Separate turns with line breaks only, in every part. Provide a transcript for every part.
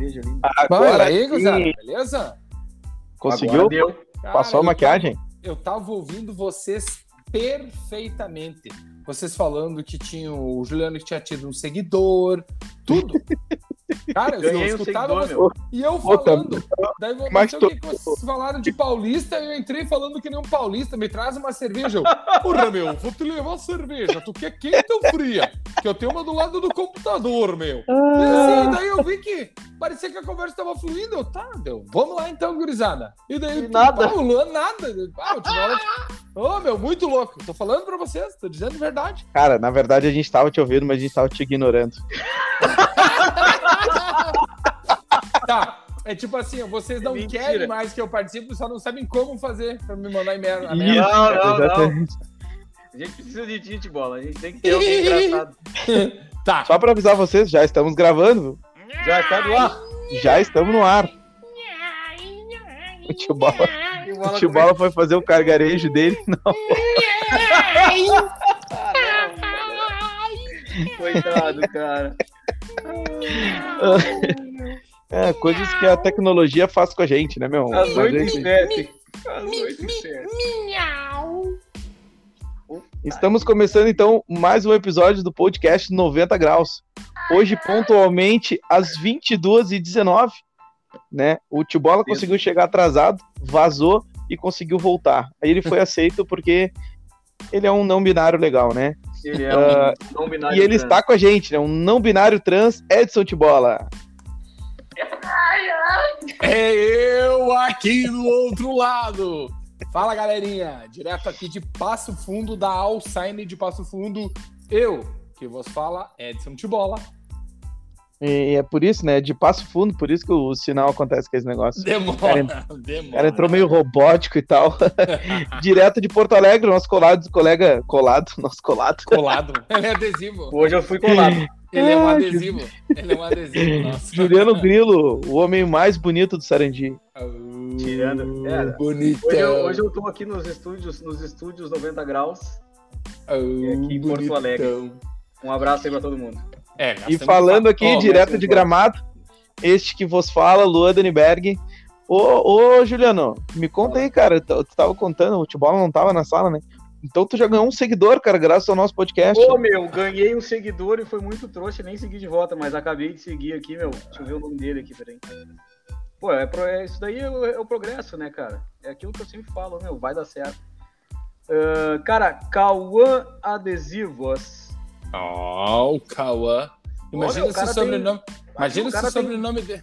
cerveja ali.
Agora aí, Guzada, beleza?
Conseguiu?
Cara,
Passou a
eu
maquiagem?
eu tava ouvindo vocês perfeitamente. Vocês falando que tinha o Juliano que tinha tido um seguidor, tudo. Cara, eu, eu
um
escutava
seguidor,
você- e eu
Puta,
falando. Daí eu
mas tô-
que que vocês falaram de paulista eu entrei falando que nem um paulista. Me traz uma cerveja. Eu, Porra, meu, vou te levar cerveja. Tu quer quente ou fria? Que eu tenho uma do lado do computador, meu. E assim, daí eu vi que parecia que a conversa tava fluindo. Eu, tá, deu. Vamos lá então, gurizada. E daí,
E nada.
nada. Ah, Ô, meu, muito louco. Tô falando pra vocês, tô dizendo verdade.
Cara, na verdade a gente tava te ouvindo, mas a gente tava te ignorando.
Tá. É tipo assim, vocês não
Mentira.
querem mais que eu participe, só não sabem como fazer pra me mandar e-mail. a
Isso,
merda.
Não, não, não. A gente precisa de gente bola. A gente tem que ter alguém engraçado.
Tá.
Só pra avisar vocês, já estamos gravando.
Já está do ar.
Já estamos no ar. O tio Bola,
o
tio Bola foi fazer o cargarejo dele. Não.
Coitado, cara.
É, coisas que a tecnologia faz com a gente, né, meu?
Às
Mas,
8 e
enfim,
7. Às 8 7.
Estamos começando então mais um episódio do podcast 90 Graus. Hoje, pontualmente, às 22h19, né? O Tio Bola conseguiu chegar atrasado, vazou e conseguiu voltar. Aí ele foi aceito porque ele é um não binário legal, né?
Ele é
Ah,
um não binário.
E ele
trans.
está com a gente, né? Um não binário trans, Edson Tibola.
É eu aqui do outro lado. Fala, galerinha. Direto aqui de Passo Fundo, da Alsign de Passo Fundo. Eu, que vos fala, Edson Tibola.
E é por isso, né? De passo fundo, por isso que o sinal acontece com esse negócio.
Demora,
O
demora.
cara entrou meio robótico e tal. Direto de Porto Alegre, nosso colado, colega. Colado, nosso colado.
colado. Ele é adesivo.
Hoje eu fui colado.
Ele é um
Ah,
adesivo. Ele é um adesivo, nossa.
Juliano Grilo, o homem mais bonito do Sarandi.
Tirando. É,
bonitão.
Hoje eu, hoje eu tô aqui nos estúdios, nos estúdios 90 graus. aqui em Porto Alegre.
bonitão.
Um abraço aí pra todo mundo.
É,
E falando aqui,
Ó,
direto
mas
de gramado, este que vos fala, Luan Daniberg. Ô, ô, Juliano, me conta aí, cara. Tu, tu tava contando, o Tibola não tava na sala, né? Então tu já ganhou um seguidor, cara, graças ao nosso podcast.
Ô, meu, ganhei um seguidor e foi muito trouxa, nem segui de volta, mas acabei de seguir aqui, meu. Deixa eu ver o nome dele aqui, peraí. Pô, é, é- isso daí é o, é o progresso, né, cara? É aquilo que eu sempre falo, meu, vai dar certo. Ah, cara, Cauã Adesivos.
Ó, o Cauã. Imagina
Olha,
esse sobrenome. Imagina
o
esse
tem
sobrenome dele.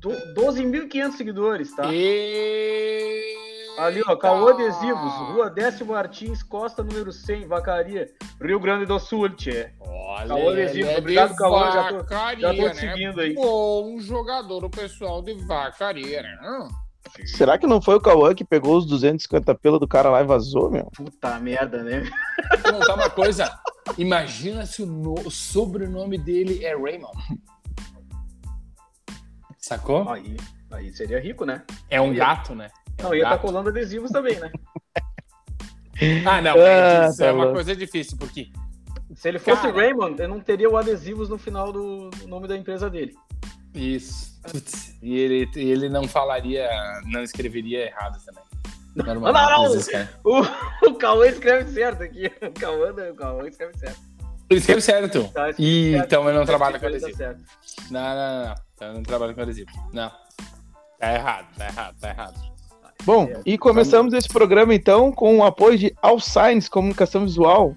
do- 12.500 seguidores, tá?
E...
Ali, ó, Cauã Adesivos, Rua Décio Martins, Costa número 100, Vacaria, Rio Grande do Sul, tchê.
Olha,
Cauã adesivo,
ele é
obrigado, Cauã, já tô-
Vacaria,
Já tô
né?
te seguindo aí.
Bom jogador, o pessoal de Vacaria, né?
Será que não foi o Cauã que pegou os 250 pila do cara lá e vazou, meu?
Puta merda, né?
Vou contar uma coisa. Imagina se o, no- o sobrenome dele é Raymond. Sacou?
Aí, aí seria rico, né?
É um gato, né? É
Não,
um
ia estar
gato.
colando adesivos também, né?
Ah, não,
Ah,
é
tá
uma
louco.
coisa difícil, porque
Se ele fosse
Cara.
Raymond, eu não teria o adesivos no final do nome da empresa dele.
Isso. Putz, e ele, ele não falaria, não escreveria errado também.
Não, não, não.
cara.
O, o Cauã escreve certo aqui. O Cauã, não, o Cauã escreve certo.
Ele escreve certo.
Tá,
E,
certo.
então ele não trabalha com adesivo.
tá certo.
Não, não, não. Então eu não trabalho com adesivo. Não. Tá errado, tá errado, tá errado.
Bom, e começamos esse programa então com o apoio de Allsigns Comunicação Visual,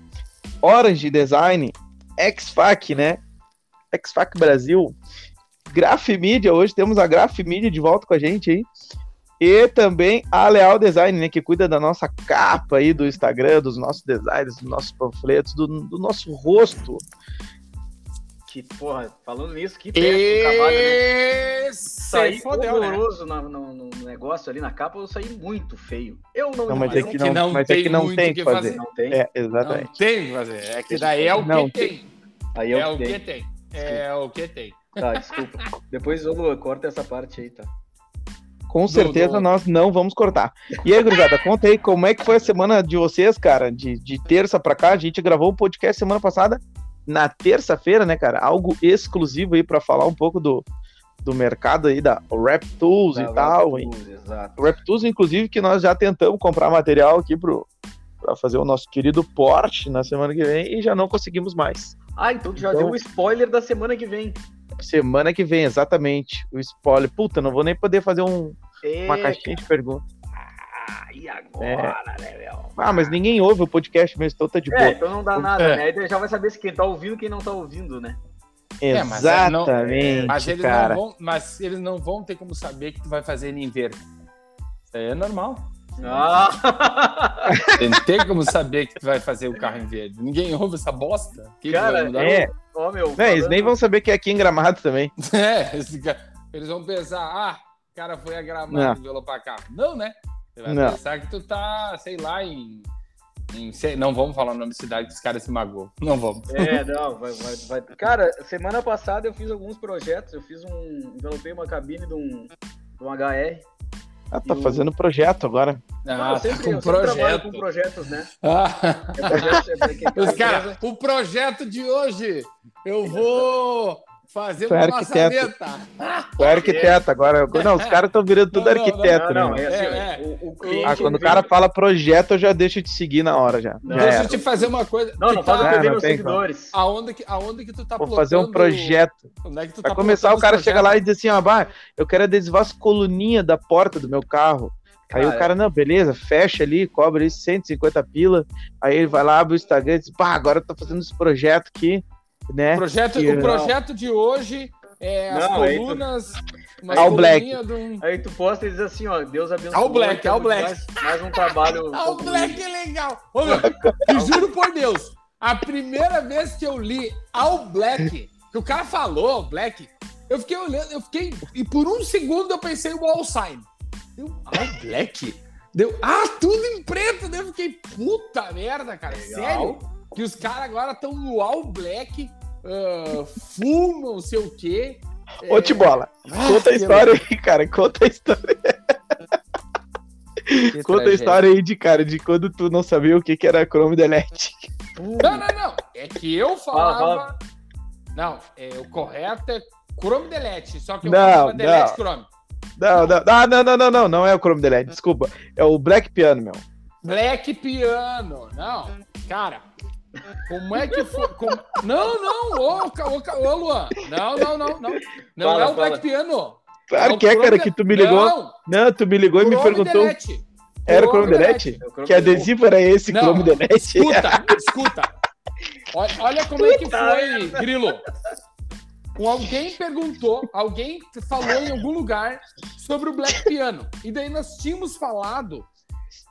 Orange Design, XFAC, né? XFAC Brasil, Grafimídia, hoje temos a Grafimídia de volta com a gente aí. E também a Leal Design, né, que cuida da nossa capa aí do Instagram, dos nossos designs, dos nossos panfletos, do, do nosso rosto.
Que, porra, falando nisso, que péssimo trabalho, né?
Esse
Saí
fodeu, né?
no, no- no negócio ali na capa, eu saí muito feio. Eu não,
Não, mas
eu
é que não, mas é que não tem
que
que fazer.
não tem.
É,
Não
exatamente.
tem o que fazer. É que daí é o
Não
que tem.
Aí
É
eu
o que
tenho.
tem. É o que tem.
Tá, desculpa. Depois, ô Lua, corta essa parte aí, tá?
Com
Do-
certeza
do-
nós não vamos cortar. E aí, gurizada, conta aí como é que foi a semana de vocês, cara? De, de terça pra cá, a gente gravou o podcast semana passada, na terça-feira, né, cara? Algo exclusivo aí pra falar um pouco do, do mercado aí da Rap Tools
Da
e tal.
Raptools, Exato.
O Rap Tools, inclusive, que nós já tentamos comprar material aqui pro, pra fazer o nosso querido Porsche na semana que vem e já não conseguimos mais.
Ah, então tu já
Então-
deu o spoiler da semana que vem.
Semana que vem, exatamente. O spoiler. Puta, não vou nem poder fazer um- uma caixinha de perguntas.
Ah, e agora, né, meu?
Ah, mas ninguém ouve o podcast mesmo, então tá de
É,
boa.
então não dá nada,
É.
né? Aí já vai saber se quem tá ouvindo e quem não tá ouvindo, né?
É, mas é, não-
Exatamente,
Mas eles,
cara.
não vão, mas eles não vão ter como saber que tu vai fazer em verde. Isso aí é normal.
Ah!
Não tem como saber que tu vai fazer o carro em verde. Ninguém ouve essa bosta. Que
Cara?
É,
Ó, meu.
não, eles nem vão saber que é aqui em Gramado também.
É, esse eles vão pensar, ah, o cara foi a Gramado e violou pra cá. Não, né? Você vai
Não.
pensar que tu tá, sei lá, em. em sei- não vamos falar o nome da cidade que os caras se magoam. Não vamos.
É, não, vai, vai, vai. Cara, semana passada eu fiz alguns projetos. Eu fiz um. Envelopei uma cabine de um, de um HR.
Ah, tá fazendo projeto agora.
Ah,
eu sempre,
com
eu sempre trabalho
projeto.
com projetos, né?
Ah,
É projeto, é porque
os caras, o projeto de hoje, eu vou fazer
Tu
uma
arquiteto.
maçaneta.
Tu é arquiteto agora. Não, os caras estão virando tudo
Não,
arquiteto,
Não, não,
né?
é assim,
É, é.
O, o cliente.
Ah, quando o cara fala projeto, eu já deixo de seguir na hora já.
Não,
Já
Deixa
era.
eu te fazer uma coisa.
Não,
Tu
não faz eu
Ah,
perder
não
meus seguidores.
Aonde que, aonde que tu tá
Vou fazer um projeto.
Onde é que tu
Vai
tá
começar, o cara chega lá e diz assim, ó, bah, eu quero adesivar as coluninhas da porta do meu carro. Aí
Cara.
o cara, não, beleza, fecha ali, cobra ali 150 pila. Aí ele vai lá, abre o Instagram e diz, pá, agora eu tô fazendo esse projeto aqui, né?
O projeto,
Que-
o projeto de hoje é as
Não, aí tu-
colunas. uma
All Black.
um-
Aí tu posta e diz assim, ó, Deus abençoe.
All Black, All Black.
Mais, mais um trabalho.
All Black é legal. Ô, meu, te juro por Deus, a primeira vez que eu li All Black, que o cara falou Black, eu fiquei olhando, eu fiquei. E por um segundo eu pensei o All Sign. Eu, All Black? Deu, ah, tudo em preto. Daí eu fiquei, puta merda, cara.
Legal.
Sério? Que os caras agora estão no All Black, ah, full, não sei o quê.
Ô, Tibola,
Ah,
conta a história aí, cara, conta a história.
Que
Conta a
tragédia.
história aí de, cara, de quando tu não sabia o que que era Chrome Delete.
Não, não, não. É que eu falava.
Fala,
Não, é, o correto é Chrome Delete. Só que eu
Não,
falava Delete
não.
Chrome.
Não, não, ah, não, não, não, não, não é o Chrome Delete, desculpa. É o Black Piano, meu.
Black Piano. Não, cara. Como é que foi? como- Não, não, ô, ô, ô, Luan. Não, não, não, não. Não
Fala,
é o Black
fala.
Piano.
Claro
É o
que é, cara, que tu me ligou. Não,
Não,
tu me ligou e me perguntou.
Delete.
Era o Chrome Delete?
É Chrome
Que
Delete.
adesivo era esse,
Não,
Chrome Delete?
Escuta, escuta. Olha, olha como é que foi, Grilo. Um- Alguém perguntou, alguém falou em algum lugar sobre o Black Piano. E daí nós tínhamos falado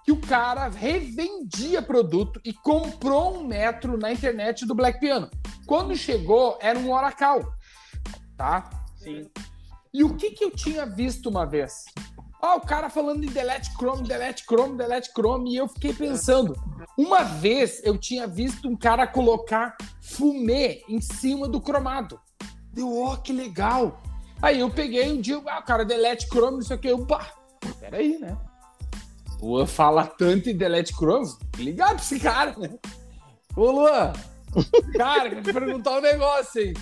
que o cara revendia produto e comprou um metro na internet do Black Piano. Quando chegou, era um Oracle. Tá?
Sim.
E o que que eu tinha visto uma vez? Ah, o cara falando de delete Chrome, delete Chrome, delete Chrome, e eu fiquei pensando. Uma vez eu tinha visto um cara colocar fumê em cima do cromado. Deu, ó, que legal. Aí eu peguei um dia, ah, o cara delete Chrome, não sei o que, eu, pá, peraí, né? Luan fala tanto em delete Chrome, ligado pra esse cara, né? Ô, Luan, cara, quero te perguntar um negócio aí.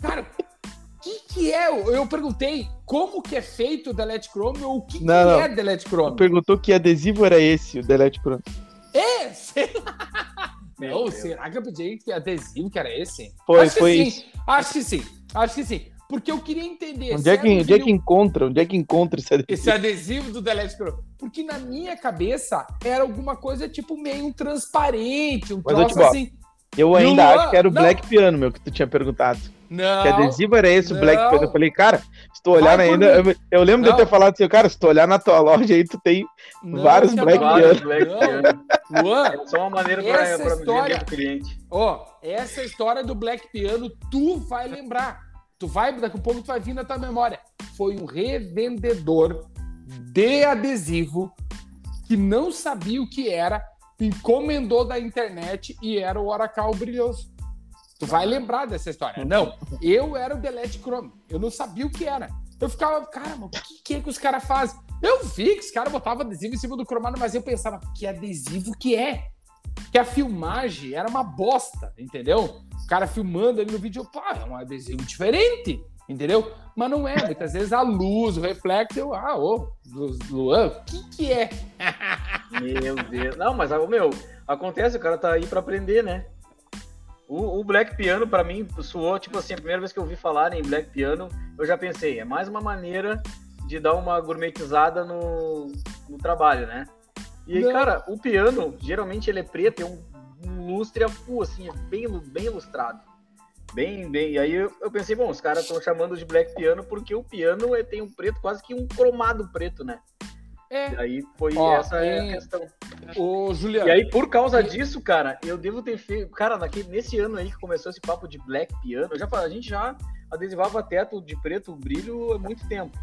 Cara, o que, que é? Eu perguntei como que é feito o Delete Chrome ou o que, que
Não, não.
é Delete Chrome.
perguntou que adesivo era esse, o Delete Chrome.
É, sei lá.
Meu
Não,
Deus.
será que eu pedi que adesivo que era esse?
Foi,
acho
foi
que
isso.
sim, acho que sim, acho que sim. Porque eu queria entender
Onde é, que,
um
onde é que encontra? Onde é que encontra esse adesivo?
esse adesivo do Delete Chrome. Porque na minha cabeça era alguma coisa tipo meio um transparente, um
Mas eu
troço
boto.
assim.
Eu ainda
Luan-
acho que era o
não.
Black Piano, meu, que tu tinha perguntado.
Não.
Que adesivo era esse, o. Black Piano? Eu falei, cara, se tu olhar ainda. Eu, eu lembro de
Não.
eu ter falado assim, cara, se tu olhar na tua loja aí, tu tem.
não,
vários Black.
Piano.
Luan,
É só uma maneira pra,
Essa
pra
história-
vender pro cliente.
Ó, essa história do Black Piano, tu vai lembrar. Tu vai, daqui a pouco tu vai vir na tua memória. Foi um revendedor de adesivo que não sabia o que era, encomendou da internet e era o Oracle brilhoso. Tu vai lembrar dessa história. Não, eu era o Delete Chrome. Eu não sabia o que era. Eu ficava, cara, mas o que, que é que os caras fazem? Eu vi que os caras botavam adesivo em cima do cromado, mas eu pensava, que adesivo que é? que a filmagem era uma bosta, entendeu? Cara filmando ali no vídeo, pá, é um adesivo diferente, Entendeu? Mas não é. Muitas vezes a luz, o reflexo, eu, ah, ô, Luan, o que que é?
Meu Deus. Não, mas, meu, acontece, o cara tá aí pra aprender, né? O, o Black Piano, para mim, soou, tipo assim, a primeira vez que eu ouvi falar em Black Piano, eu já pensei, é mais uma maneira de dar uma gourmetizada no, no trabalho, né? E, Não. cara, o piano, geralmente ele é preto, tem um, um lustre a full, assim, é bem, bem ilustrado. Bem, bem. E aí eu, eu pensei, bom, os caras estão chamando de Black Piano porque o piano é, tem um preto, quase que um cromado preto, né? É. E aí foi Ó, essa é a questão.
O Juliano.
E aí, por causa disso, cara, eu devo ter feito. Cara, naquele, nesse ano aí que começou esse papo de black piano, já, a gente já adesivava teto de preto brilho há muito tempo.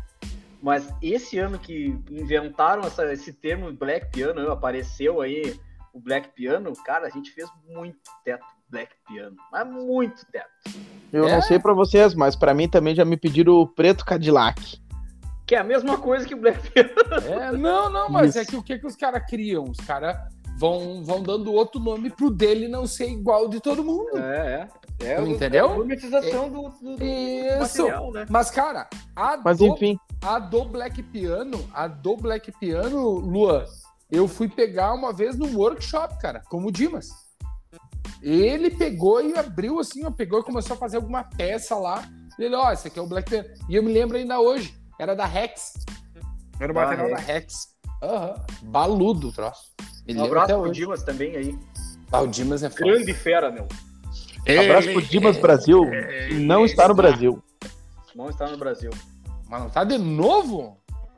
Mas esse ano que inventaram essa, esse termo black piano, apareceu aí o black piano, cara, a gente fez muito teto black piano. Mas muito teto.
Eu é? não sei para vocês, mas para mim também já me pediram o preto Cadillac.
Que é a mesma coisa que o Black Piano.
É, não, não, mas Isso. é que o que, que os caras criam? Os caras vão, vão dando outro nome pro dele não ser igual de todo mundo.
É, é. é
Entendeu? A
monetização é, do, do, do
Isso. Material, né? Mas, cara, a
mas, do, enfim.
a do Black Piano, a do Black Piano, Lua, eu fui pegar uma vez no workshop, cara, como o Dimas. Ele pegou e abriu assim, ó, pegou e começou a fazer alguma peça lá. Ele, ó, oh, esse aqui é o Black Piano. E eu me lembro ainda hoje era da Rex. Era o material da Rex. Aham. Uhum. Baludo o troço.
um abraço pro hoje. Dimas também aí.
Ah, o Dimas é foda.
Grande fera, meu.
Um abraço pro Dimas Brasil. não está no Brasil.
Não está no Brasil.
Mas não tá de novo?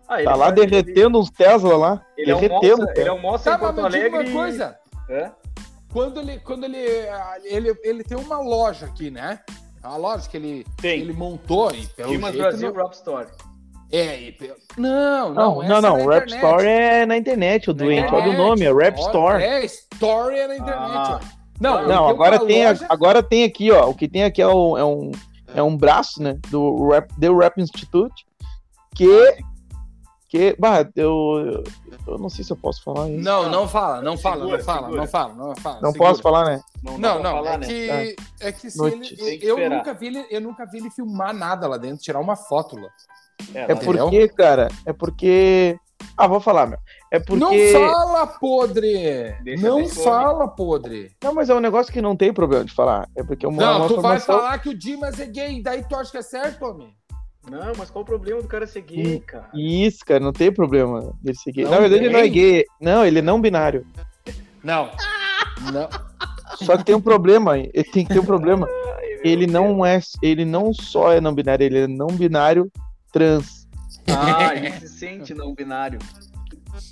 Ah, tá lá derretendo ele... uns Tesla lá.
Ele derretendo. Almoça, ele almoça
tá, em Porto Alegre. uma coisa. É? Quando ele, quando ele, ele, ele tem uma loja aqui, né? Uma loja que ele, tem. ele montou. E
pelo Dimas Brasil não... Rap Store.
É, não,
não. Não, não, não. Rap Store é na internet, o doente. Olha o nome, é Rap Store.
É, Story é na internet. Ah.
Não, não agora tem, loja... agora tem aqui, ó. O que tem aqui é, o, é, um, é um braço, né? Do Rap, The Rap Institute. Que. Que. Bah, eu, eu não sei se eu posso falar isso.
Não, não fala, não fala, segura, não fala, segura. não fala, não fala.
Não segura. posso falar, né?
Não, não, não falar, é, né? que, é que se ele, eu, nunca vi ele, eu nunca vi ele filmar nada lá dentro, tirar uma foto lá.
É, é porque, cara, é porque. Ah, vou falar, meu. É porque.
Não fala, podre! Deixa não fala, podre!
Não, mas é um negócio que não tem problema de falar. É porque é uma.
Não, uma tu vai falar que o Dimas é gay, daí tu acha que é certo, homem?
Não, mas qual o problema do cara ser gay, cara?
Isso, cara, não tem problema dele ser gay. Não, Na verdade, ele não é gay. Não, ele é não binário.
Não. não.
Só que tem um problema, ele tem que ter um problema. ele não é, ele não só é não binário, ele é não binário trans.
Ah, ele se sente não binário.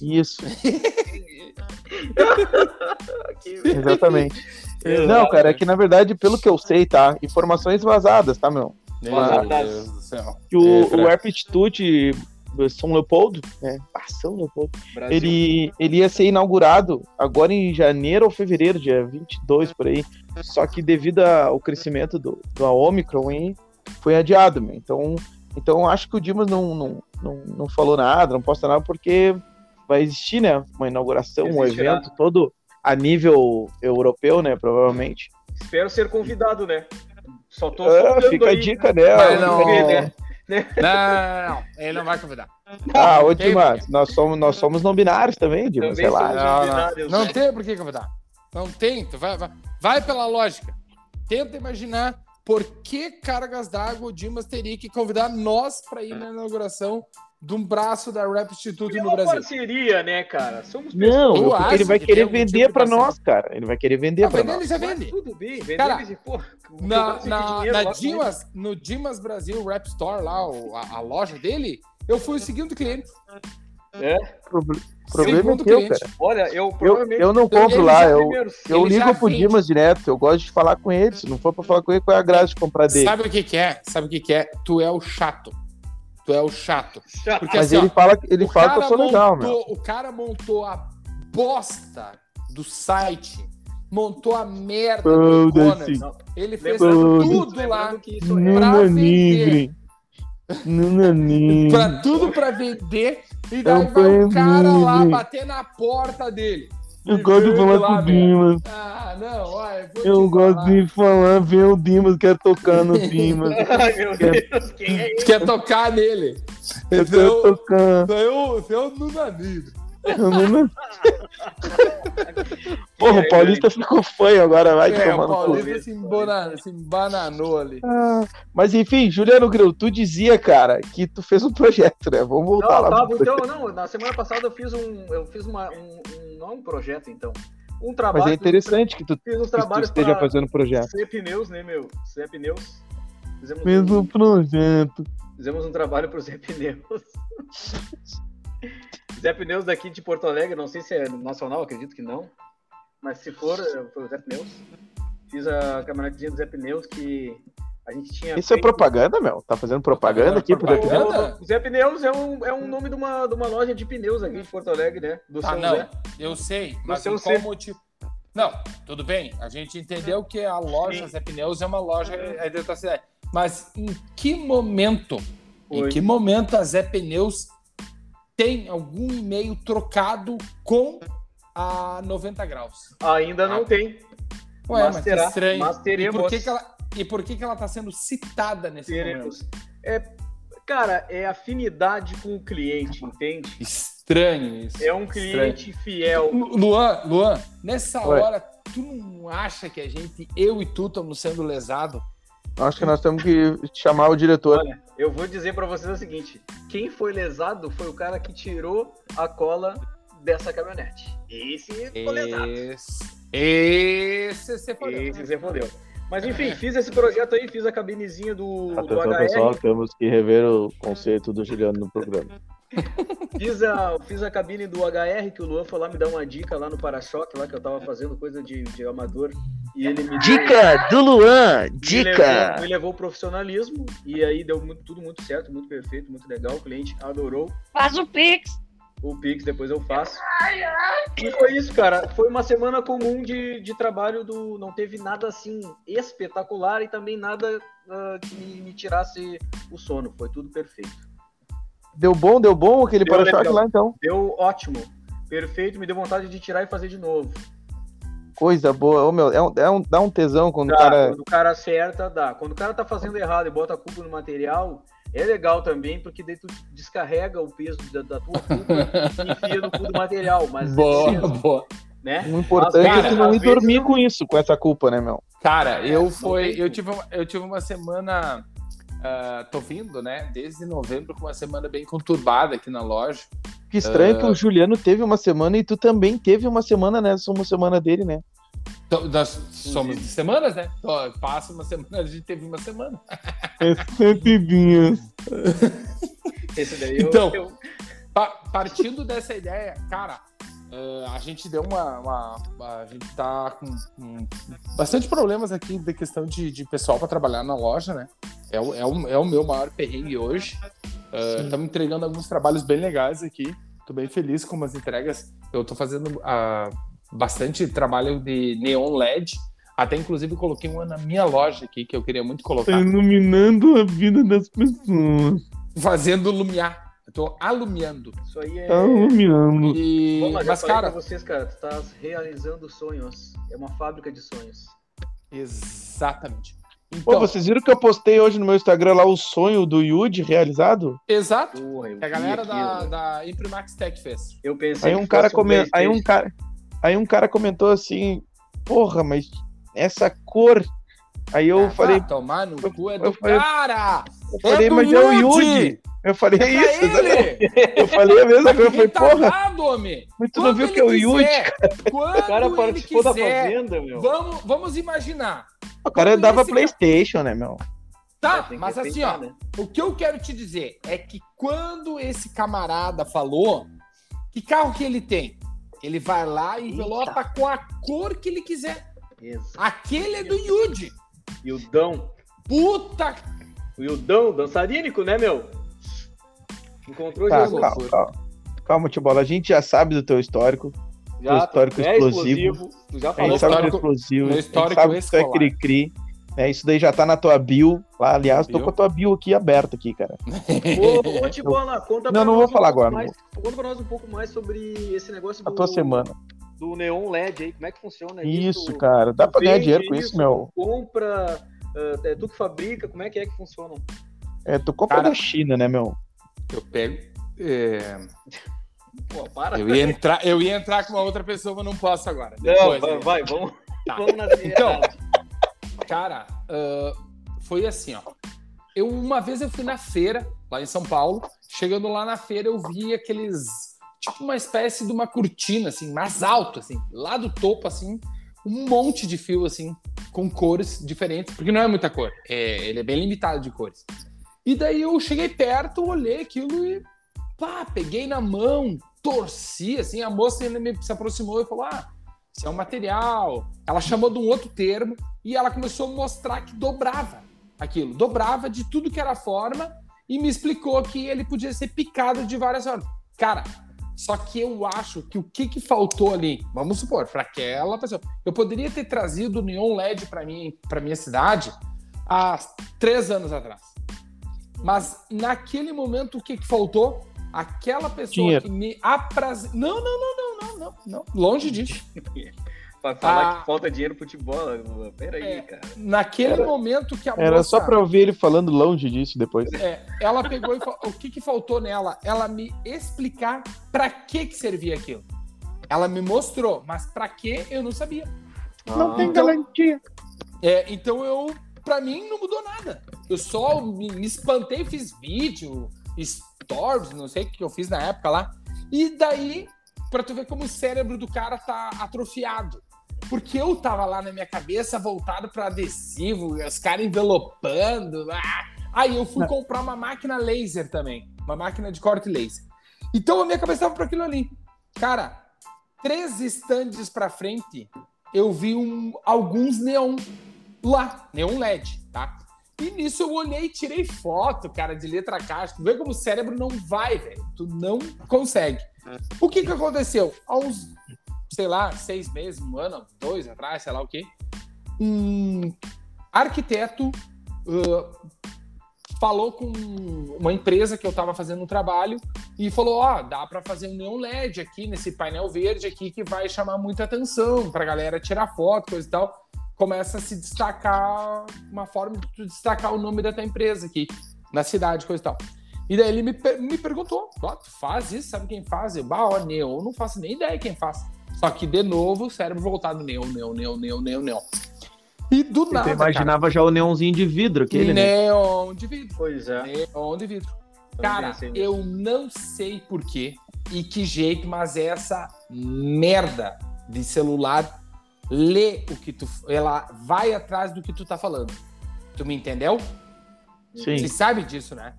Isso. Exatamente. Não, cara, é que na verdade, pelo que eu sei, tá? Informações vazadas, tá, meu?
Vazadas.
Que o, é, o Air Institute São Leopoldo, né? Ah, São Leopoldo. Ele, ele ia ser inaugurado agora em janeiro ou fevereiro, dia 22 por aí. Só que devido ao crescimento do, do Omicron, hein, foi adiado, meu. Então, então acho que o Dimas não, não, não, não falou nada, não posta nada, porque vai existir, né? Uma inauguração, Existirá. um evento todo a nível europeu, né? Provavelmente.
Espero ser convidado, né?
Só tô é, Fica aí. a dica, né?
Não, né? não, ele não vai convidar.
Ah, ô Dimas, nós somos, nós somos não binários também, Dimas, sei lá.
Não, não, não né? tem por que convidar. Não tem, vai, vai, vai pela lógica. Tenta imaginar por que cargas d'água o Dimas teria que convidar nós para ir na inauguração de um braço da Rap Instituto no Brasil?
parceria, né, cara?
Somos Não, ele vai que querer vender tipo para nós, cara. Ele vai querer vender ah, para nós.
Ele já vende.
tudo bem, vender
cara, eles, pô, na, na, na Dimas, no Dimas Brasil Rap Store lá, a, a loja dele, eu fui o segundo cliente.
É.
Problema é teu, cara.
Olha, eu
provavelmente. Eu, eu não compro lá, eu, eu ligo pro vende. Dimas direto, eu gosto de falar com ele. Se não for pra falar com ele, qual é a graça de comprar dele?
Sabe o que, que é? Sabe o que, que é? Tu é o chato. Tu é o chato.
Porque, Mas assim, ele ó, fala, ele fala que eu sou legal,
meu. O cara montou a bosta do site, montou a merda do Conor. Ele fez tudo lá pra vender. Pra tudo pra vender e daí vai o cara lá bater na porta dele.
Eu gosto de falar
lá,
com o. Dimas.
Ah, não, olha,
Eu
te
gosto
falar.
de falar, vem o Dimas, quero tocar no Dimas.
Ai, meu Deus, quem é
Tu quer tocar nele.
Eu
é
quero
o,
tocar.
esse é o, esse é o Nunanino.
Porra, o Paulista ficou feio agora, vai
É, o
tomar no cu.
Paulista se, embona- se embananou ali.
Ah, Mas enfim, Juliano Gril, tu dizia, cara, que tu fez um projeto, né? Vamos voltar
Não,
lá.
tava, então, não, na semana passada eu fiz um, eu fiz uma, um, um- não um projeto, então, um
Mas
trabalho.
é interessante que tu,
Fiz uns
que tu esteja fazendo projeto.
C Pneus, né, meu? C Pneus. Fizemos,
um
um,
projeto.
fizemos um trabalho pro Zé Pneus. Zé Pneus daqui de Porto Alegre, não sei se é nacional, acredito que não. Mas se for, foi o Zé Pneus. Fiz a caminhonetezinha do Zé Pneus que a gente tinha.
Isso é
feito-
propaganda, meu? Tá fazendo propaganda aqui pro Zé? Pneus?
O Zé Pneus é um, é um nome de uma, de uma loja de pneus aqui de Porto Alegre, né? Do
Ah, não,
Zé.
eu sei, mas em qual motivo? Não, tudo bem, a gente entendeu que a loja
Sim.
Zé Pneus é uma loja dentro da cidade. Mas em que momento, em que momento a Zé Pneus tem algum e-mail trocado com a 90 graus?
Ainda não
Ah.
tem.
Ué,
Mas
mas,
terá,
estranho.
mas
e,
teremos.
por que, que ela, e por que, que ela tá sendo citada nesse momento?
Teremos. É, cara, é afinidade com o cliente, entende?
Estranho isso.
É um cliente fiel.
Lu- Luan, Luan, nessa
Oi.
hora, tu não acha que a gente, eu e tu, estamos sendo lesados?
Acho que nós temos que chamar o diretor.
Olha, eu vou dizer pra vocês o seguinte: quem foi lesado foi o cara que tirou a cola dessa caminhonete. Esse ficou lesado.
Esse, esse você falou.
Esse você fodeu. Mas enfim, fiz esse projeto aí, fiz a cabinezinha do, do
Atenção,
HR.
pessoal, temos que rever o conceito do Juliano no programa.
Fiz a, fiz a cabine do HR, que o Luan foi lá me dar uma dica lá no para-choque, lá que eu tava fazendo coisa de, de amador. E ele me deu-
Dica do Luan!
me
Dica!
levou, me levou ao profissionalismo. E aí deu muito- tudo muito certo, muito perfeito, muito legal. O cliente adorou.
Faz o Pix.
O Pix depois eu faço. E foi isso, cara. Foi uma semana comum de, de trabalho do. Não teve nada assim espetacular e também nada ah, que me, me tirasse o sono. Foi tudo perfeito.
Deu bom, deu bom aquele para-choque lá então.
Deu ótimo. Perfeito, me deu vontade de tirar e fazer de novo.
Coisa boa. Ô, meu, é um, é um- dá um tesão quando o
Dá,
cara.
Quando o cara acerta, dá. Quando o cara tá fazendo errado e bota a culpa no material, é legal também, porque daí tu descarrega o peso da, da tua culpa e enfia no cu do material. Mas
Boa,
beleza,
boa.
né?
O importante
Cara,
é tu não ir dormir
não-
com isso, com essa culpa, né, meu?
Cara, eu foi, eu tive, uma, eu tive uma semana, ah, tô vindo, né? Desde novembro com uma semana bem conturbada aqui na loja.
Que estranho
Ah.
que o Juliano teve uma semana e tu também teve uma semana, né? Uma semana dele, né?
Então, nós somos de semanas, né? Então, passa uma semana, a gente teve uma semana.
É sete dias.
Esse daí eu-
Então,
eu,
Pa- partindo dessa ideia, cara, eh, a gente deu uma, uma- A gente tá com, com bastante problemas aqui da questão de, de pessoal para trabalhar na loja, né? É o, é o, é o meu maior perrengue hoje. Estamos entregando alguns trabalhos bem legais aqui. Tô bem feliz com as entregas. Eu tô fazendo ah, bastante trabalho de neon LED. Até inclusive coloquei uma na minha loja aqui que eu queria muito colocar.
iluminando a vida das pessoas.
Fazendo lumiar. Eu tô alumiando.
isso aí é.
Tá iluminando.
E...
Bom, mas,
Mas,
eu
cara,
pra vocês, cara, tu tá realizando sonhos. É uma fábrica de sonhos.
Exatamente.
Pô,
Então,
vocês viram que eu postei hoje no meu Instagram lá o sonho do Yudi realizado?
exato.
Porra, eu
Que a galera da,
aquilo.
da Imprimax Tech fez.
Eu pensei
Aí
que
um cara come... aí um cara aí um cara comentou assim, porra, mas essa cor. Aí eu
Ah,
falei,
tomar no
eu-
cu é
eu
do
falei-
cara!
eu falei,
do
mas é o
Yudi!
Eu falei, é
É
isso! Eu falei a mesma coisa, eu falei,
Tá
porra,
homem!
mas tu não viu que é o
quiser, Quando
O cara participou da fazenda, meu.
vamos, vamos imaginar.
O cara
quando
dava
esse-
Playstation, né, meu?
Tá, mas assim, ó,
né?
o que eu quero te dizer é que quando esse camarada falou, que carro que ele tem? Ele vai lá e envelopa com a cor que ele quiser.
Exato.
Aquele é do Yudi.
E o Dão.
Puta
O Ildão, dançarínico, né, meu? Encontrou
Tá,
Jesus.
calma, calma. Calma, tio Bola. A gente já sabe do teu histórico.
Já,
histórico
é
explosivo.
Tu já
A
falou.
gente sabe que é
histórico-
explosivo.
meu
A gente
histórico
sabe que tu é
escolar.
cri-cri. né? Isso daí já tá na tua bio. Lá, aliás, tô
Bio.
com a tua bio aqui aberta aqui, cara.
Ô, ô Tibola, conta
Não,
pra
não
nós
vou
um
falar
pouco
agora,
Mais, conta pra nós um pouco mais sobre esse negócio
A
do,
tua semana.
do Neon LED aí, como é que funciona
isso? Isso, cara, dá pra ganhar dinheiro com isso, isso meu.
Compra, uh, é tu que fabrica, como é que é que funciona?
É, tu compra cara, da China, né, meu?
Eu pego. É... Pô, para. Eu ia, entrar, eu ia entrar com uma outra pessoa, mas não posso agora.
Depois, não, vai, vai, vamos, tá. vamos na Então,
cara, uh, foi assim, ó. Eu, uma vez eu fui na feira, lá em São Paulo. Chegando lá na feira, eu vi aqueles. Tipo uma espécie de uma cortina, assim, mais alto, assim, lá do topo, assim, um monte de fio, assim, com cores diferentes, porque não é muita cor, é, ele é bem limitado de cores. E daí eu cheguei perto, olhei aquilo e pá, peguei na mão, torci, assim, a moça ainda me, se aproximou e falou: Ah, isso é um material. Ela chamou de um outro termo e ela começou a mostrar que dobrava aquilo, dobrava de tudo que era forma e me explicou que ele podia ser picado de várias formas. Cara, só que eu acho que o que, que faltou ali, vamos supor, para aquela pessoa, eu poderia ter trazido o neon LED para mim, para minha cidade há três anos atrás. Mas naquele momento o que, que faltou? Aquela pessoa Dinheiro. que me apraz... Não, não, não, não, não, não, não. Longe disso.
Pra falar ah, que falta dinheiro pro futebol. Peraí, é, cara.
Naquele era, momento que a
Era moça, só pra ouvir ele falando longe disso depois.
É, ela pegou e falou, o que que faltou nela? Ela me explicar pra que que servia aquilo. Ela me mostrou, mas pra que eu não sabia.
Não tem então, garantia.
É, então eu, pra mim, não mudou nada. Eu só me, me espantei, fiz vídeo, stories, não sei o que eu fiz na época lá. E daí, pra tu ver como o cérebro do cara tá atrofiado. Porque eu tava lá na minha cabeça voltado para adesivo, os caras envelopando. Ah! Aí eu fui comprar uma máquina laser também, uma máquina de corte laser. Então a minha cabeça tava para aquilo ali. Cara, três estandes para frente, eu vi um, alguns neon lá, neon LED, tá? E nisso eu olhei e tirei foto, cara, de letra caixa. Tu vê como o cérebro não vai, velho. Tu não consegue. É. O que que aconteceu? Há uns sei lá, seis meses, um ano, dois atrás, sei lá o quê, um arquiteto uh, falou com uma empresa que eu estava fazendo um trabalho e falou: Ó, oh, dá para fazer um neon LED aqui nesse painel verde aqui que vai chamar muita atenção para a galera tirar foto, coisa e tal. Começa a se destacar uma forma de destacar o nome da tua empresa aqui na cidade, coisa e tal. E daí ele me, me perguntou: oh, tu faz isso? Sabe quem faz? Eu, bah, ó, neon, eu não faço nem ideia quem faz. Só que, de novo, o cérebro voltado neon, neon, neon, neon, neon, neon. E do nada. Você
imaginava cara, já o neonzinho de vidro, aquele,
né? Neon de vidro.
Pois é.
Neon de vidro. Cara, eu não sei porquê e que jeito, mas essa merda de celular lê o que tu. Ela vai atrás do que tu tá falando. Tu me entendeu?
Sim.
Você sabe disso, né?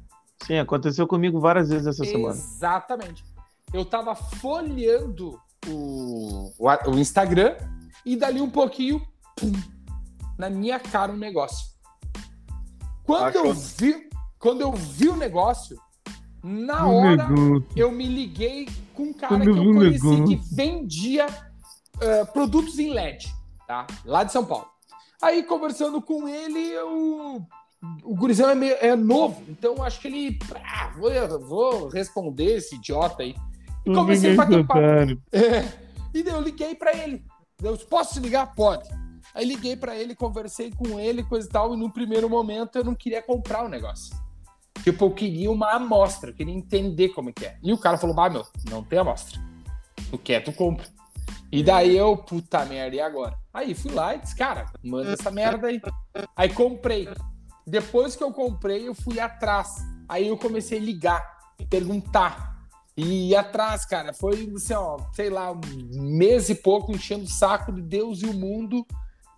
Sim, aconteceu comigo várias vezes essa
semana. Exatamente. Eu tava folheando o, o, Instagram e dali um pouquinho, pum, na minha cara um negócio. Quando Achou. eu vi, quando eu vi o negócio, na hora eu me liguei com um cara que eu conheci que vendia uh, produtos em LED, tá? Lá de São Paulo. Aí conversando com ele, eu o gurizão é, meio, é novo, então acho que ele. Ah, vou, vou responder esse idiota aí. E comecei a bater papo. É. E eu liguei para ele. Eu posso ligar? Pode. Aí liguei para ele, conversei com ele, coisa e tal, e no primeiro momento eu não queria comprar o negócio. Tipo, eu queria uma amostra, eu queria entender como é que é. E o cara falou, bah, meu, não tem amostra. Tu quer, tu compra. E daí eu, puta merda, e agora? Aí fui lá e disse, cara, manda essa merda aí. Aí comprei. Depois que eu comprei, eu fui atrás. Aí eu comecei a ligar, perguntar. E ir atrás, cara, foi assim, ó, sei lá, um mês e pouco enchendo o saco de Deus e o mundo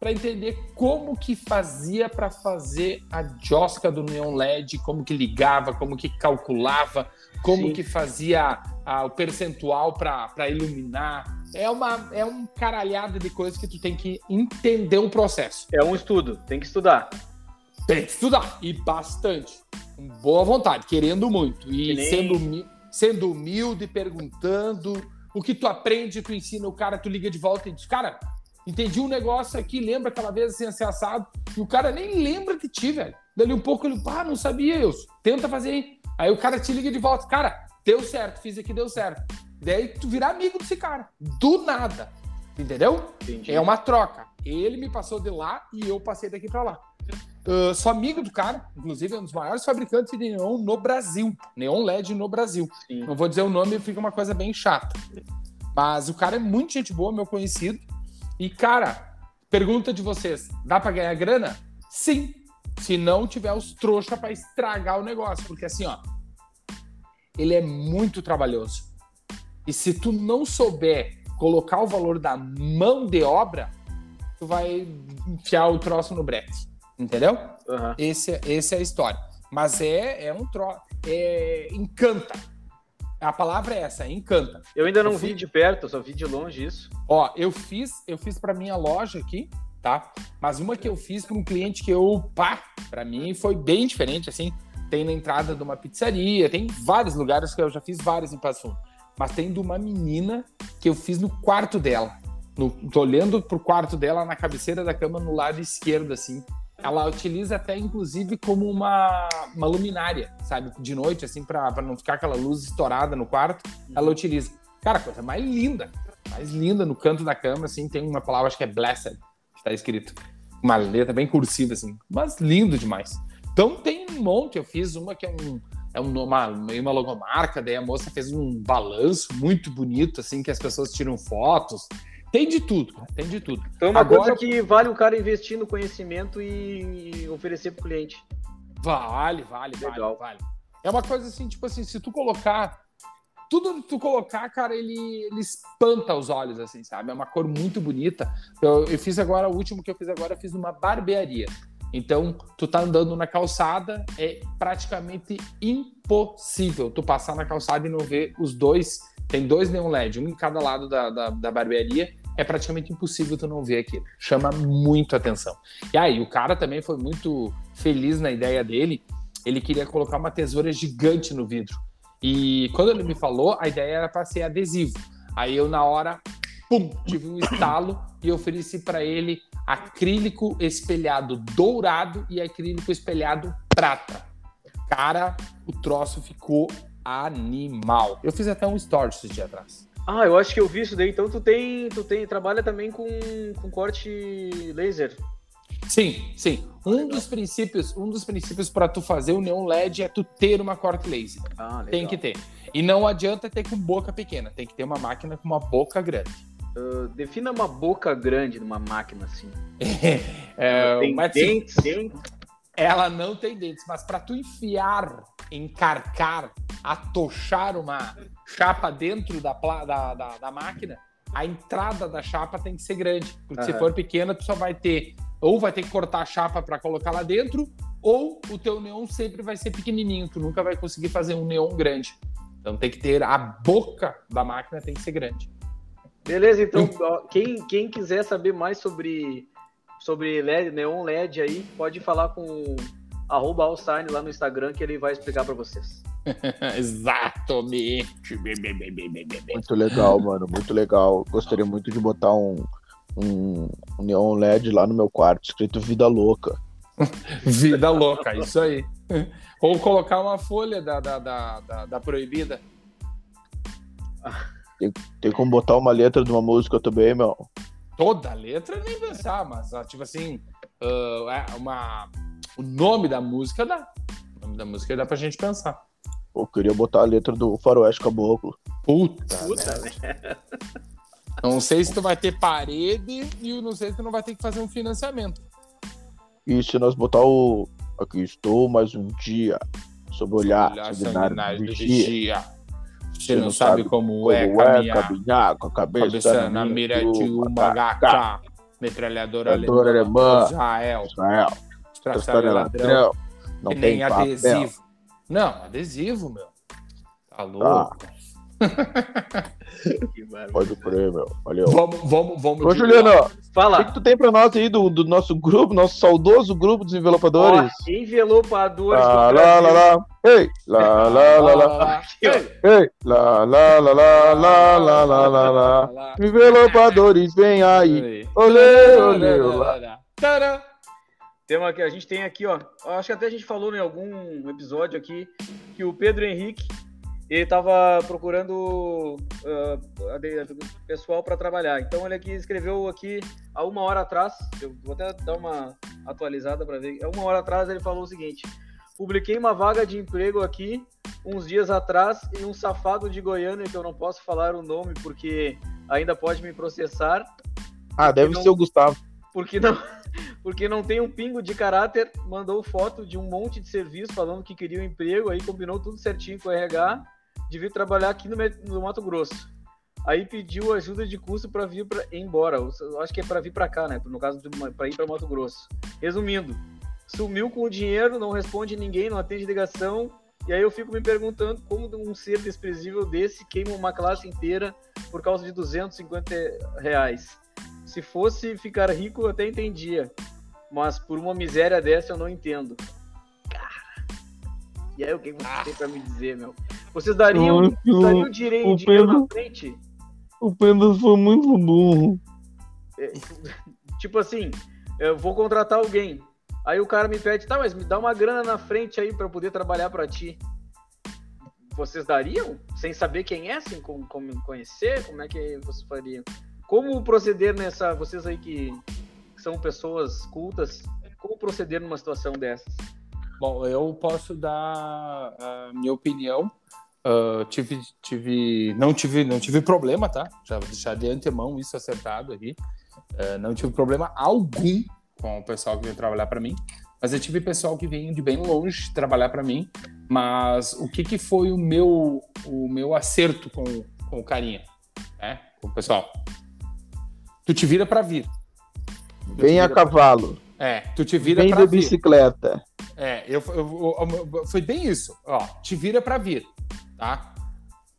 para entender como que fazia para fazer a josca do neon LED, como que ligava, como que calculava, como Sim. que fazia a, o percentual para iluminar. É uma é um caralhado de coisas que tu tem que entender o processo.
É um estudo, tem que estudar.
Tem que estudar e bastante, com boa vontade, querendo muito e nem... sendo sendo humilde, perguntando. O que tu aprende, tu ensina o cara, tu liga de volta e diz, cara, entendi um negócio aqui, lembra aquela vez assim, assim, assado, e o cara nem lembra de ti, velho. Dali um pouco ele, pá, não sabia, eu tenta fazer aí. Aí o cara te liga de volta, cara, deu certo, fiz aqui, deu certo. Daí tu virar amigo desse cara, do nada. Entendeu?
Entendi.
É uma troca. Ele me passou de lá e eu passei daqui pra lá. Uh, sou amigo do cara, inclusive é um dos maiores fabricantes de neon no Brasil. Neon LED no Brasil.
Sim.
Não vou dizer o nome, fica uma coisa bem chata. Mas o cara é muito gente boa, meu conhecido. E, cara, pergunta de vocês: dá pra ganhar grana? Sim. Se não tiver os trouxa pra estragar o negócio. Porque assim, ó, ele é muito trabalhoso. E se tu não souber colocar o valor da mão de obra, tu vai enfiar o troço no brete. Entendeu?
Aham.
Esse, é- esse é a história. Mas é, é um troço. É, encanta. A palavra é essa, encanta.
Eu ainda não
Eu fui-
vi de perto, eu só vi de longe isso.
Ó, eu fiz, eu fiz para minha loja aqui, tá? Mas uma que eu fiz para um cliente que eu, pá, para mim foi bem diferente, assim. Tem na entrada de uma pizzaria, tem vários lugares que eu já fiz vários em Passo Fundo. Mas tem de uma menina que eu fiz no quarto dela. No, tô olhando pro quarto dela na cabeceira da cama no lado esquerdo, assim. Ela utiliza até, inclusive, como uma, uma luminária, sabe? De noite, assim, pra, pra não ficar aquela luz estourada no quarto. Ela utiliza. Cara, coisa mais linda. Mais linda no canto da cama, assim, tem uma palavra, acho que é blessed, que tá escrito. Uma letra bem cursiva, assim. Mas lindo demais. Então tem um monte. Eu fiz uma que é um. É um- uma, meio uma logomarca, daí a moça fez um balanço muito bonito, assim, que as pessoas tiram fotos. Tem de tudo, tem de tudo.
Então é uma
Agora-
coisa que vale o cara investir no conhecimento e oferecer pro cliente.
Vale, vale,
Legal.
vale, vale. É uma coisa assim, tipo assim, se tu colocar. Tudo que tu colocar, cara, ele, ele espanta os olhos, assim, sabe? É uma cor muito bonita. Eu, eu fiz agora, o último que eu fiz agora, eu fiz numa barbearia. Então, tu tá andando na calçada, é praticamente impossível tu passar na calçada e não ver os dois. Tem dois neon LED, um em cada lado da, da, da barbearia. É praticamente impossível tu não ver aquilo. Chama muito atenção. E aí, o cara também foi muito feliz na ideia dele. Ele queria colocar uma tesoura gigante no vidro. E quando ele me falou, a ideia era para ser adesivo. Aí eu, na hora, pum, tive um estalo e ofereci para ele acrílico espelhado dourado e acrílico espelhado prata. Cara, o troço ficou animal. Eu fiz até um story esse dia atrás.
Ah, eu acho que eu vi isso daí. Então tu tem, tu tem, trabalha também com, com corte laser.
Sim, sim. Um dos princípios, um dos princípios para tu fazer o neon LED é tu ter uma corte laser.
Ah, legal.
Tem que ter. E não adianta ter com boca pequena, tem que ter uma máquina com uma boca grande.
Uh, defina uma boca grande numa máquina assim.
É,
tem
mas,
dentes.
ela não tem dentes, mas para tu enfiar, encarcar, atochar uma chapa dentro da, da, da, da máquina, a entrada da chapa tem que ser grande. Porque se for pequena, tu só vai ter, ou vai ter que cortar a chapa para colocar lá dentro, ou o teu neon sempre vai ser pequenininho, tu nunca vai conseguir fazer um neon grande. Então tem que ter a boca da máquina tem que ser grande.
Beleza, então ó, quem, quem quiser saber mais sobre, sobre LED, Neon LED aí, pode falar com o arroba Alsign lá no Instagram que ele vai explicar para vocês.
Exatamente.
Muito legal, mano, muito legal. Gostaria muito de botar um, um, um neon LED lá no meu quarto, escrito Vida Louca.
Vida louca, isso aí. Ou colocar uma folha da, da, da, da, da proibida.
Tem como botar uma letra de uma música também, meu.
Toda letra nem pensar, mas ah, tipo assim, é uma, o nome da música dá. O nome da música dá pra gente pensar.
Eu queria botar a letra do Faroeste Caboclo.
Puta,
Puta,
merda. Não sei se tu vai ter parede e não sei se tu não vai ter que fazer um financiamento.
E se nós botar o Aqui estou mais um dia, sob olhar,
Olhar
sanguinário
sanguinário
do
do
vigia.
vigia. Você não sabe como,
Como
é caminhar.
caminhar com a cabeça,
Cabeça na mira de uma gaca. Metralhadora alemã.
alemã.
Israel.
Israel,
ladrão.
ladrão, não
que
tem
nem
papel.
adesivo. Não, adesivo, meu. Tá louco.
que bárbaro.
Pode crer, meu. Valeu.
Vamos, vamos, vamos.
Ô, Juliano, o que,
Fala.
que tu tem pra nós aí do, do nosso grupo, nosso saudoso grupo dos envelopadores?
Ó, envelopadores
Lá,
do
lá, lá, lá. Ei, lá, lá, lá, lá. Ei, lá, lá, lá, lá, lá, lá, lá, lá, lá. Envelopadores, vem aí. Olê, olê, olá.
Tadã.
Tem uma que a gente tem aqui, ó. Acho que até a gente falou em algum episódio aqui que o Pedro Henrique ele estava procurando uh, pessoal para trabalhar. Então ele aqui escreveu aqui há uma hora atrás, eu vou até dar uma atualizada para ver. Há uma hora atrás ele falou o seguinte: publiquei uma vaga de emprego aqui uns dias atrás e um safado de Goiânia que eu não posso falar o nome porque ainda pode me processar.
Ah, deve não, ser o Gustavo.
Porque não, porque não tem um pingo de caráter, mandou foto de um monte de serviço falando que queria um emprego, aí combinou tudo certinho com o RH de vir trabalhar aqui no, no Mato Grosso. Aí pediu ajuda de custo para vir pra, embora. Eu acho que é para vir para cá, né? No caso, para ir para Mato Grosso. Resumindo, sumiu com o dinheiro, não responde ninguém, não atende ligação. E aí eu fico me perguntando como um ser desprezível desse queima uma classe inteira por causa de 250 reais. Se fosse ficar rico, eu até entendia. Mas por uma miséria dessa eu não entendo. E aí o que você ah. tem pra me dizer, meu? Vocês dariam, o, dariam direito, o dinheiro Pedro, na frente?
O Pedro foi muito burro.
É, tipo assim, eu vou contratar alguém. Aí o cara me pede, tá, mas me dá uma grana na frente aí para poder trabalhar para ti. Vocês dariam? Sem saber quem é, sem como, como conhecer? Como é que vocês fariam? Como proceder nessa. Vocês aí que, que são pessoas cultas, como proceder numa situação dessas?
Bom, eu posso dar a minha opinião Uh, tive, tive, não tive, não tive problema, tá? Já deixar de antemão isso acertado aqui. Uh, não tive problema algum com o pessoal que veio trabalhar para mim, mas eu tive pessoal que veio de bem longe trabalhar para mim. Mas o que que foi o meu, o meu acerto com, com o carinha, né? Com o pessoal? Tu te vira para vir.
Vem a cavalo.
Pra... É, tu te vira
vir. Vem de bicicleta.
É, eu, eu, eu, foi bem isso. Ó, te vira para vir tá?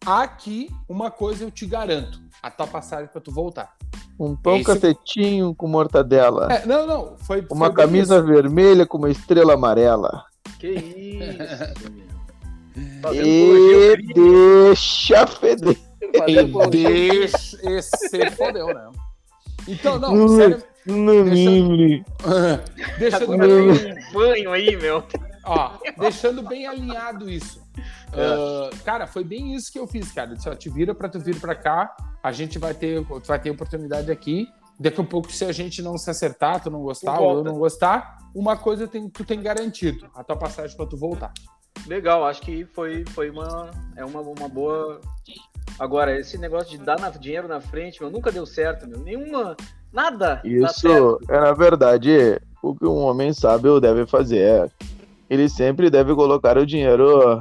Aqui, uma coisa eu te garanto: a tua passagem para tu voltar.
Um pão Esse... cacetinho com mortadela.
É, não, não. Foi,
uma foi camisa isso. vermelha com uma estrela amarela.
Que isso,
E deixa feder.
E deixa. Esse fodeu, né? Então, não,
sério. No
deixando... deixando
bem... um banho aí, meu.
Ó, deixando bem alinhado isso. Uh, cara, foi bem isso que eu fiz, cara. Só te vira para tu vir para cá, a gente vai ter, vai ter oportunidade aqui. Daqui a pouco, se a gente não se acertar, tu não gostar ou eu não gostar, uma coisa tem, tu tem garantido, a tua passagem para tu voltar.
Legal, acho que foi, foi uma, é uma, uma boa. Agora, esse negócio de dar na, dinheiro na frente, meu, nunca deu certo, meu. Nenhuma. Nada.
Isso é, na verdade, o que um homem sabe ou deve fazer. Ele sempre deve colocar o dinheiro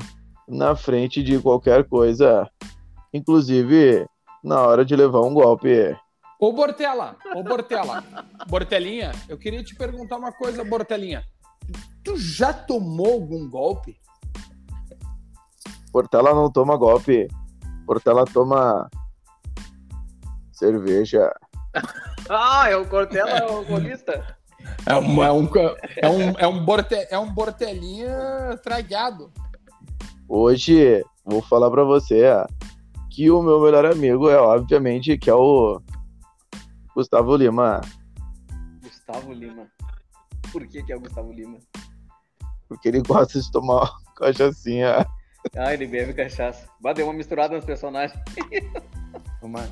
na frente de qualquer coisa, inclusive na hora de levar um golpe.
Ô Bortela, ô Bortela, Bortelinha, eu queria te perguntar uma coisa, Bortelinha. Tu já tomou algum golpe?
Portela não toma golpe. Portela toma cerveja.
ah, é o Cortella é o alcoolista?
É um, é um, é um, é um, borte, é um bortelinha tragado.
Hoje, vou falar para você que o meu melhor amigo é, obviamente, que é o Gustavo Lima.
Gustavo Lima. Por que, que é o Gustavo Lima?
Porque ele gosta de tomar cachaçinha.
Ah, ele bebe cachaça. Bah, deu uma misturada nos personagens.
Uma,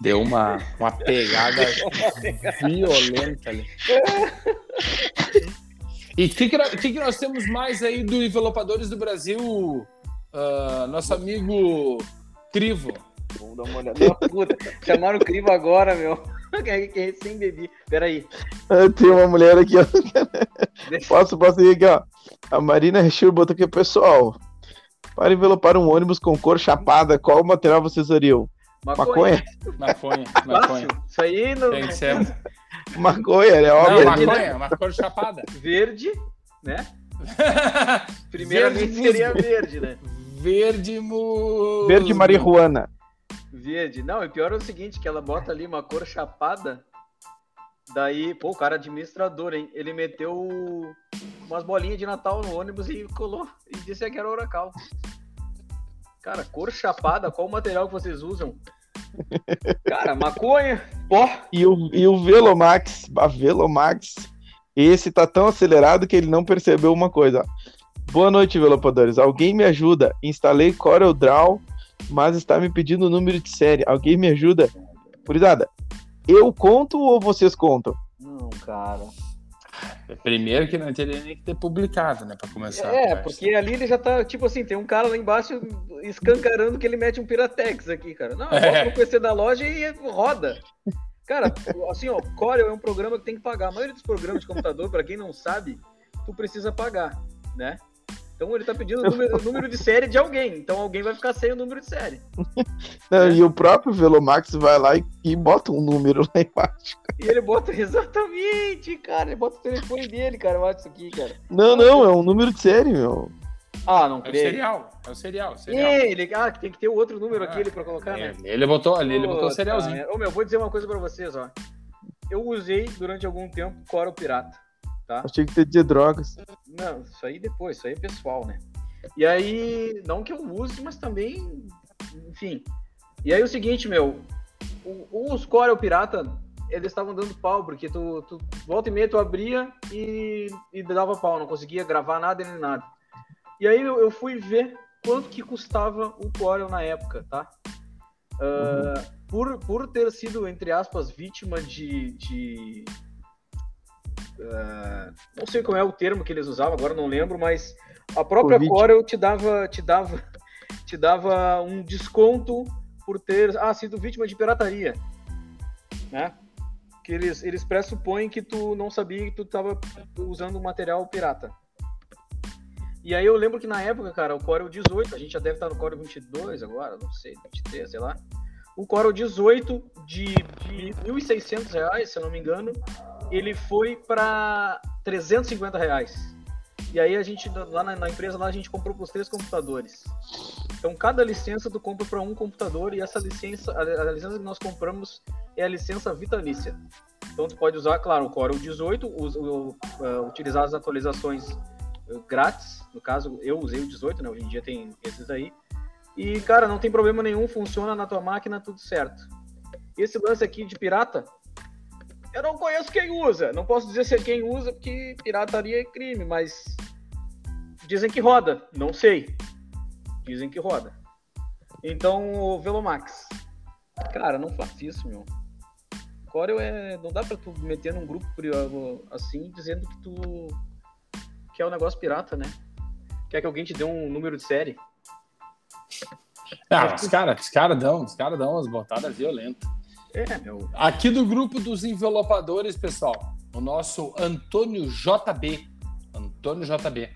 deu uma, uma pegada violenta ali. E o que, que, que, nós temos mais aí do Envelopadores do Brasil? Uh, nosso amigo Crivo.
Vamos dar uma olhada. puta, chamaram o Crivo agora, meu. Que, que recém bebi. Peraí.
Tem uma mulher aqui, ó. Posso, posso ir aqui, ó. A Marina Rechur botou aqui, pessoal. Para envelopar um ônibus com cor chapada, qual material vocês usariam?
Maconha. Maconha. Maconha.
Isso aí não. Tem que ser.
Maconha, né? Óbvio.
Não, maconha, uma cor chapada.
Verde, né? Primeiramente verde seria verde, né?
Verde mu...
Verde marihuana.
Verde. Não, e pior é o seguinte, que ela bota ali uma cor chapada, daí, pô, o cara administrador, hein? Ele meteu umas bolinhas de Natal no ônibus e colou, e disse que era Oracal. Cara, cor chapada, qual o material que vocês usam? Cara, maconha, pó.
E o, e o Velomax, a Velomax, esse tá tão acelerado que ele não percebeu uma coisa. Boa noite, Velopadores. Alguém me ajuda? Instalei Corel Draw, mas está me pedindo o número de série. Alguém me ajuda? Cuidado. Eu conto ou vocês contam?
Não, cara.
Primeiro que não teria nem que ter publicado, né? Pra começar.
É, porque ali ele já tá, tipo assim, tem um cara lá embaixo escancarando que ele mete um Piratex aqui, cara. Não,
É.
no PC da loja e roda. Cara, assim, ó, Corel é um programa que tem que pagar. A maioria dos programas de computador, pra quem não sabe, tu precisa pagar, né? Então ele tá pedindo o número, o número de série de alguém. Então alguém vai ficar sem o número de série.
Não,
É.
E o próprio Velomax vai lá e, e bota um número lá embaixo.
E ele bota exatamente, cara. Ele bota o telefone dele, cara. Olha isso aqui, cara.
Não, não, é um número de série, meu.
Ah, não
É o
creio.
cereal. É o cereal. o cereal.
É, ele, ah, tem que ter o outro número aqui
Ah,
ele pra colocar, né?
É, ele botou ali, ele botou o cerealzinho.
merda. Ô, meu, vou dizer uma coisa pra vocês, ó. Eu usei durante algum tempo Corel Pirata, tá?
Achei que ter drogas.
Não, isso aí depois, isso aí é pessoal, né? E aí, não que eu use, mas também, enfim. E aí o seguinte, meu, o- os Corel Pirata, eles estavam dando pau, porque tu, tu volta e meia tu abria e, e dava pau, não conseguia gravar nada nem nada. E aí eu, eu fui ver quanto que custava o Corel na época, tá? Ah, por, por ter sido, entre aspas, vítima de. de ah, não sei qual é o termo que eles usavam, agora não lembro, mas a própria
Covid.
Corel te dava, te dava, te dava um desconto por ter ah, sido vítima de pirataria, né? Que eles, eles pressupõem que tu não sabia que tu estava usando material pirata. E aí eu lembro que na época, cara, o Corel 18, a gente já deve estar no Corel 22 agora, não sei, 23, sei lá. O Corel 18 de, de 1.600 reais, se eu não me engano, ele foi para 350 reais. E aí a gente, lá na, na empresa, lá a gente comprou os três computadores. Então cada licença tu compra para um computador e essa licença, a, a licença que nós compramos é a licença vitalícia. Então tu pode usar, claro, o Corel 18, us- uh, utilizar as atualizações uh, grátis. No caso, eu usei o 18, né? Hoje em dia tem esses aí. E, cara, não tem problema nenhum, funciona na tua máquina, tudo certo. Esse lance aqui de pirata, eu não conheço quem usa. Não posso dizer se é quem usa, porque pirataria é crime, mas dizem que roda. Não sei. Dizem que roda. Então, o Velomax. Cara, não faça isso, meu. Corel é. Não dá pra tu meter num grupo assim dizendo que tu quer um negócio pirata, né? Quer que alguém te dê um número de série.
Ah, os caras os cara dão, os caras dão umas botadas violentas.
É, meu.
Aqui do grupo dos envelopadores, pessoal, o nosso Antônio JB. Antônio JB.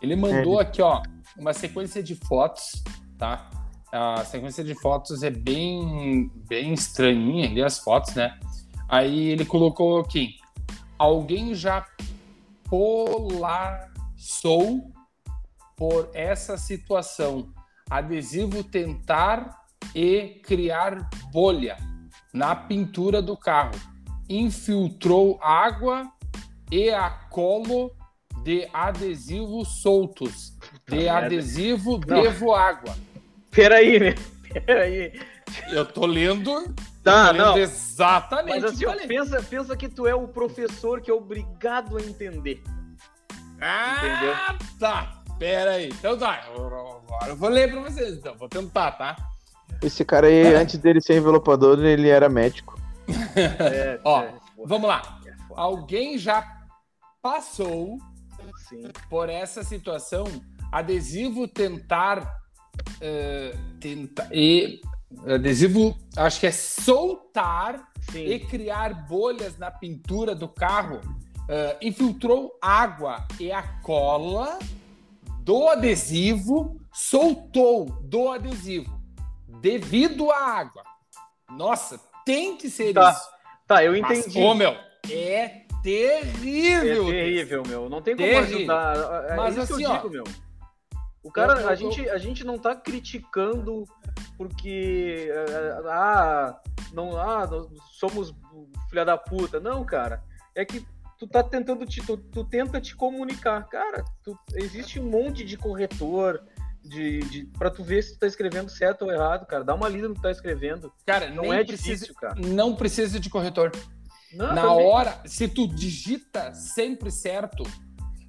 Ele mandou aqui, ó, uma sequência de fotos, tá? A sequência de fotos é bem, bem estranhinha ali, as fotos, né? Aí ele colocou aqui: alguém já polaçou por essa situação. Adesivo tentar e criar bolha na pintura do carro. Infiltrou água e a colo de adesivo soltos. De
merda.
adesivo
Não.
devo água.
Peraí, meu. Peraí.
Eu tô lendo,
Tá,
tô lendo
não.
exatamente
Mas assim, ó, pensa, pensa que tu é o professor que é obrigado a entender.
Ah, tá. Pera aí. Então tá. Agora eu vou ler pra vocês, então. Vou tentar, tá?
Esse cara aí, antes dele ser envelopador, ele era médico.
É,
Ó,
é, porra,
Vamos lá.
é.
Alguém já passou
Sim.
por essa situação, adesivo tentar, eh, tenta- e adesivo, acho que é soltar
Sim.
e criar bolhas na pintura do carro, eh, infiltrou água e a cola do adesivo soltou do adesivo devido à água. Nossa, tem que ser
Tá,
isso.
Tá, eu
Mas,
entendi.
ô, meu, é
é
terrível.
terrível, meu. Não tem como
Terrível.
ajudar. É
Mas
isso que
assim,
eu
ó,
digo, meu. O cara,
eu- eu-
a, gente, a gente não tá criticando porque eh, ah, não, ah, nós somos filha da puta. Não, cara. É que tu tá tentando te, tu, tu tenta te comunicar. Cara, tu- existe um monte de corretor de, de para tu ver se tu tá escrevendo certo ou errado, cara. Dá uma lida no que tu tá escrevendo.
Cara,
Não é
precisa,
difícil, cara.
não precisa de corretor.
Não,
Na
também.
hora, se tu digita sempre certo,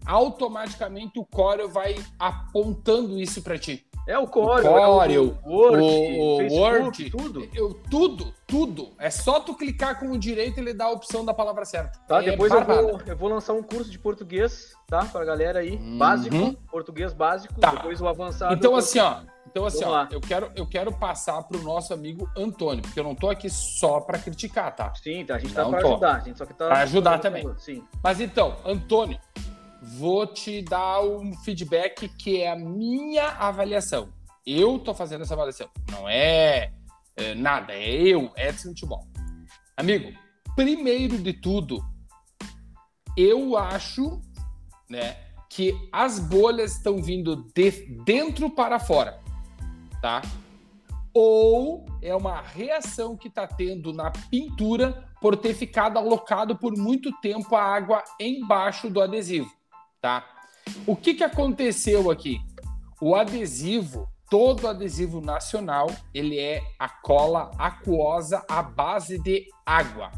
automaticamente o Corel vai apontando isso para ti.
É o Corel,
Corel,
é o Word,
o
Facebook,
Word,
tudo.
Eu, tudo, tudo. É só tu clicar com o direito e ele dá a opção da palavra certa.
Tá,
É
depois eu vou, eu vou lançar um curso de português, tá? Pra galera aí.
Uhum.
Básico, português básico,
Tá.
depois o avançado.
Então
eu-
assim, ó, então assim, ó, eu quero eu quero passar pro nosso amigo Antônio, porque eu não tô aqui só para criticar, tá?
Sim, tá, a gente tá
Não
pra
tô.
ajudar. A gente só que tá.
Pra ajudar também.
Sim.
Mas então, Antônio, vou te dar um feedback que é a minha avaliação. Eu tô fazendo essa avaliação. Não é, é nada, é eu, Edson Tibol. Amigo, primeiro de tudo, eu acho, né, que as bolhas estão vindo de dentro para fora, tá? Ou é uma reação que está tendo na pintura por ter ficado alocado por muito tempo a água embaixo do adesivo, tá? O que, que aconteceu aqui? O adesivo, todo adesivo nacional, ele é a cola aquosa à base de água.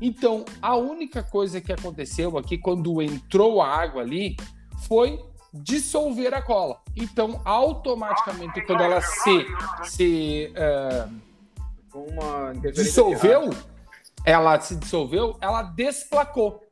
Então, a única coisa que aconteceu aqui quando entrou a água ali foi dissolver a cola. Então, automaticamente, quando ela se, se
de
dissolveu, ela se dissolveu, ela desplacou.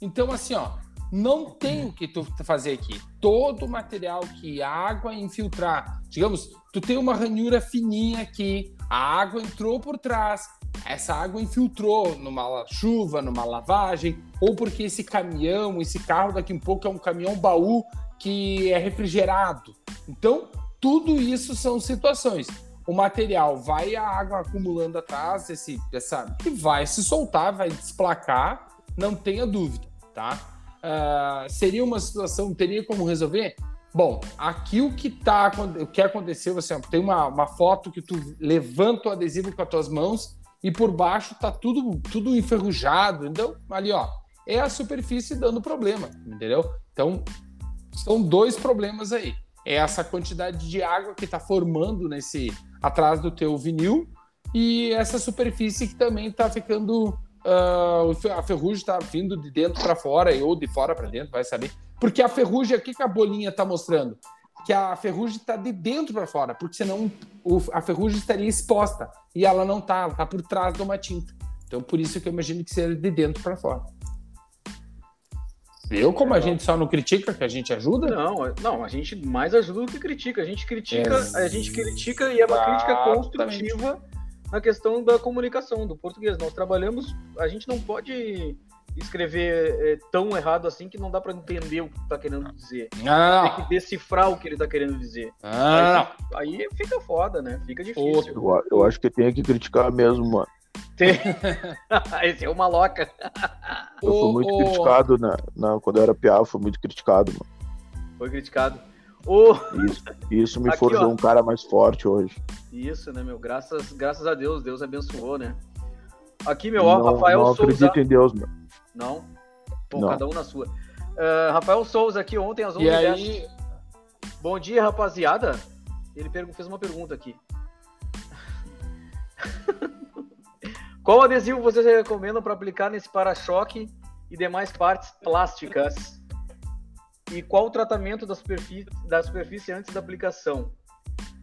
Então, assim, ó, não tem o que tu fazer aqui. Todo material que a água infiltrar, digamos, tu tem uma ranhura fininha aqui, a água entrou por trás, essa água infiltrou numa chuva, numa lavagem, ou porque esse caminhão, esse carro daqui um pouco é um caminhão baú que é refrigerado. Então, tudo isso são situações. O material vai a água acumulando atrás, esse, essa, e vai se soltar, vai desplacar, não tenha dúvida, tá? Ah, seria uma situação, teria como resolver? Bom, aqui o que tá, o que aconteceu, assim, tem uma, uma foto que tu levanta o adesivo com as tuas mãos e por baixo tá tudo, tudo enferrujado, então ali, ó, é a superfície dando problema, entendeu? Então, são dois problemas aí. É essa quantidade de água que está formando nesse atrás do teu vinil e essa superfície que também está ficando o fe- a ferrugem está vindo de dentro para fora ou de fora para dentro, vai saber. Porque a ferrugem aqui que a bolinha está mostrando que a ferrugem está de dentro para fora, porque senão o- a ferrugem estaria exposta e ela não está, ela está por trás de uma tinta. Então por isso que eu imagino que seja de dentro para fora. Eu, como a gente só não critica, que a gente ajuda,
Não, não, a gente mais ajuda do que critica. A gente critica, a gente critica e é uma crítica construtiva na questão da comunicação, do português. Nós trabalhamos, a gente não pode escrever é, tão errado assim que não dá para entender o que tá querendo dizer.
não,
Tem que decifrar o que ele tá querendo dizer.
não, não, não.
Aí fica foda, né? Fica difícil.
Eu, eu acho que tem que criticar mesmo, mano.
Esse é uma loca.
Eu fui muito
o-
criticado na, na- quando eu era piá, eu fui muito criticado, mano.
Foi criticado.
Isso, isso me
Aqui,
forjou
ó.
um cara mais forte hoje.
Isso, né, meu? Graças, graças a Deus, Deus abençoou, né? Aqui, meu, ó,
não,
Rafael
não
Souza.
acredito em Deus, mano.
Não? Bom,
Não.
cada um na sua. Ah, Rafael Souza aqui ontem às 11
E aí,
Bom dia, rapaziada. Ele fez uma pergunta aqui. Qual adesivo vocês recomendam para aplicar nesse para-choque e demais partes plásticas? E qual o tratamento da superfície, da superfície antes da aplicação?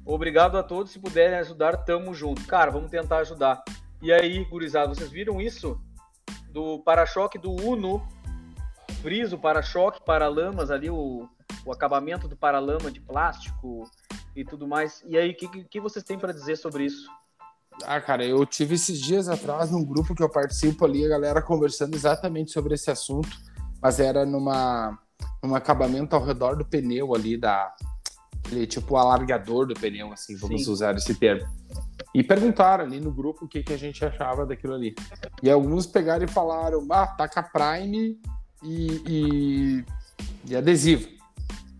Obrigado a todos. Se puderem ajudar, tamo junto. Cara, vamos tentar ajudar. E aí, gurizada, vocês viram isso? Do para-choque do Uno, friso, para-choque, para-lamas ali, o, o acabamento do paralama de plástico e tudo mais. E aí, o que, que- vocês têm para dizer sobre isso?
Ah, cara, eu tive esses dias atrás num grupo que eu participo ali, a galera conversando exatamente sobre esse assunto, mas era numa um acabamento ao redor do pneu ali da aquele tipo alargador do pneu, assim, vamos
Sim.
usar esse termo. E perguntaram ali no grupo o que, que a gente achava daquilo ali. E alguns pegaram e falaram: ah, taca Prime e, e, e adesivo.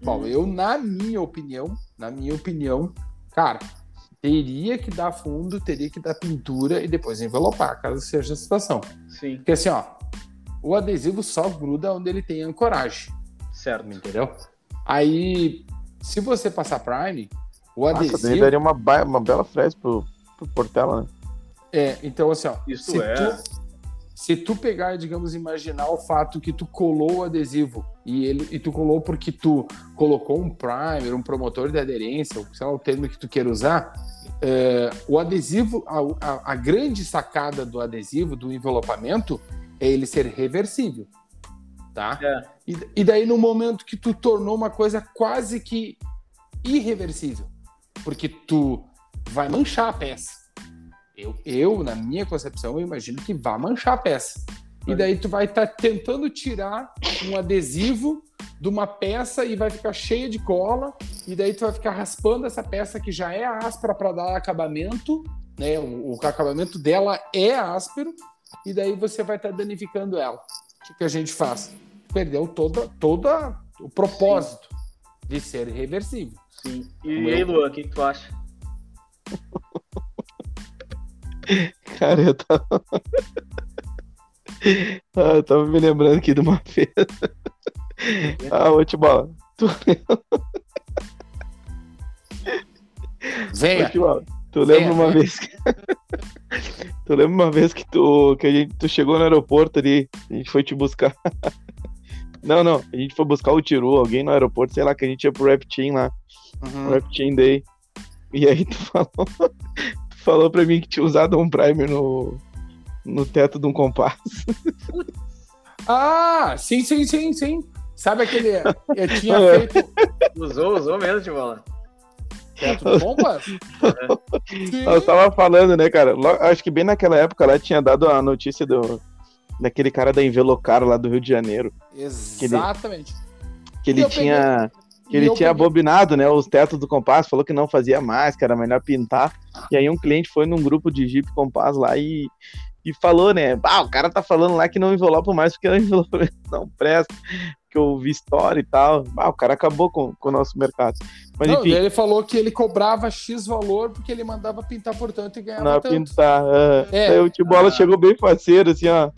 Bom,
Uhum.
eu, na minha opinião, na minha opinião, cara, teria que dar fundo, teria que dar pintura e depois envelopar, caso seja a situação.
Sim,
Porque assim, ó, o adesivo só gruda onde ele tem ancoragem,
certo.
entendeu? Aí, se você passar Prime, o
Nossa, daí
adesivo.
daria uma, uma bela frase pro, pro Portela, né?
É, então assim, ó,
Isso
se
é.
tu, se tu pegar, digamos, imaginar o fato que tu colou o adesivo e ele e tu colou porque tu colocou um primer, um promotor de aderência, ou sei lá o termo que tu queira usar, é, o adesivo, a, a, a, grande sacada do adesivo, do envelopamento, é ele ser reversível, tá? É. E, e daí no momento que tu tornou uma coisa quase que irreversível, porque tu vai manchar a peça eu, eu, na minha concepção, eu imagino que vai manchar a peça. E daí tu vai estar tá tentando tirar um adesivo de uma peça e vai ficar cheia de cola, e daí tu vai ficar raspando essa peça que já é áspera para dar acabamento, né? O, o, acabamento dela é áspero, e daí você vai estar tá danificando ela. O que, que, a gente faz? Perdeu toda, toda o propósito Sim. de ser reversível.
Sim. E aí, Luan, o que, tu acha?
Cara, eu tava. ah, eu tava me lembrando aqui de uma vez. ah, bola. Tu...
Venha.
Tu lembra uma venha. vez que. tu lembra uma vez que tu, que a gente, tu chegou no aeroporto ali, a gente foi te buscar. Não, não, a gente foi buscar o Tiru, alguém no aeroporto, sei lá, que a gente ia pro Rap Team lá. Uhum. Rap Team Day. E aí tu falou, falou pra mim que tinha usado um primer no, no teto de um compasso.
ah, sim, sim, sim, sim. Sabe aquele. Eu tinha é. feito.
Usou, usou mesmo, Tibola.
Teto do compasso?
Eu tava falando, né, cara? Acho que bem naquela época lá tinha dado a notícia do, daquele cara da Envelocar lá do Rio de Janeiro.
Exatamente.
Que ele, que ele tinha. Peguei que ele tinha peguei... abobinado, né, os tetos do compasso, falou que não fazia mais, que era melhor pintar. E aí um cliente foi num grupo de Jeep Compass lá e, e falou, né, ah, o cara tá falando lá que não envelopa mais porque o envelopamento não presta, que eu vi história e tal. Ah, o cara acabou com, com o nosso mercado.
Mas, não, enfim, ele falou que ele cobrava X valor porque ele mandava pintar por tanto e ganhava não, tanto.
pintar. Uh, é. Aí o Tibola ah. chegou bem faceiro, assim, ó.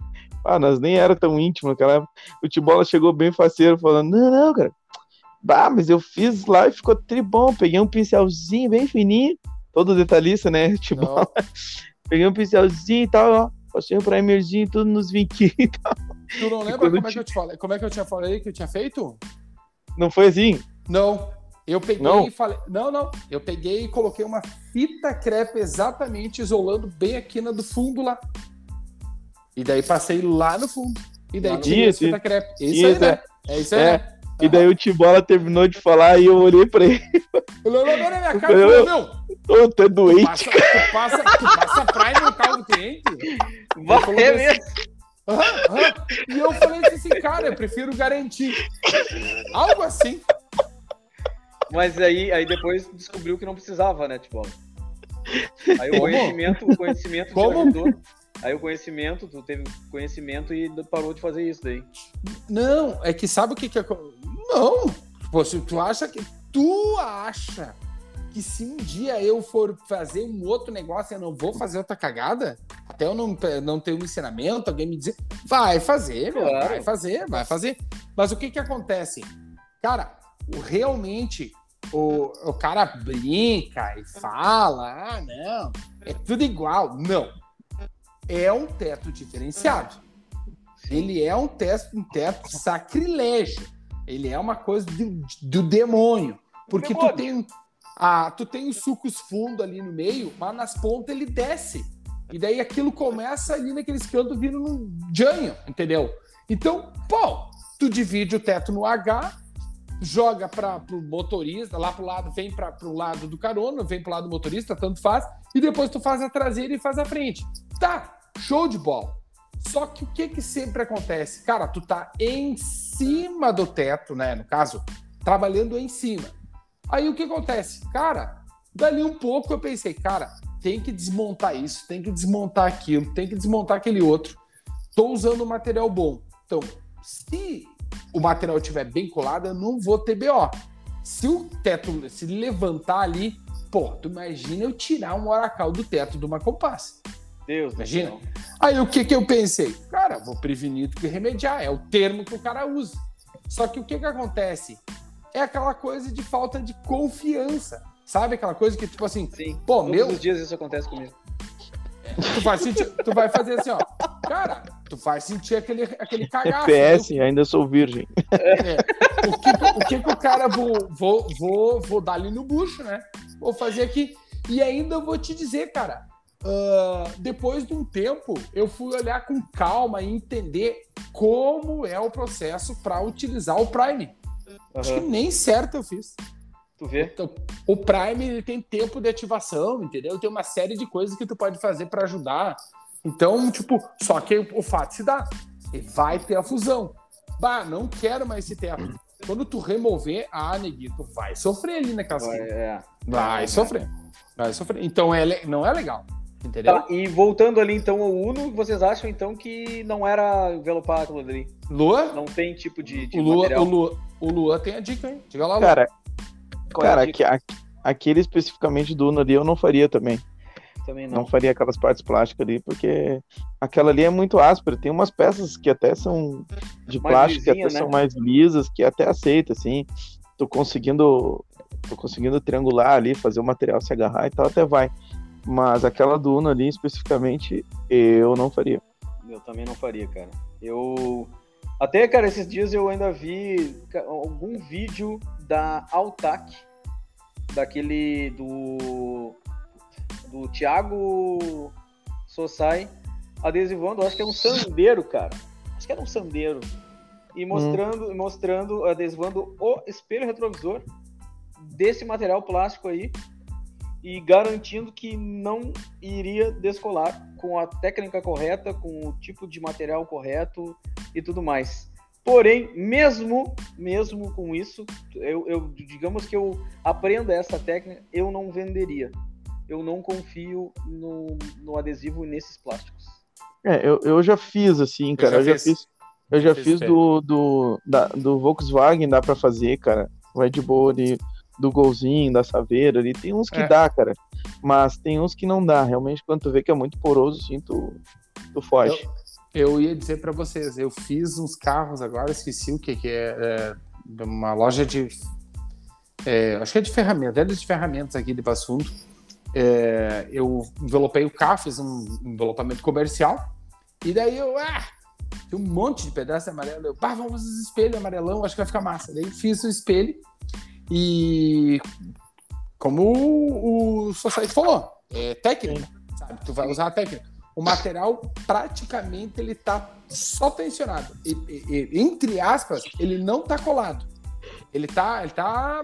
Ah, nós nem era tão íntimo naquela época. O Tibola chegou bem faceiro, falando: Não, não, cara, Bah, mas eu fiz lá e ficou tribom. Peguei um pincelzinho bem fininho, todo detalhista, né? Tipo, peguei um pincelzinho e tal, ó. Passei um primerzinho tudo nos 20 e tal.
Tu não lembra como é que eu te falei? Como é que eu tinha falei que eu tinha feito?
Não foi assim?
Não. Eu peguei não. e falei. Não, não. Eu peguei e coloquei uma fita crepe exatamente isolando bem a quina do fundo lá. E daí passei lá no fundo. E daí tinha fita crepe. Isso, isso aí, né? É isso aí, é. né?
E daí o Tibola terminou de falar e eu olhei pra ele.
Ele olhou na minha cara e falou, meu.
Tô, tô doente.
Tu passa, tu passa, tu passa Prime no carro do cliente?
Vai é mesmo.
Aham, aham. E eu falei assim, cara, eu prefiro garantir. Algo assim.
Mas aí, aí depois descobriu que não precisava, né, Tibola? Aí o conhecimento, o conhecimento
Como? ajudou.
Aí o conhecimento, tu teve conhecimento e parou de fazer isso daí.
Não, é que sabe o que que é... Não! Se tu acha que... Tu acha que se um dia eu for fazer um outro negócio, eu não vou fazer outra cagada? Até eu não, não ter um ensinamento, alguém me dizer, vai fazer, claro. meu, vai fazer, vai fazer. Mas o que que acontece? Cara, realmente o, o cara brinca e fala, ah, não, é tudo igual. Não, é um teto diferenciado. Ele é um teto, um teto sacrilégio. Ele é uma coisa do, do demônio. Porque demônio. tu tem, ah, tu tem os sucos fundo ali no meio, mas nas pontas ele desce. E daí aquilo começa ali naqueles cantos vindo num janho, entendeu? Então, pô, tu divide o teto no H, joga para o motorista, lá pro lado, vem para o lado do carona, vem pro lado do motorista, tanto faz, e depois tu faz a traseira e faz a frente. Tá, Show de bola. Só que o que que sempre acontece? Cara, tu tá em cima do teto, né? No caso, trabalhando em cima. Aí o que acontece? Cara, dali um pouco eu pensei, cara, tem que desmontar isso, tem que desmontar aquilo, tem que desmontar aquele outro. Tô usando um material bom. Então, se o material estiver bem colado, eu não vou ter BO. Se o teto se levantar ali, pô, tu imagina eu tirar um oracal do teto de uma compass.
Deus,
imagina. Aí o que, que eu pensei? Cara, vou prevenir do que remediar. É o termo que o cara usa. Só que o que, que acontece? É aquela coisa de falta de confiança. Sabe aquela coisa que, tipo assim,
Sim. pô, Todos meu. Todos os dias isso acontece comigo.
Tu vai, tu vai fazer assim, ó. Cara, tu vai sentir aquele, aquele cagaço.
PS, ainda sou virgem.
É. O, que, o que que o cara vou, vou, vou, vou dar ali no bucho, né? Vou fazer aqui. E ainda vou te dizer, cara, uh, depois de um tempo, eu fui olhar com calma e entender como é o processo para utilizar o Prime. Acho que nem certo eu fiz.
Tu vê?
Então, o Prime ele tem tempo de ativação, entendeu? Tem uma série de coisas que tu pode fazer para ajudar. Então, tipo, só que o fato se dá. E vai ter a fusão. Bah, não quero mais esse teto. Quando tu remover, ah, neguinho, tu vai sofrer ali naquela
Vai,
vai,
é.
vai sofrer. Vai sofrer. Então, é, não é legal. Entendeu?
Tá, e voltando ali então ao Uno, vocês acham então que não era envelopar aquilo ali?
Lua?
Não tem tipo de, de
O Lua,
material?
o, Lua, o Lua tem a dica, hein? Diga lá, Lua.
Cara,
Qual é a
cara, aque- aquele especificamente do Uno ali eu não faria também.
Também
Não
não.
faria aquelas partes plásticas ali, porque aquela ali é muito áspera. Tem umas peças que até são de
Mais
plástico, que até
né?
são mais lisas, que até aceita, assim. Tô conseguindo. Tô conseguindo triangular ali, fazer o material se agarrar e tal, até vai. Mas aquela do Uno ali, especificamente, eu não faria.
Eu também não faria, cara. Eu. Até, cara, esses dias eu ainda vi algum vídeo da Altac, daquele do. do Thiago Sossai, adesivando, acho que é um sandeiro, cara. Acho que era um sandeiro. E mostrando, mostrando, adesivando o espelho retrovisor desse material plástico aí e garantindo que não iria descolar com a técnica correta, com o tipo de material correto e tudo mais. Porém, mesmo mesmo com isso, eu, eu- digamos que eu aprenda essa técnica, eu não venderia. Eu não confio no, no adesivo e nesses plásticos.
É, eu, eu já fiz, assim, cara. Eu já,
fiz.
fiz. Eu já
Fiz
fiz do, do, da- do Volkswagen, dá pra fazer, cara. Vai de boa ali, do Golzinho, da Saveira ali. Tem uns que
É.
dá, cara. Mas tem uns que não dá. Realmente, quando tu vê que é muito poroso, assim, tu, tu foge.
Eu ia dizer pra vocês, eu fiz uns carros agora, esqueci o que, que é, é, uma loja de. é, acho que é de ferramentas, vendas de ferramentas aqui de Passo Fundo. É, eu envelopei o carro, fiz um envelopamento comercial, e daí eu. Ah, um monte de pedaço amarelo. Eu, pá, vamos fazer espelho amarelão, acho que vai ficar massa. Daí fiz o espelho e. Como o, o Society falou, é técnica, sabe? Tu vai usar a técnica o material praticamente ele tá só tensionado. E, e- e, entre aspas, ele não tá colado. Ele tá, ele tá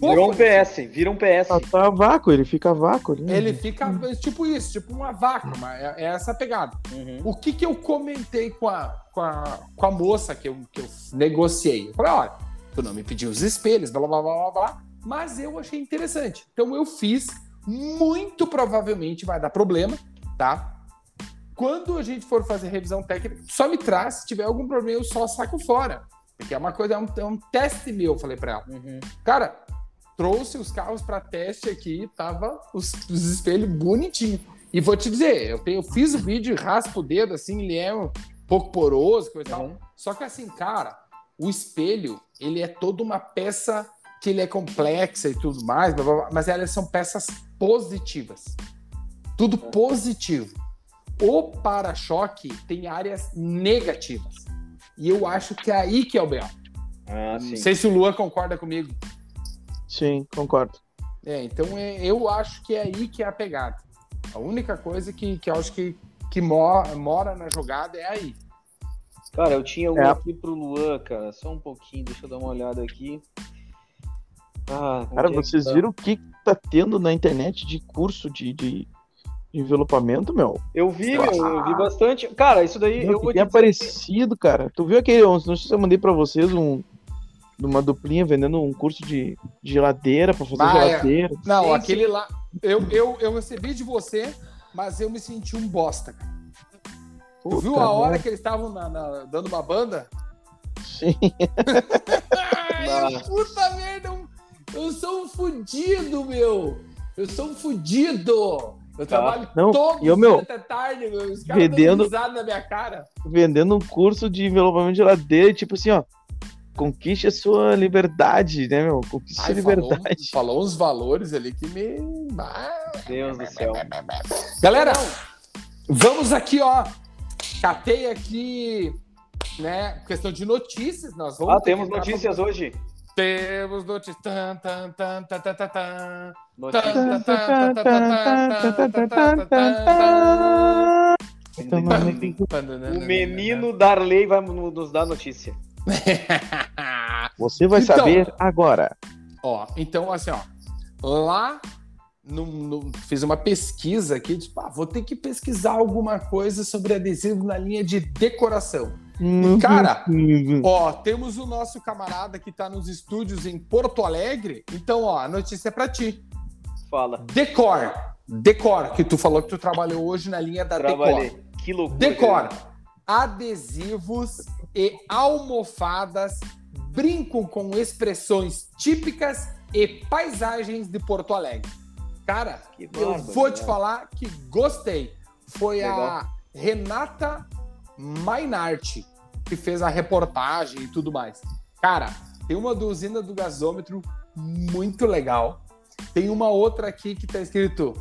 Virou um PS, vira um PS.
Tá, tá vácuo, ele fica vácuo ali.
Ele fica tipo isso, tipo uma vaca, mas é, é essa pegada.
Uhum.
O que que eu comentei com a, com a, com a moça que eu, que eu negociei? Eu falei, olha, tu não me pediu os espelhos, blá, blá, blá, blá, blá, mas eu achei interessante. Então eu fiz, muito provavelmente vai dar problema, tá? Quando a gente for fazer revisão técnica, só me traz, se tiver algum problema, eu só saco fora. Porque é uma coisa, é um, é um teste meu, eu falei pra ela.
Uhum.
Cara, trouxe os carros para teste aqui, tava os, os espelhos bonitinhos. E vou te dizer, eu, tenho- eu fiz o vídeo, raspo o dedo, assim, ele é um pouco poroso, coisa e tal.
Uhum.
Só que assim, cara, o espelho, ele é toda uma peça que ele é complexa e tudo mais, blá, blá, blá, mas elas são peças positivas. Tudo positivo. O para-choque tem áreas negativas. E eu acho que é aí que é o B.O.
Ah.
Não sei se o Lua concorda comigo.
Sim, concordo.
É, então é, eu acho que é aí que é a pegada. A única coisa que, que eu acho que, que mora, mora na jogada é aí.
Cara, eu tinha um
É.
aqui pro Luan, cara. Só um pouquinho, deixa eu dar uma olhada aqui. Ah,
Cara,
é que
vocês
tá?
viram o que tá tendo na internet de curso de, de, de envelopamento, meu?
Eu vi, meu, eu vi bastante. Cara, isso daí
Meu,
eu vou
tem
te dizer que-
aparecido, cara. Tu viu aquele, não sei se eu mandei pra vocês um de uma duplinha vendendo um curso de, de geladeira pra fazer
Ah, é.
geladeira.
Não,
Sim,
aquele lá. Eu, eu, eu recebi de você, mas eu me senti um bosta, cara.
Puta
viu a hora
merda.
que eles estavam dando uma banda?
Sim.
Ai, puta merda, eu, sou um fudido, meu. Eu sou um fudido. Eu trabalho
Não,
todo
eu, meu,
até tarde, meu. Os caras
vendendo-
na minha cara.
Vendendo um curso de envelopamento de geladeira, tipo assim, ó. Conquiste a sua liberdade, né, meu? Conquiste a sua
falou,
liberdade.
falou uns valores ali que me.
Deus do céu.
Galera, vamos aqui, ó. Catei aqui, né? Questão de notícias. Nós vamos
ah, temos notícias
pra...
hoje.
Temos notícias.
O menino Darley vai nos dar notícia.
Você vai
então,
saber agora.
Ó, então assim, ó. Lá no, no- fiz uma pesquisa aqui, tipo, ah, vou ter que pesquisar alguma coisa sobre adesivo na linha de decoração. cara, Ó, temos o nosso camarada que tá nos estúdios em Porto Alegre. Então, ó, a notícia é pra ti.
Fala.
Decor. Decor, que tu falou que tu trabalhou hoje na linha da Decor.
Trabalhei. Que loucura.
Decor. Adesivos e almofadas brincam com expressões típicas e paisagens de Porto Alegre. Cara,
Que
eu vou te falar que gostei. Foi
Legal.
a Renata Mainart que fez a reportagem e tudo mais. Cara, tem uma do usina do gasômetro muito legal. Tem uma outra aqui que tá escrito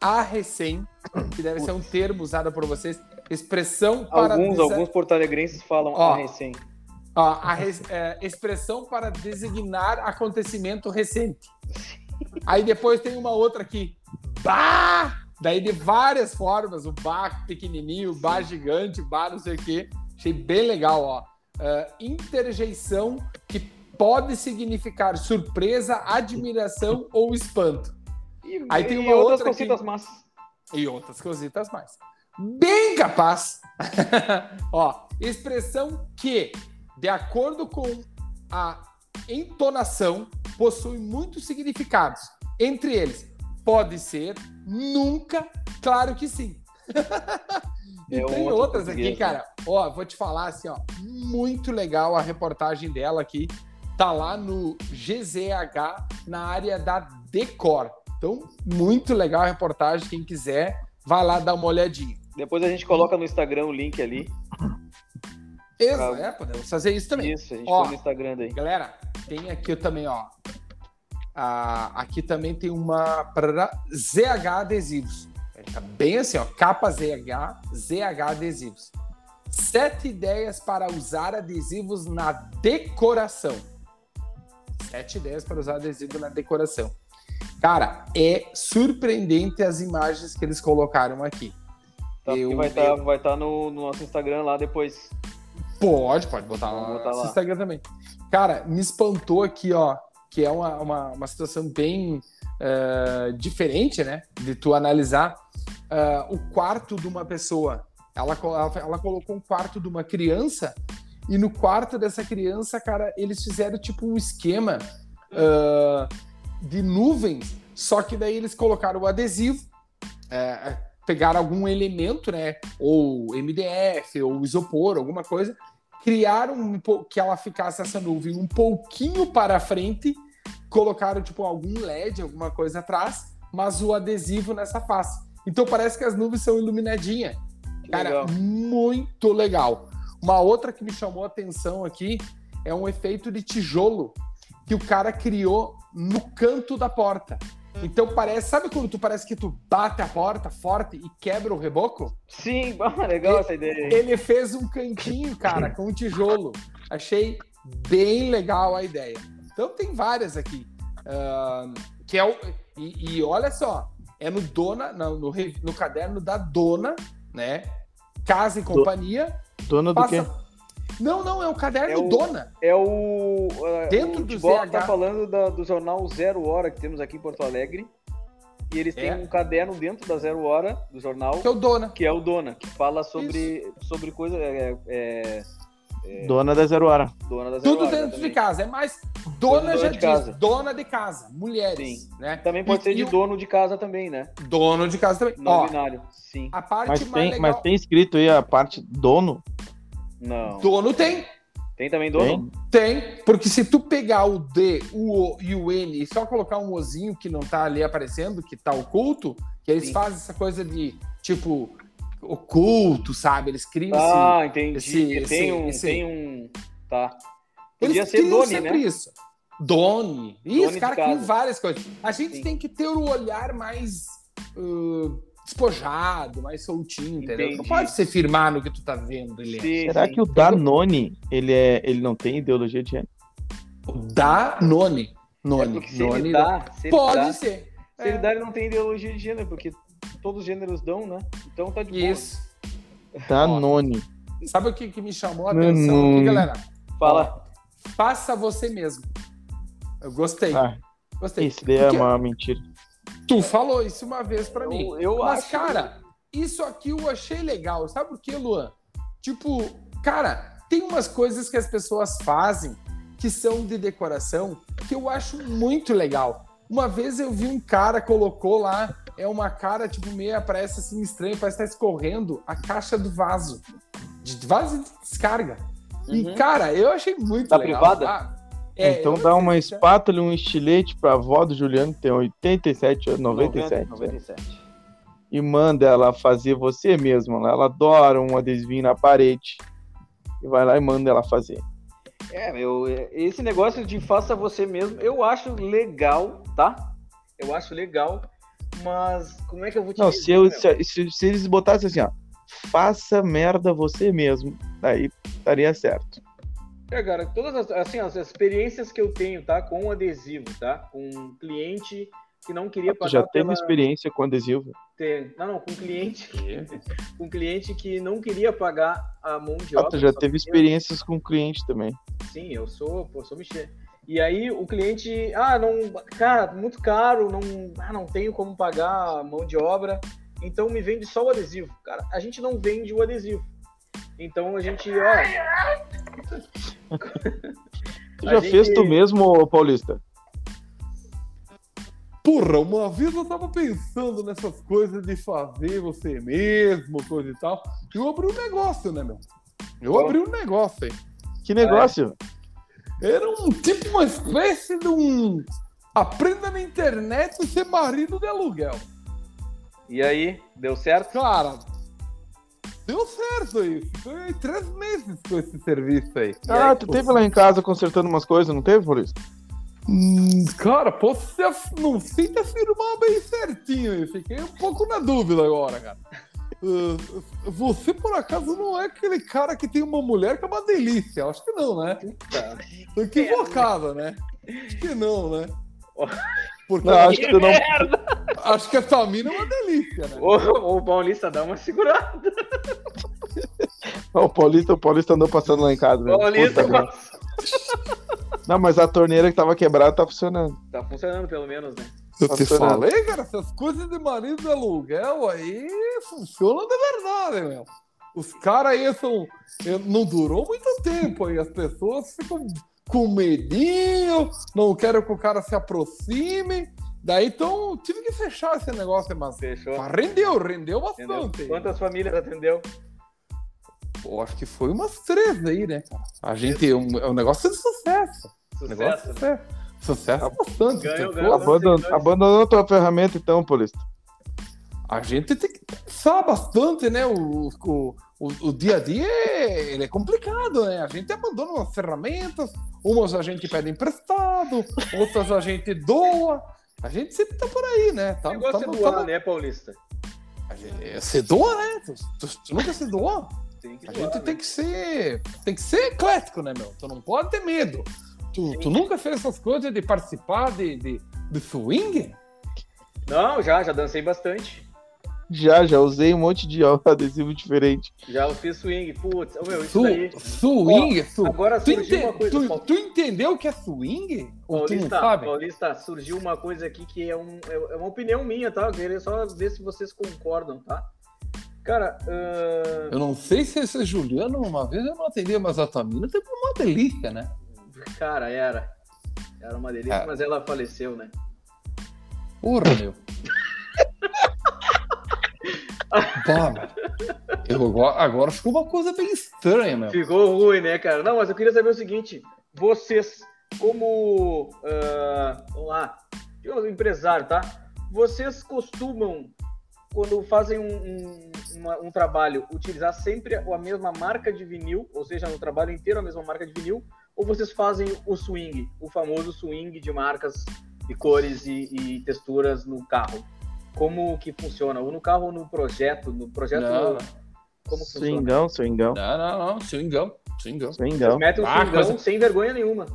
a recém, que deve ser um termo usado por vocês. Expressão para
Alguns,
desa-
alguns porto-alegrenses falam
Ó.
a recém.
Ó, a res- é, expressão para designar acontecimento recente. Aí depois tem uma outra aqui. Bah! Daí de várias formas, o bar pequenininho, o bar gigante, o bar não sei o quê. Achei bem legal, ó. Ah, interjeição que pode significar surpresa, admiração ou espanto.
E,
Aí tem
e
uma
outras
outra aqui.
cositas massas.
E outras cositas mais. Bem capaz! Ó, expressão que, de acordo com a entonação, possui muitos significados. Entre eles, pode ser, nunca, claro que sim. e
É
tem outras aqui,
português,
cara. Ó, vou te falar assim, ó, muito legal a reportagem dela aqui. Tá lá no GZH, na área da Decor. Então, muito legal a reportagem. Quem quiser, vai lá dar uma olhadinha.
Depois a gente coloca no Instagram o link ali.
Exa
Pra-
é, podemos fazer isso também.
Isso, a gente
Ó.
põe no Instagram daí.
Galera, tem aqui também, ó. Ah, aqui também tem uma para ZH Adesivos. Ele Tá bem assim, ó. Capa ZH, ZH Adesivos. Sete ideias para usar adesivos na decoração. Sete ideias para usar adesivo na decoração. Cara, é surpreendente as imagens que eles colocaram aqui.
Tá,
Eu-
vai estar vai tá no, no nosso Instagram lá depois.
Pode, pode botar,
Vamos
lá
botar lá.
Instagram também. Cara, me espantou aqui, ó, que é uma, uma, uma situação bem eh, diferente, né? De tu analisar ah, o quarto de uma pessoa. Ela, ela, ela colocou um quarto de uma criança e no quarto dessa criança, cara, eles fizeram tipo um esquema ah, de nuvens, só que daí eles colocaram o adesivo, pegaram algum elemento, né? Ou MDF, ou isopor, alguma coisa, criaram um que ela ficasse essa nuvem um pouquinho para frente, colocaram tipo algum LED, alguma coisa atrás, mas o adesivo nessa face. Então parece que as nuvens são iluminadinhas.
Que
Cara,
legal.
muito legal. Uma outra que me chamou a atenção aqui é um efeito de tijolo que o cara criou no canto da porta. Então parece, sabe quando tu parece que tu bate a porta forte e quebra o reboco?
Sim, ah, legal essa ideia aí.
Ele fez um cantinho, cara, com tijolo. Achei bem legal a ideia. Então tem várias aqui. Ahn, que é o, e, e olha só, é no dona, no, no, no caderno da dona, né? Casa e companhia.
Dona do quê?
Não, não, é o caderno
É o-
dona.
É o. é,
Dentro
o
do ZH.
tá falando da- do jornal Zero Hora que temos aqui em Porto Alegre. E eles têm
É.
um caderno dentro da Zero Hora, do jornal,
Que é o dona.
que é o Dona, que fala sobre, sobre coisa. É, é,
Dona da Zero Hora.
dona da Zero
Tudo
Hora.
dentro
exatamente.
de casa. É mais. Dona
Dona
já
de
diz.
casa.
Dona de casa. Mulheres.
Sim.
Né?
Também pode
E-
ser
e
de
o-
dono de casa também, né?
Dono de casa também.
Não
Ó,
binário. Sim.
a parte
Mas
mais
tem,
legal.
mas tem escrito aí a parte dono.
Não.
Dono tem.
Tem também dono?
Tem?
Tem, porque se tu pegar o D, o O e o N e só colocar um Ozinho que não tá ali aparecendo, que tá oculto, que eles
Sim.
fazem essa coisa de, tipo, oculto, sabe? Eles criam
Ah, entendi.
esse-
tem,
esse-
um,
esse-
tem um. Tá.
Eles
Podia ser
criam
Doni,
sempre
né?
isso. Doni. Isso,
Doni
cara, criam várias coisas. A gente
Sim.
tem que ter o olhar mais uh, despojado, mais soltinho, entendeu?
Entendi.
Não pode se firmar no que tu tá vendo, ele
Sim,
Será
sim.
que o Danone, ele, é, ele não tem ideologia de gênero?
Da None.
É
None.
porque se
None
dá, se
Pode
dá,
ser.
se ele dá, ele não tem ideologia de gênero, porque todos os gêneros dão, né? Então tá de boa.
Isso.
Danone.
Sabe o que, que me chamou a atenção aqui, galera?
Fala.
Faça você mesmo. Eu gostei.
Ah,
Gostei.
isso daí é uma mentira.
Tu falou isso uma vez pra
Eu-
mim.
eu
Mas,
acho-
cara, isso aqui eu achei legal. Sabe por quê, Luan? Tipo, cara, tem umas coisas que as pessoas fazem que são de decoração que eu acho muito legal. Uma vez eu vi um cara colocou lá, é uma cara, tipo, meio parece assim estranho, parece estar escorrendo a caixa do vaso. De vaso de descarga. E,
Uhum.
cara, eu achei muito
Da
legal.
privada?
Ah, é,
então dá uma espátula e um estilete pra avó do Juliano, que tem 87 anos, 97.
97.
E manda ela fazer você mesma. Ela ela adora um adesivinho na parede. E vai lá e manda ela fazer.
É, meu, esse negócio de faça você mesmo, eu acho legal, tá? Eu acho legal, mas como é que eu vou te
Não,
dizer,
se, eu, se, se- se eles botassem assim, ó. Faça merda você mesmo. Daí estaria certo.
É, cara, todas as, assim, as experiências que eu tenho, tá? Com adesivo, tá? Com um cliente que não queria
Tu
pagar
já teve
pela...
experiência com adesivo?
ter- Não, não, com cliente, com cliente que não queria pagar a mão de
Ah,
obra.
tu já teve
queria-
experiências com cliente também.
Sim, eu sou, pô, sou mexer. E aí o cliente, ah, não, cara, muito caro, não, ah, não tenho como pagar a mão de obra, então me vende só o adesivo. Cara, a gente não vende o adesivo. Então a gente, ó,
Tu já
gente-
fez tu mesmo, Paulista?
Porra, uma vez eu tava pensando nessas coisas de fazer você mesmo, coisa e tal. E eu abri um negócio, né, meu? Eu abri um negócio aí.
Que negócio?
Era um tipo, uma espécie de um. Aprenda na internet e ser marido de aluguel.
e aí, deu certo?
Cara, deu certo isso. Foi três meses com esse serviço aí.
Ah,
aí,
tu teve lá em casa consertando umas coisas, não teve, Paulista?
Hum, cara, posso te af- não sei te afirmar bem certinho. Eu fiquei um pouco na dúvida agora, cara. Uh, você, por acaso, não é aquele cara que tem uma mulher que é uma delícia? Acho que não, né?
Tá.
Tô equivocado, né? Acho que não, né? Porque
Não, acho que tu não.
acho que essa mina é uma delícia, né?
Ô, ô, Paulista, dá uma segurada.
Não, o Paulista, o Paulista andou passando lá em casa. mesmo.
Paulista,
Puta merda. Não, mas a torneira que tava quebrada tá funcionando.
tá funcionando pelo menos, né?
Eu
Tá
te
funcionando.
falei, cara, essas coisas de marido de aluguel aí funcionam de verdade, meu. Os caras aí são. eh, Não durou muito tempo aí, as pessoas ficam com medinho, não querem que o cara se aproxime. Daí então tive que fechar esse negócio, mas,
Fechou.
mas rendeu, rendeu
Entendeu?
bastante.
Quantas famílias atendeu?
Pô, acho que foi umas três aí, né, cara? A gente é um, é um negócio de sucesso. Um negócio de
Sucesso, né?
sucesso. Sucesso bastante.
Abandon...
seguidores.
Abandonou tua ferramenta, então, Paulista.
A gente tem que pensar bastante, né? O, o, o, o dia a dia é, ele é complicado, né? A gente abandona umas ferramentas, umas a gente pede emprestado, outras a gente doa. A gente sempre tá por aí, né? Tá,
O negócio
tá-
é
tá-
doar, né, Paulista?
gente- Você doa, né? Tu, tu- tu nunca se doa.
Tem que
A
doar,
gente
né?
tem que ser. Tem que ser eclético, né, meu? Tu não pode ter medo. Tu, tu nunca fez essas coisas de participar de, de, de swing?
Não, já, já dancei bastante.
Já, já usei um monte de adesivo diferente.
Já eu fiz swing. Putz, meu, isso
Su,
daí.
swing? su-
Agora
Tu,
surgiu uma coisa.
tu- tu entendeu o que é swing? Ou tu não
Paulista,
sabe?
Paulista, surgiu uma coisa aqui que é, um, é é uma opinião minha, tá? Eu queria só ver se vocês concordam, tá? Cara, ahn,
Eu não sei se esse Juliano, uma vez eu não atendi, mas a Tamina teve uma delícia, né?
cara, era. Era uma delícia,
É.
mas ela faleceu, né?
Porra, meu. Meu. Eu, agora, ficou uma coisa bem estranha, meu.
Ficou ruim, né, cara? Não, mas eu queria saber o seguinte: vocês, como. ah, vamos lá, empresário, tá? Vocês costumam, quando fazem um, um, uma- um trabalho, utilizar sempre a mesma marca de vinil, ou seja, no trabalho inteiro a mesma marca de vinil, ou vocês fazem o swing, o famoso swing de marcas e cores e, e texturas no carro? Como que funciona, ou no carro ou no projeto, no projeto,
Não,
como funciona.
Swingão, swingão,
não, não, não. Swingão. Swingão.
swingão.
Mete um
Ah,
swingão
coisa-
sem vergonha nenhuma.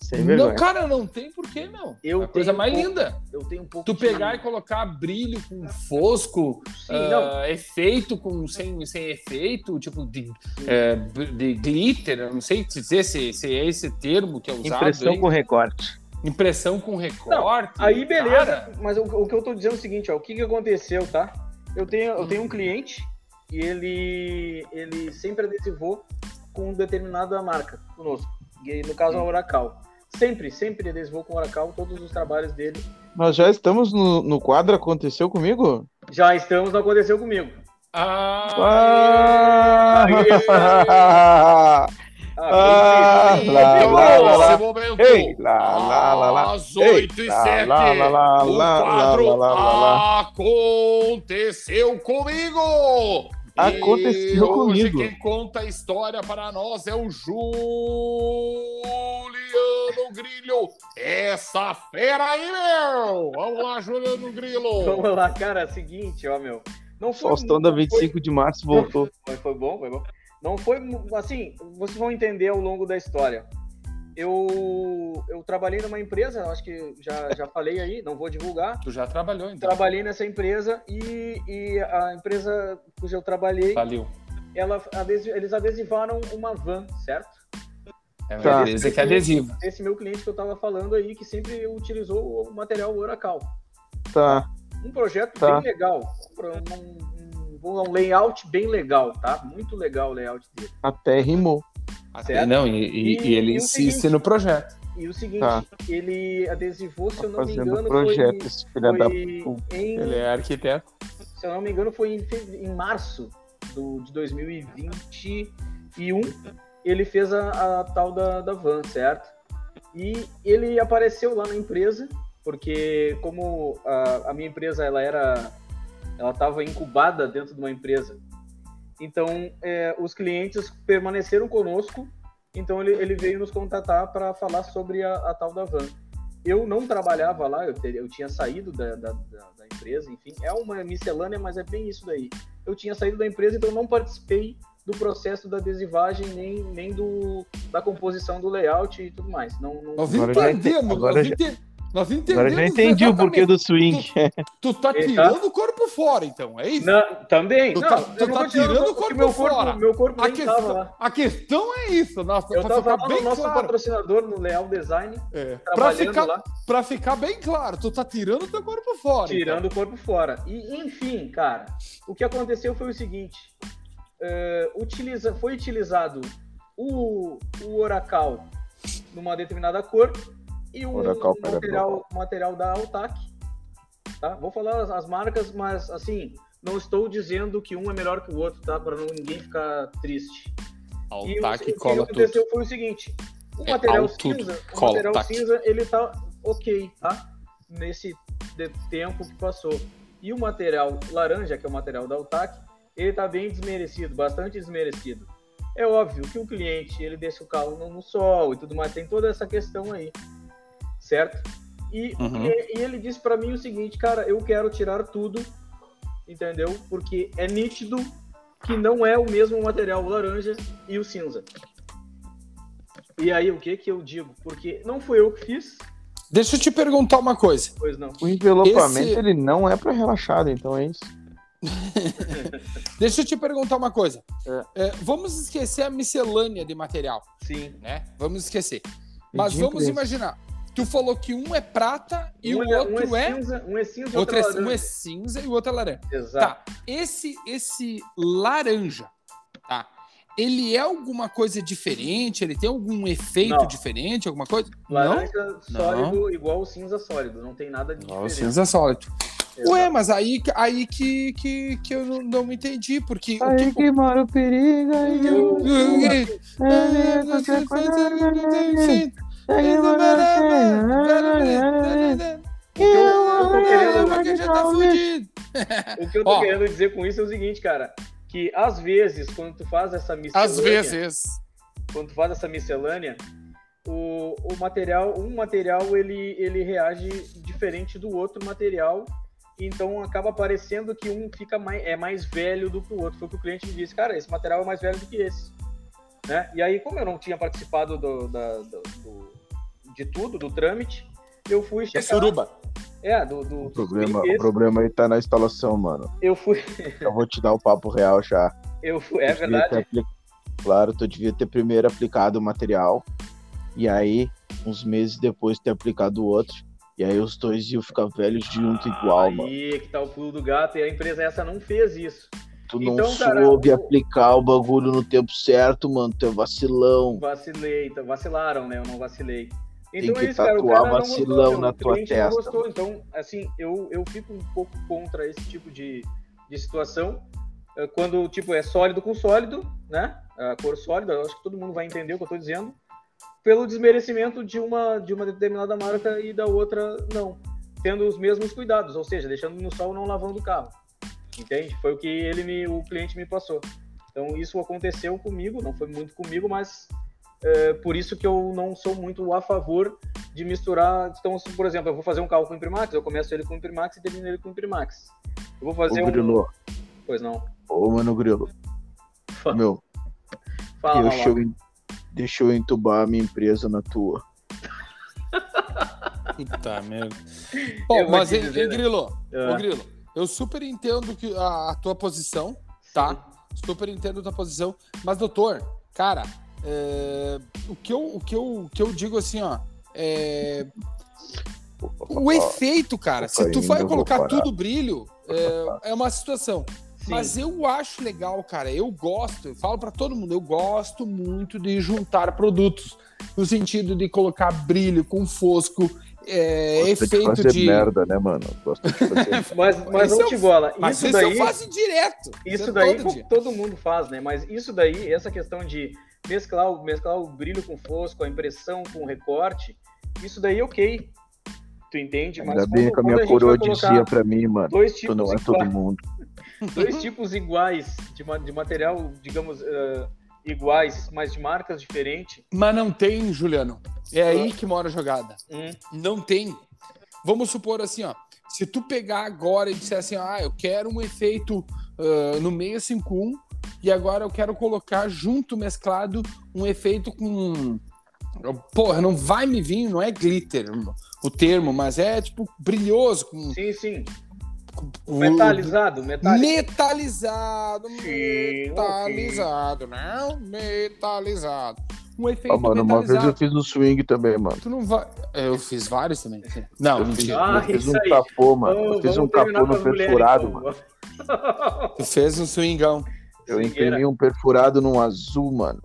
Sem vergonha.
Não, cara, não tem porquê, meu.
Eu
é a coisa mais
um pouco-
linda.
Eu tenho um pouco
Tu
de-
pegar e colocar brilho com fosco,
Sim, não.
efeito com sem, sem efeito, tipo de, é, de glitter, não sei dizer se, se é esse termo que é usado.
Impressão
aí.
com recorte.
Impressão com recorte.
Aí beleza,
Cara,
mas o, o que eu tô dizendo é o seguinte, ó, o que que aconteceu, tá? Eu tenho, eu tenho um cliente e ele, ele sempre adesivou com determinada marca conosco, e no caso a Oracal. Sempre, sempre adesivou com Oracal todos os trabalhos dele.
Nós já estamos no, no quadro Aconteceu Comigo?
Já estamos, não aconteceu comigo.
ah,
Ah! Ah,
feito,
lá, lá, lá, Ei, lá, lá, lá, lá.
às
Ei,
8 e
lá,
7,
lá, lá, lá,
o
lá,
quadro
lá, lá, lá, lá.
aconteceu comigo.
Aconteceu
e hoje
comigo.
quem conta a história para nós é o Juliano Grilho. Essa fera aí, meu! Vamos lá, Juliano Grilo.
Vamos lá, cara, é o seguinte, ó, meu. Não foi,
Faustão da
não foi-
25 de março voltou.
Foi, foi bom, foi bom. Não foi assim, vocês vão entender ao longo da história. Eu, eu trabalhei numa empresa, acho que já, já falei aí, não vou divulgar.
Tu já trabalhou, então.
Trabalhei nessa empresa e, e a empresa cuja eu trabalhei,
Valeu.
ela, eles adesivaram uma van, certo?
É uma
Tá.
empresa que é adesivo.
Esse meu cliente que eu tava falando aí, que sempre utilizou o material Oracal.
Tá.
Um projeto
Tá.
bem legal, um, um, um layout bem legal, tá? Muito legal o layout dele.
Até rimou.
Certo?
Não, e, e-
E-
ele
e
insiste
seguinte-
no projeto.
E o seguinte,
Tá.
ele adesivou, se eu não me engano,
projeto,
foi,
esse filho da
foi
puta.
em,
Ele é arquiteto.
se eu não me engano, foi em, em março do, de 2021, ele fez a, a tal da, da van, certo? E ele apareceu lá na empresa, porque como a, a minha empresa, ela era, ela estava incubada dentro de uma empresa, então é, os clientes permaneceram conosco, então ele, ele veio nos contatar para falar sobre a, a tal da van. Eu não trabalhava lá, eu, te- eu tinha saído da, da, da- da empresa, enfim, é uma miscelânea, mas é bem isso daí. Eu tinha saído da empresa, então não participei do processo da adesivagem, nem, nem do, da composição do layout e tudo mais. Não, não-
Nós
Agora já
entendemos,
ente- agora
nós,
já-
ente- nós entendemos.
Agora já entendi o porquê do swing.
Tu tá
Ele tá-
tirando o corpo fora, então, é isso?
Não, também.
Tu
não,
tá- tu tá tirando o corpo
meu corpo,
fora.
Meu corpo
A questão,
lá.
a questão é isso, nossa,
Eu tava
ficar
lá
bem
no nosso
claro.
patrocinador, no Leal Design,
É, pra, ficar,
lá,
pra ficar bem claro, tu tá tirando o teu corpo fora.
tirando o corpo fora. E, enfim, cara, o que aconteceu foi o seguinte. é, utiliza, foi utilizado o, o Oracal numa determinada cor e
pega
material, material da Altac. Tá? Vou falar as, as marcas, mas assim, não estou dizendo que um é melhor que o outro, tá? Para ninguém ficar triste.
Então.
E o,
Altac
o que
cola
aconteceu
tudo.
foi o seguinte: o
É,
material cinza, o
cola,
material
tac.
cinza, ele tá ok, tá? Nesse de- tempo que passou. E o material laranja, que é o material da Altac, ele tá bem desmerecido, bastante desmerecido. É óbvio que o cliente, ele deixa o carro no, no sol e tudo mais, tem toda essa questão aí, certo? E,
Uhum.
e- e ele disse para mim o seguinte, cara, eu quero tirar tudo, entendeu? Porque é nítido que não é o mesmo material o laranja e o cinza. E aí, o que que eu digo? Porque não fui eu que fiz,
Deixa eu te perguntar uma coisa.
pois não.
O envelopamento,
Esse-
ele não é pra relaxado, então é isso.
Deixa eu te perguntar uma coisa. É, vamos esquecer a miscelânea de material,
Sim.
né? Vamos esquecer. Mas vamos imaginar. Tu falou que um é prata e
um
o
é,
outro
um é,
é.
cinza, um é cinza e
outro
outro
é,
é
um é cinza e o outro é laranja.
Exato.
Tá. Esse, esse laranja, tá? Ele é alguma coisa diferente? Ele tem algum efeito
Não.
diferente? Alguma coisa?
Laranja sólido igual o cinza sólido, não tem nada de
Não. Não,
diferente.
cinza sólido.
Exato.
Ué, mas aí, aí que, que, que eu não, não entendi, porque. o
Aí
que-
que mora o perigo, aí
Eu-
É, o
O eu- eu
tá.
O que eu tô querendo dizer com isso é o seguinte, cara, que às vezes, quando tu faz essa miscelânea,
Às vezes.
quando tu faz essa miscelânea, o, o material, um material ele, ele reage diferente do outro material então acaba parecendo que um fica mais, é mais velho do que o outro. Foi o que o cliente me disse, cara, esse material é mais velho do que esse. Né? E aí, como eu não tinha participado do, da, do, do, de tudo, do trâmite, eu fui
É
checar.
suruba.
É, do, do,
O problema, o problema aí tá na instalação, mano.
Eu fui.
Eu vou te dar o papo real já.
Eu fui. É
devia
verdade.
ter apli- Claro, tu devia ter primeiro aplicado o material. E aí, uns meses depois, ter aplicado o outro. E aí os dois iam ficar velhos junto igual, mano.
Aí que tá o pulo do gato e a empresa essa não fez isso.
Tu não
Então, cara,
soube
o-
aplicar o bagulho no tempo certo, mano. Tu é vacilão.
Vacilei, então, vacilaram, né? Eu não vacilei.
Tem
Então
que
é isso, cara. O cara
vacilão
gostou,
na tua testa,
gostou. Então, assim, eu, eu fico um pouco contra esse tipo de, de situação. Eh, Quando, tipo, é sólido com sólido, né? A cor sólida, eu acho que todo mundo vai entender o que eu tô dizendo. Pelo desmerecimento de uma, de uma determinada marca e da outra, não. Tendo os mesmos cuidados, ou seja, deixando no sol não lavando o carro. Entende? Foi o que ele me, o cliente me passou. Então isso aconteceu comigo, não foi muito comigo, mas é, por isso que eu não sou muito a favor de misturar. Então, por exemplo, eu vou fazer um carro com Imprimax, eu começo ele com Imprimax e termino ele com Imprimax. Eu vou fazer
Ô,
um.
Grilo.
Pois não.
Ô, mano, Grilo.
Fala,
Meu,
fala
deixa eu, en- deixa eu entubar a minha empresa na tua.
Puta merda. Bom, mas,
dizer,
hein,
né?
Grilo?
Ah.
Ô, Grilo, eu super entendo que a, a tua posição, tá? Super entendo a tua posição. Mas, doutor, cara, é, o, que eu, o, que eu, o que eu digo assim, ó, é, o efeito, cara, se tu vai colocar tudo brilho, é, é uma situação.
Sim.
Mas eu acho legal, cara. Eu gosto, eu falo pra todo mundo, eu gosto muito de juntar produtos. No sentido de colocar brilho com fosco, é,
Gosta de
efeito
fazer
de.
merda, né, mano? Gosta de fazer.
Mas, mas
Isso
não
eu-
te bola.
Mas
Isso
isso
daí.
eu faço direto.
Isso
é
daí
todo
todo mundo faz, né? Mas isso daí, essa questão de mesclar, o- mesclar o brilho com fosco, a impressão com o recorte, isso daí ok. Tu entende? Mas
Ainda bem
quando-
que a minha coroa dizia pra mim, mano.
dois
Tu
tipos,
não é todo
iguais,
mundo.
dois tipos iguais de, de material, digamos, eh, iguais, mas de marcas diferentes.
Mas não tem, Juliano. É aí que mora a jogada.
Hum,
Não tem. Vamos supor assim, ó. Se tu pegar agora e disser assim, ah, eu quero um efeito ah, no 651 e agora eu quero colocar junto, mesclado, um efeito com. Porra, não vai me vir, não é glitter o termo, mas é tipo brilhoso, com
sim, sim.
o-
Metalizado, metálico.
Metalizado,
Sim,
metalizado, não, metalizado. Um efeito
Ah, mano, uma vez
metalizado.
eu fiz no swing também, mano.
Tu não vai. Eu fiz vários também. Não,
Eu fiz.
Ah,
eu fiz
isso
um
aí.
capô, mano. Eu fiz um capô no perfurado, mano.
Tu fez um swingão.
Eu imprimi um perfurado num azul, mano.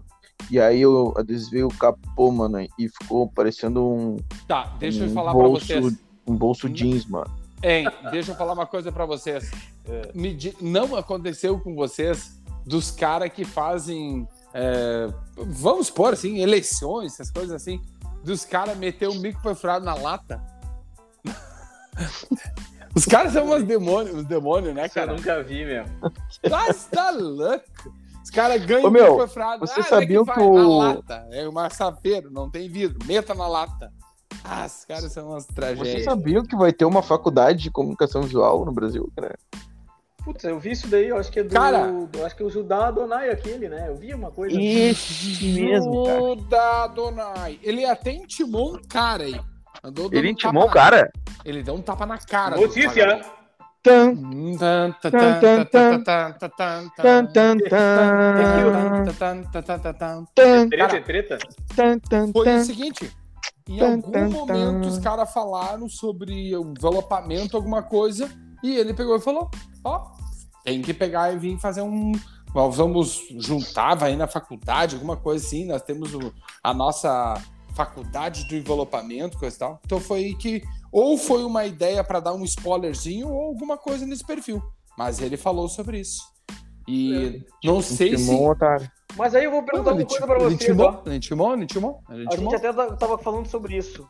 E aí eu adesivei o capô, mano, e ficou parecendo um,
Tá, deixa eu
um
falar pra
bolso,
vocês.
um bolso jeans, mano.
Hein, deixa eu falar uma coisa pra vocês.
É.
Me Não aconteceu com vocês dos caras que fazem. é, Vamos supor assim, eleições, essas coisas assim. Dos caras meter um mico perfurado na lata. Os caras são uns demônios, uns demônios, né,
Isso eu
cara?
nunca vi, meu.
Mas tá louco. Os caras ganham
Ô, meu,
mico perfurado.
vocês
onde é
sabiam
vai?
que o-
Na lata. É um sapeiro, não tem vidro. Meta na lata. Ah, os caras são umas
Vocês
tragédias.
sabiam que vai ter uma faculdade de comunicação visual no Brasil, cara?
Putz, eu vi isso daí, eu acho que é do.
Cara.
eu acho que é o Judá Adonai aquele, né? Eu vi uma coisa.
Esse mesmo, cara.
Judá Donai. Ele até intimou um cara aí. Andou
ele intimou o cara.
Ele deu um tapa na cara.
Notícia.
Do
hum.
Treta, é treta.
Foi o seguinte. Em algum momento os caras falaram sobre o envelopamento, alguma coisa, e ele pegou e falou: Ó, tem que pegar e vir fazer um. Nós vamos juntar, vai na faculdade, alguma coisa assim. Nós temos a nossa faculdade do envelopamento, coisa e tal. Então foi aí que. Ou foi uma ideia para dar um spoilerzinho, ou alguma coisa nesse perfil. Mas ele falou sobre isso. E não sei se.
Intimou um otário.
Mas aí eu vou perguntar
Ele
uma coisa pra
ele
vocês,
intimou,
ó.
intimou, intimou,
A
intimou.
gente até ta- tava falando sobre isso.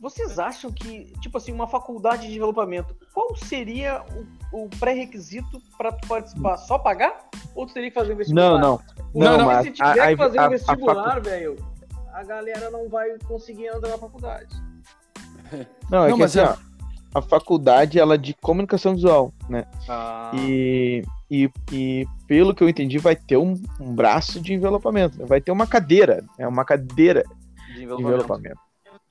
Vocês acham que, tipo assim, uma faculdade de desenvolvimento, qual seria o, o pré-requisito para tu participar? Só pagar? Ou tu teria que fazer um vestibular?
Não, não.
Porque
Não, não,
mas
se tiver
a-
que fazer
a-
um
a
vestibular, velho, a galera não vai conseguir entrar na faculdade.
Não, é
Não,
que
mas
assim,
é-
ó. a faculdade ela é de comunicação visual, né?
Ah,
E, e, e pelo que eu entendi, vai ter um, um braço de envelopamento, né? vai ter uma cadeira, é uma cadeira
de
de
envelopamento.
envelopamento.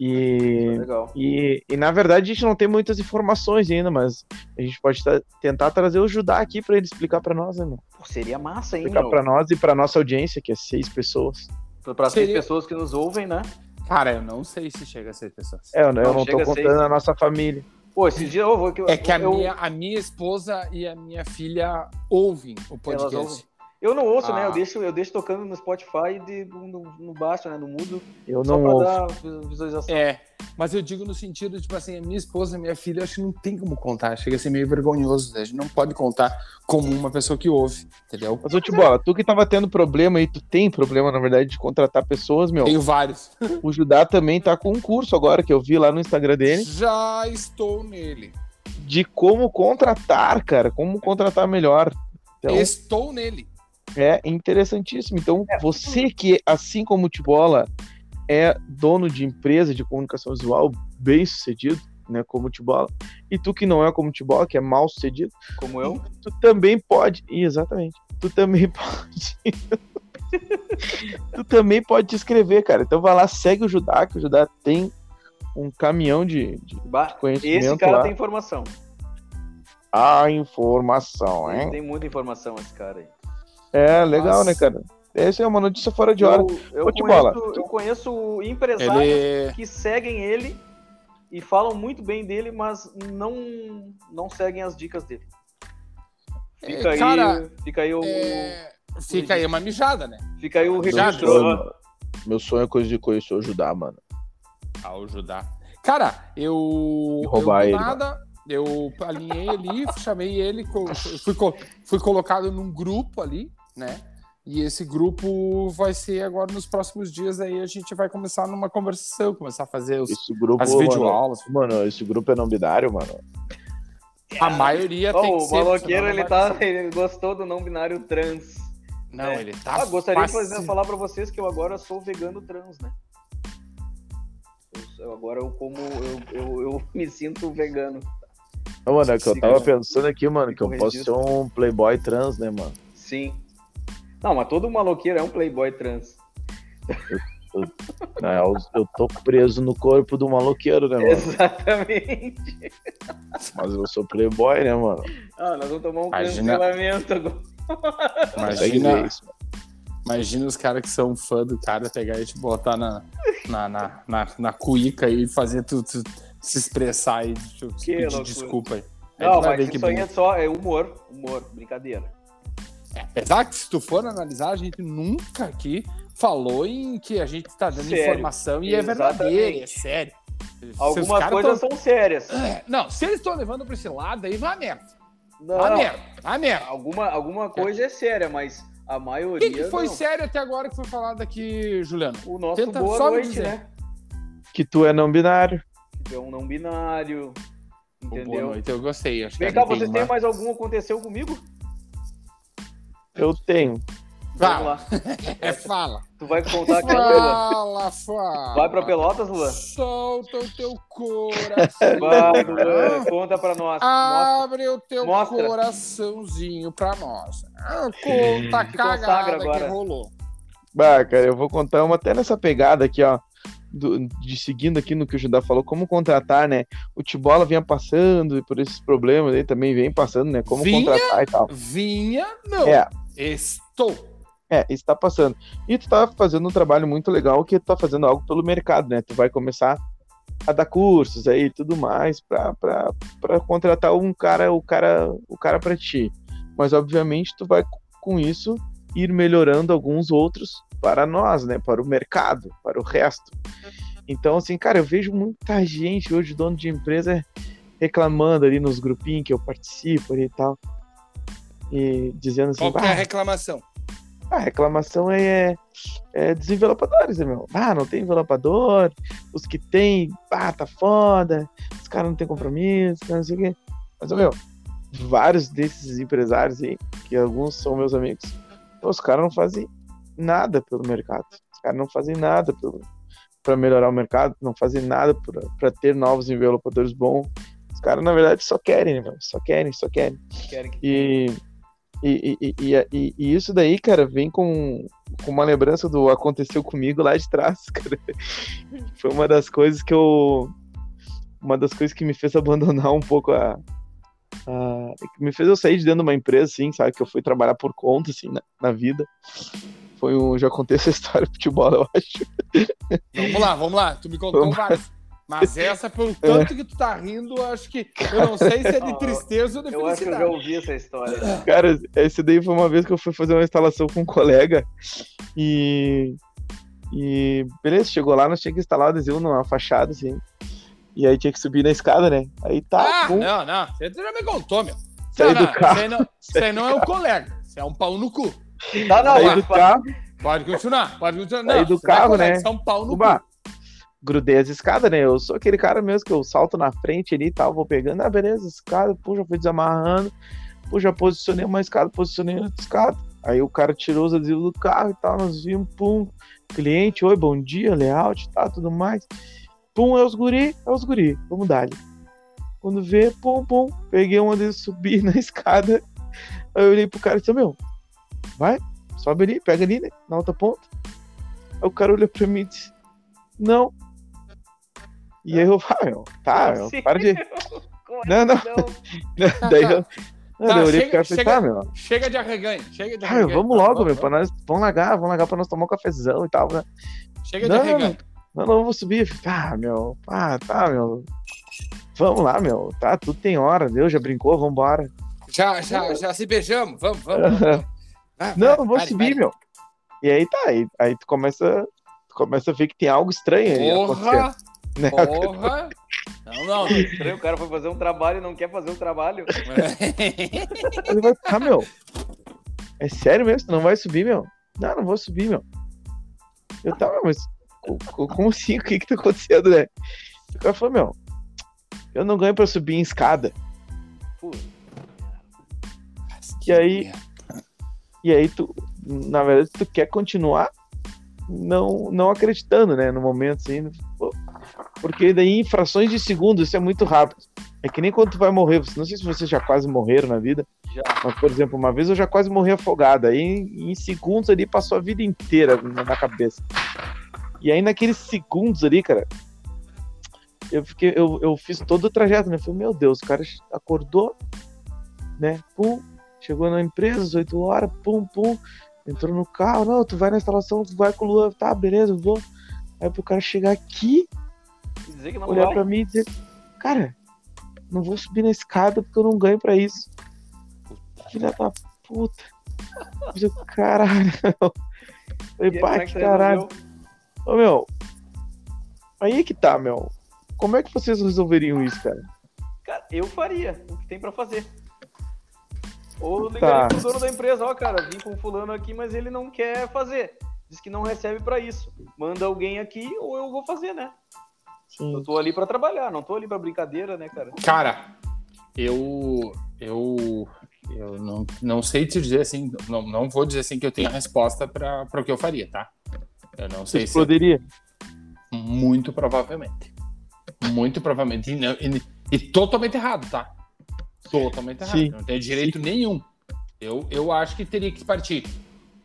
E,
Legal.
e, e na verdade a gente não tem muitas informações ainda, mas a gente pode tentar trazer o Judá aqui para ele explicar para nós, né, meu?
Pô, seria massa, hein,
Explicar para nós e para nossa audiência, que é seis pessoas.
Para seis
Seria-
pessoas que nos ouvem, né?
Cara, eu não sei se chega a ser pessoas.
É, eu, eu
Não,
não
chega
tô
a seis,
contando
né?
a nossa família.
Pô, esses dias eu vou...
É que a,
eu,
minha, a minha esposa e a minha filha ouvem o podcast.
Eu não ouço, né?
Ah.
Eu deixo, eu deixo tocando no Spotify de, no, no baixo, né? No mudo.
Eu
Só
não
pra
ouço.
visualização.
É, mas eu digo no sentido, tipo assim, a minha esposa e a minha filha, acho que não tem como contar. Chega a ser meio vergonhoso. né? A gente não pode contar como uma pessoa que ouve, entendeu?
Mas, ô, Tibola, tu que tava tendo problema aí, tu tem problema, na verdade, de contratar pessoas, meu.
Tenho vários.
O Judá também tá com um curso agora, que eu vi lá no Instagram dele,
Já estou nele.
de como contratar, cara, como contratar melhor. Então,
Estou nele.
É interessantíssimo. Então, você que, assim como o Tibola, é dono de empresa de comunicação visual bem sucedido, né, como o Tibola, e tu que não é como o Tibola, que é mal sucedido,
Como eu.
tu também pode. Exatamente. Tu também pode. tu também pode te inscrever, cara. Então vai lá, segue o Judá, que o Judá tem um caminhão de, de
Ba-
conhecimento
Esse cara
lá.
tem informação.
a informação,
Ele
hein?
tem muita informação, esse cara aí.
É, legal,
Nossa.
né, cara? Essa é uma notícia fora de hora.
Eu, eu, conheço, eu conheço empresários
Ele.
que seguem ele e falam muito bem dele, mas não, não seguem as dicas dele. Fica
É,
aí,
cara,
fica aí o,
É, Fica aí uma mijada, né?
fica aí o registro.
Meu sonho é coisa de conhecer o Judá, mano.
Ao ajudar. Cara, eu.
E roubar
eu,
ele,
nada, eu alinhei ali, chamei ele, fui, fui colocado num grupo ali, né? E esse grupo vai ser agora nos próximos dias aí a gente vai começar numa conversação, começar a fazer os,
Esse grupo,
as
mano,
videoaulas.
mano, esse grupo é não binário, mano.
A maioria tem
Ó,
que
o
ser.
maloqueiro,
senão não
ele, tá, ele gostou do não binário trans.
Não,
É.
ele tá.
Ah, gostaria de fazer, falar pra vocês que eu agora sou vegano trans, né? Eu, agora eu como, eu, eu, eu me sinto vegano.
Não, mano, é que eu tava
né?
pensando aqui, mano, que eu
o
posso ser um playboy trans, né, mano?
Sim. Não, mas todo maloqueiro é um playboy trans.
Na real, eu tô preso no corpo do maloqueiro, né, mano?
Exatamente.
Mas eu sou playboy, né, mano?
Ah, nós vamos tomar um
Imagina-
cancelamento agora.
Imagina,
isso.
imagina os caras que são fã do cara pegar e te botar na, na, na, na, na cuíca e fazer tu, tu se expressar aí, tu, tu
Que
pedir
loucura.
desculpa aí. Aí
Não,
vai
mas isso aí é só é humor. Humor, brincadeira.
Apesar que se tu for analisar, a gente nunca aqui falou em que a gente tá dando
Sério.
informação e é
Exatamente.
verdadeiro, é sério.
Algumas coisas
tão-
são sérias.
É, Não, se eles estão levando pra esse lado aí, vai a merda.
Não,
Vai a merda, vai a merda.
alguma, alguma coisa é séria, mas a
O
maioria.
que, que foi
não.
sério até agora que foi falado aqui, Juliano?
O nosso
Tenta
boa
só me
noite,
dizer.
né?
Que tu é não binário.
Que é um não binário.
O Boa
Entendeu?
noite, eu gostei. Acho
Vem cá,
tem
vocês
uma-
têm mais algum aconteceu comigo?
Eu tenho.
Fala. É, fala.
Tu vai contar aqui?
Fala, fala.
Vai pra Pelotas, Lula?
Solta o teu coração.
Vai, Lula. Conta pra nós. Mostra.
Abre o teu
Mostra.
coraçãozinho pra nós. Ah, Conta a cagada que rolou.
Bah, cara, eu vou contar uma até nessa pegada aqui, ó. do- de seguindo aqui no que o Judá falou, como contratar, né? O Tibola vinha passando por esses problemas aí, também vem passando, né? Como
Vinha?
contratar e tal.
Vinha, não.
É.
Estou.
É, isso tá passando. E tu tá fazendo um trabalho muito legal, que tu tá fazendo algo pelo mercado, né? Tu vai começar a dar cursos aí e tudo mais pra contratar um cara, o cara, o cara pra ti. Mas obviamente tu vai com isso ir melhorando alguns outros para nós, né? Para o mercado, para o resto. Então, assim, cara, eu vejo muita gente hoje, dono de empresa, reclamando ali nos grupinhos que eu participo e tal. E dizendo assim,
Qual que é a
"Bah,
reclamação?
a reclamação é, é dos envelopadores, né, meu? Ah, não tem envelopador, os que tem, ah, tá foda, os caras não tem compromisso, não sei o quê. Mas, meu, vários desses empresários aí, que alguns são meus amigos, pô, os caras não fazem nada pelo mercado. Os caras não fazem nada pelo, pra melhorar o mercado, não fazem nada pra, pra ter novos envelopadores bons. Os caras, na verdade, só querem, né, meu? Só querem, só querem.
Querem que...
E, e, e, e, e- isso daí, cara, vem com, com uma lembrança do aconteceu comigo lá de trás, cara. Foi uma das coisas que eu. Uma das coisas que me fez abandonar um pouco a. a que me fez eu sair de dentro de uma empresa, assim, sabe? Que eu fui trabalhar por conta, assim, na, na vida. Foi um. Já contei essa história de futebol, eu acho.
Vamos lá, vamos lá. Tu me contou
Vamos.
várias. Mas essa, pelo tanto que tu tá rindo, eu acho que. Eu não sei se é de tristeza ou de
Eu acho que eu já
felicidade.
ouvi essa história.
Cara, esse daí foi uma vez que eu fui fazer uma instalação com um colega e. E beleza, chegou lá, nós tínhamos que instalar o adesivo numa fachada, assim. E aí tinha que subir na escada, né? Aí tá,
Ah,
pum,
não, não. Você já me contou, meu.
saí
não,
do
não,
carro,
Isso aí não, isso aí não é o colega. Isso é um pau no cu.
Tá, não,
saí
mas
do carro,
Pode continuar, pode continuar.
Saí
Não,
do
não é
carro,
colega,
né?
Isso é um pau no
Uba,
cu.
Grudei as escadas, né? Eu sou aquele cara mesmo que eu salto na frente ali e tal, vou pegando, ah, beleza, escada, já fui desamarrando, já posicionei uma escada, posicionei outra escada. Aí o cara tirou os adesivos do carro e tal, nós vimos, pum, cliente, oi, bom dia, layout tal, tudo mais. Pum, é os guri, é os guri, vamos dar ali. Quando vê, pum, pum, peguei um adesivo, subi na escada, aí eu olhei pro cara e disse, meu, vai, sobe ali, pega ali, né, na outra ponta. Aí o cara olhou pra mim e disse, não. E aí eu, ah, meu, tá, meu, para de. Não, não.
Não.
Daí eu. Não,
Tá,
eu olhei pro
chega-
cara e falei,
chega-
tá, meu.
Chega de arreganho, chega de
Ah,
arreganho.
vamos
Tá,
logo,
vamos,
meu, pra nós. Vamos largar, vamos largar pra nós tomar um cafezão e tal, né?
Chega de
Não,
arreganho.
Não, não, eu vou subir. Ah, meu, ah, tá, meu. Vamos lá, meu. Tá, tudo tem hora. Deus já brincou, vambora.
Já, já, já se beijamos. Vamos, vamos. vamos. Vai,
Não,
vai,
vou
vai,
subir,
vai.
meu. E aí tá, aí, aí tu começa. Tu começa a ver que tem algo estranho aí acontecendo.
Porra!
Né?
Porra! Não, não.
Estranho, O cara foi fazer um trabalho e não quer fazer o trabalho.
Ele vai, tá, meu. É sério mesmo? Tu não vai subir, meu? Não, não vou subir, meu. Eu tava, mas co- co- como assim? O que que tá acontecendo, né? O cara falou, meu, eu não ganho pra subir em escada.
Pô,
E aí, e aí tu, na verdade, tu quer continuar não, não acreditando, né, no momento, assim, porque daí em frações de segundos, isso é muito rápido. É que nem quando tu vai morrer, não sei se vocês já quase morreram na vida,
Já.
mas, por exemplo, uma vez eu já quase morri afogado, aí em, em segundos ali passou a vida inteira na, cabeça. E aí naqueles segundos ali, cara, eu fiquei, eu, eu fiz todo o trajeto, né, eu falei, meu Deus, o cara acordou, né, pum, chegou na empresa às 8 horas, pum, pum, entrou no carro, não, tu vai na instalação, tu vai com o Lua, tá, beleza, vou. Aí pro cara chegar aqui,
e dizer que não
olhar
vai.
pra mim e dizer, cara, não vou subir na escada porque eu não ganho pra isso. Filha da puta. Eu, caralho. Eu Falei,
aí,
pá,
é
que caralho. Ô, meu, aí é que tá, meu. Como é que vocês resolveriam isso, cara?
Cara, eu faria o que tem pra fazer. Ou
Tá.
ligaria pro dono da empresa, ó, cara, vim com fulano aqui, mas ele não quer fazer. Diz que não recebe pra isso. Manda alguém aqui ou eu vou fazer, né?
Sim.
Eu tô ali pra trabalhar, não tô ali pra brincadeira, né, cara?
Cara, eu. Eu. Eu não, não sei te dizer assim. Não, não vou dizer assim que eu tenho a resposta para o que eu faria, tá? Eu não
Você
sei se.
explodiria.
Muito provavelmente. Muito provavelmente. E, não- e- e totalmente errado, tá? Totalmente errado.
Sim.
Não tem direito nenhum. Eu, eu acho que teria que partir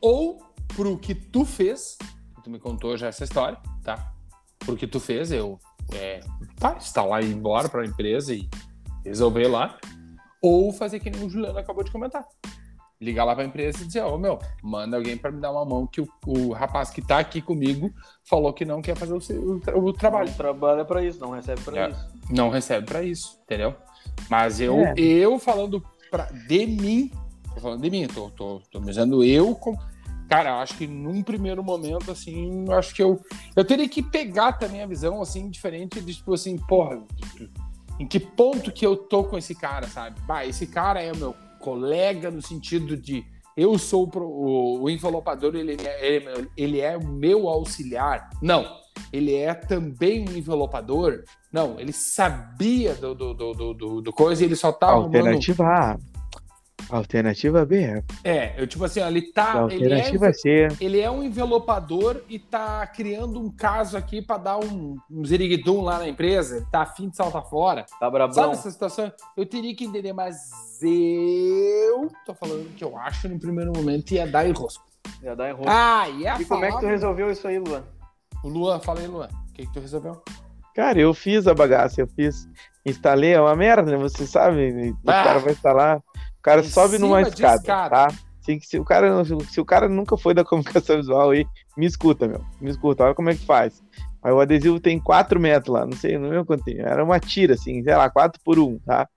ou pro que tu fez, tu me contou já essa história, tá? Pro que tu fez, eu é, tá, instalar e ir embora pra empresa e resolver lá. Ou fazer que nem o Juliano acabou de comentar. Ligar lá pra empresa e dizer, ô meu, manda alguém pra me dar uma mão que o, o rapaz que tá aqui comigo falou que não quer fazer o, seu- o o trabalho
Não trabalha pra isso, não recebe pra
É.
isso.
não recebe pra isso, entendeu? Mas eu,
É.
eu falando pra, de mim, tô falando de mim, tô, tô, tô me dizendo eu com. Cara, eu acho que num primeiro momento, assim, eu acho que eu. Eu teria que pegar também a visão, assim, diferente de, tipo assim, porra, em que ponto que eu tô com esse cara, sabe? Bah, esse cara é o meu colega no sentido de eu sou o o, envelopador, ele é, ele, é- ele é o meu auxiliar. Não, ele é também um envelopador. Não, ele sabia do, do, do, do, do- coisa e ele só tava arrumando...
Alternativa A. Alternativa B é.
É, eu tipo assim, ó, ele tá. Ele é,
alternativa C.
ele é um envelopador e tá criando um caso aqui pra dar um, um ziriguidum lá na empresa. Ele tá afim de saltar fora.
Tá brabão.
Sabe essa situação? Eu teria que entender, mas eu tô falando que eu acho no primeiro momento ia dar enrosco.
Já dá enrosco.
Ah, e a
e como é que tu resolveu isso aí, Luan?
O Luan, fala aí, Luan. O que, que tu resolveu?
Cara, eu fiz a bagaça, eu fiz. Instalei, é uma merda, né? Você sabe. O
Ah.
cara vai instalar. O cara
Em
sobe numa escada,
escada.
tá? Se, se, o cara, se o cara nunca foi da comunicação visual aí, me escuta, meu. Me escuta, olha como é que faz. Aí o adesivo tem 4 metros lá, não sei, não lembro quanto tem. Era uma tira, assim, sei lá, 4 por 1, tá?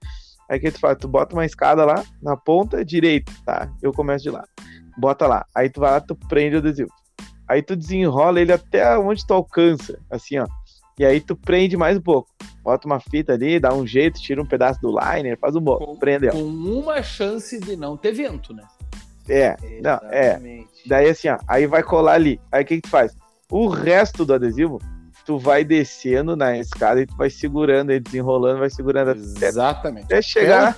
Aí o que tu faz? Tu bota uma escada lá, na ponta direita, tá? Eu começo de lá. Bota lá. Aí tu vai lá, tu prende o adesivo. Aí tu desenrola ele até onde tu alcança, assim, ó. E aí tu prende mais um pouco. Bota uma fita ali, dá um jeito, tira um pedaço do liner, faz um bom.
Com-
Prende, ó.
Com uma chance de não ter vento, né?
É, não, é.
Exatamente.
Daí assim, ó, aí vai colar ali. Aí o que, que tu faz? O resto do adesivo, tu vai descendo na escada e tu vai segurando ele, desenrolando, vai segurando até,
Exatamente.
até chegar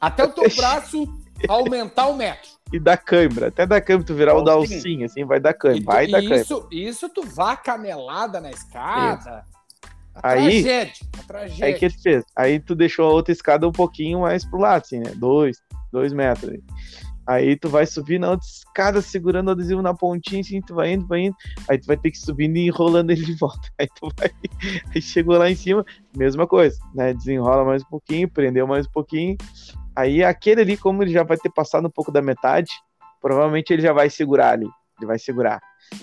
Até o teu braço aumentar o metro.
e dar câimbra. Até dar câimbra, tu virar o
Dalcinho.
dalcinho, assim, vai dar
E,
câimbra.
tu-
Vai dar
e
câimbra.
isso, isso tu vá canelada na escada. A
Aí-
tragédia. A tragédia.
Aí que tu fez? Aí tu deixou a outra escada um pouquinho mais pro lado, assim, né? Dois, dois metros. Aí. Aí tu vai subir na outra escada, segurando o adesivo na pontinha, assim, tu vai indo, vai indo. Aí tu vai ter que subir e enrolando ele de volta. Aí tu vai. Aí chegou lá em cima, mesma coisa, né? Desenrola mais um pouquinho, prendeu mais um pouquinho. Aí aquele ali, como ele já vai ter passado um pouco da metade, provavelmente ele já vai segurar ali. Ele vai segurar.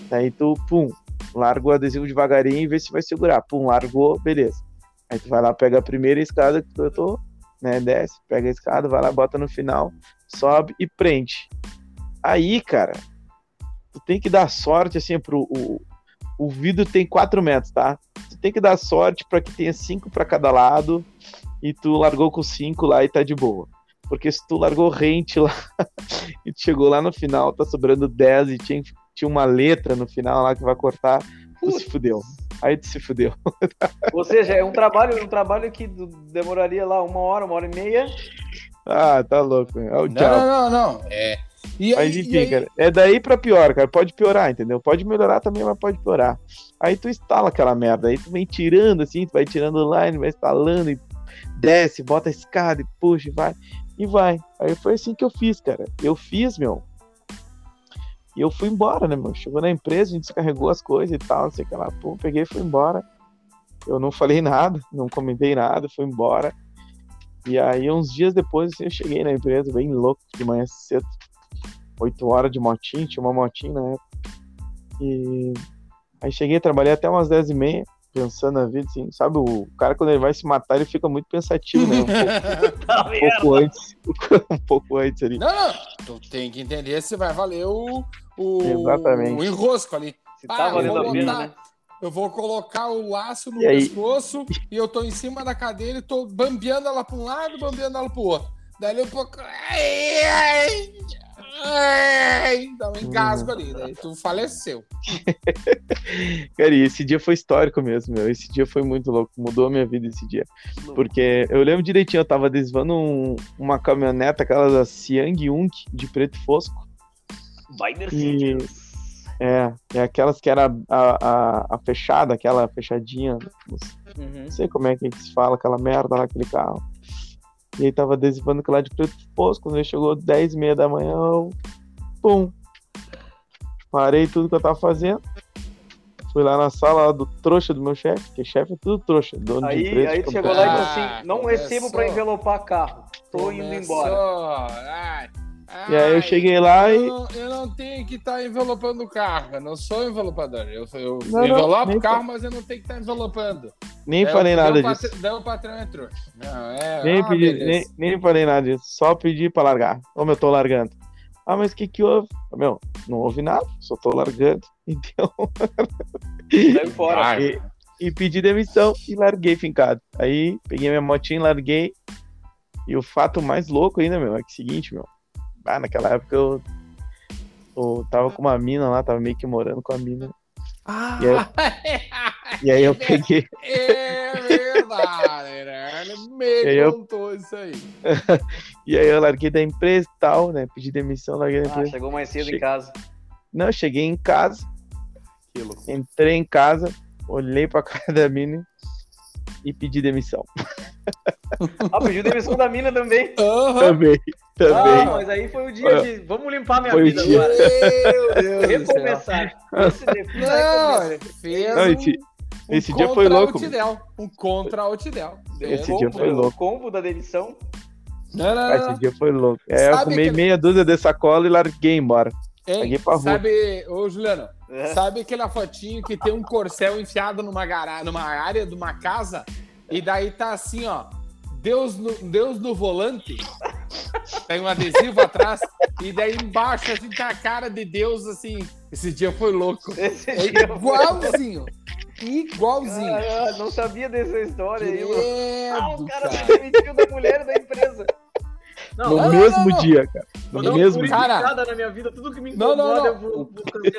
Daí tu, pum, larga o adesivo devagarinho e vê se vai segurar. Pum, largou, beleza. Aí tu vai lá, pega a primeira escada que eu tô, né? Desce, pega a escada, vai lá, bota no final, sobe e prende. Aí, cara, tu tem que dar sorte, assim, pro. O, o vidro tem 4 metros, tá? Tu tem que dar sorte para que tenha 5 para cada lado e tu largou com 5 lá e tá de boa. Porque se tu largou rente lá e chegou lá no final, tá sobrando 10 e tinha, tinha uma letra no final lá que vai cortar, tu se fudeu. Aí tu se fudeu.
Ou seja, é um trabalho, um trabalho que demoraria lá uma hora, uma hora e meia.
Ah, tá louco. É o
Não, não, não, não. É. E aí,
Mas
e
enfim,
aí-
cara, é daí pra pior, cara. Pode piorar, entendeu? Pode melhorar também, mas pode piorar. Aí tu instala aquela merda, aí tu vem tirando assim, tu vai tirando o line, vai instalando e desce, bota a escada e puxa e vai. E vai. Aí foi assim que eu fiz, cara. Eu fiz, meu. E eu fui embora, né, meu? Chegou na empresa, a gente descarregou as coisas e tal, não sei o que lá. Pô, peguei e fui embora. Eu não falei nada, não comentei nada, fui embora. E aí, uns dias depois, assim, eu cheguei na empresa, bem louco, de manhã cedo. 8 horas de motinho, tinha uma motinha na época. E aí cheguei, trabalhei até umas 10 e meia, pensando na vida, assim, sabe, o cara quando ele vai se matar, ele fica muito pensativo, né? Um pouco,
Tá
um pouco antes, um pouco antes ali.
Não, não. Tu tem que entender se vai valer o, o,
Exatamente.
o enrosco ali.
Se
Ah,
tá
eu
valendo
vou
a pena,
botar-
né?
Eu vou colocar o laço no
E aí?
pescoço e eu tô em cima da cadeira e tô bambeando ela pra um lado, bambeando ela pro outro. Daí um pouco. Ai, ai, um engasgo ali. Daí tu faleceu.
Cara, e esse dia foi histórico mesmo, meu. Esse dia foi muito louco, mudou a minha vida esse dia. Porque eu lembro direitinho, eu tava adesivando um- uma caminhoneta, aquela da Siang Yunk, de preto fosco. E-
Singers.
É, é aquelas que era a, a, a fechada, aquela fechadinha.
Uhum.
Não sei como é que se fala, aquela merda lá, aquele carro. E aí tava adesivando aquilo lá de preto fosco. Quando ele chegou 10 e meia da manhã, eu. Pum! Parei tudo que eu tava fazendo. Fui lá na sala lá do trouxa do meu chefe, que chefe é tudo trouxa. Dono de
Aí,
empresa,
aí
de
chegou lá e
Ah,
assim: não
começou.
recebo pra envelopar carro. Tô indo
Começou.
embora.
Ai,
E aí eu cheguei lá
Eu
e.
não, eu não tenho que estar envelopando o carro. Eu não sou envelopador. Eu, eu
Não,
envelopo o carro, mas eu não tenho que estar envelopando.
Nem
Daí
falei
o-
nada disso.
patr- Daí o patrão entrou. Não, é.
Nem,
ah,
pedi, nem, nem falei nada disso. Só pedi pra largar. Como eu tô largando. Ah, mas o que que houve? Meu, não houve nada, só tô largando. Então,
Saiu fora.
E, e pedi demissão e larguei fincado. Aí peguei minha motinha, larguei. E o fato mais louco ainda, meu, é que é o seguinte, meu. Ah, naquela época eu, eu tava com uma mina lá, tava meio que morando com a mina.
Ah,
E aí- E aí eu peguei,
é verdade, né? Ele me
aí eu-
contou isso aí.
E aí eu larguei da empresa e tal, né? Pedi demissão, larguei da
Ah,
empresa.
chegou mais cedo
Che-
em casa.
Não, eu cheguei em casa,
Aquilo.
entrei em casa, olhei pra cara da mina e pedi demissão.
Ah, pediu demissão da mina também.
Aham.
Também,
Ah,
também.
mas aí foi o dia de. Vamos limpar minha
Foi o
vida
dia.
agora.
Meu Deus.
Recomeçar.
Não, ele fez
Não,
um,
esse-
um
esse dia foi louco.
Outidel. Um contra Outidel.
Esse
O
dia
combo-
foi louco.
O combo da demissão.
Não, não,
Ah,
não,
Esse
não.
dia foi louco. É, eu comi
aquele-
meia dúzia de sacola e larguei embora. Rua.
sabe, ô Juliano,
É.
sabe aquela fotinho que tem um corcel enfiado numa, gara... numa área de uma casa e daí tá assim, ó, Deus no, Deus no volante, tem um adesivo atrás e daí embaixo assim tá a cara de Deus assim. Esse dia foi louco.
Esse
É
dia foi-
igualzinho. Igualzinho.
Ah, não sabia dessa história aí, mano. Ah, o cara se
cara.
demitiu da mulher da empresa. Não,
No
não,
mesmo
não, não.
dia, cara. No mesmo dia.
Cara,
na minha vida. Tudo que me
Não, não,
incomoda,
não.
eu vou,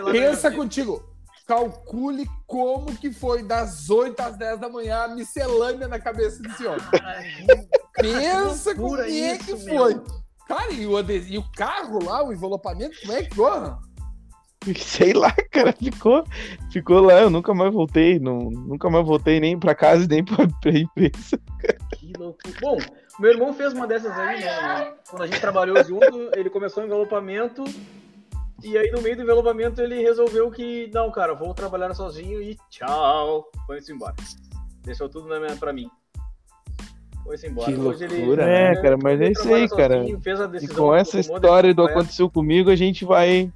vou
Pensa
vida.
contigo. Calcule como que foi das 8 às 10 da manhã a miscelânea na cabeça desse homem. Pensa como é que foi.
meu.
Cara, e o, ades- e o carro lá, o envelopamento, como é que foi?
Sei lá, cara, ficou, ficou lá, eu nunca mais voltei, não, nunca mais voltei nem pra casa, nem pra, pra empresa.
Que loucura. Bom, meu irmão fez uma dessas aí, né? Quando a gente trabalhou junto, ele começou o envelopamento. E aí, no meio do envelopamento, ele resolveu que, não, cara, vou trabalhar sozinho e tchau. Foi-se embora. Deixou tudo na minha, pra mim. Foi-se embora.
Que
Hoje ele-
loucura,
É,
né,
cara, mas é
ele
isso aí, cara.
sozinho, Fez a
E com essa história do aconteceu comigo, a gente vai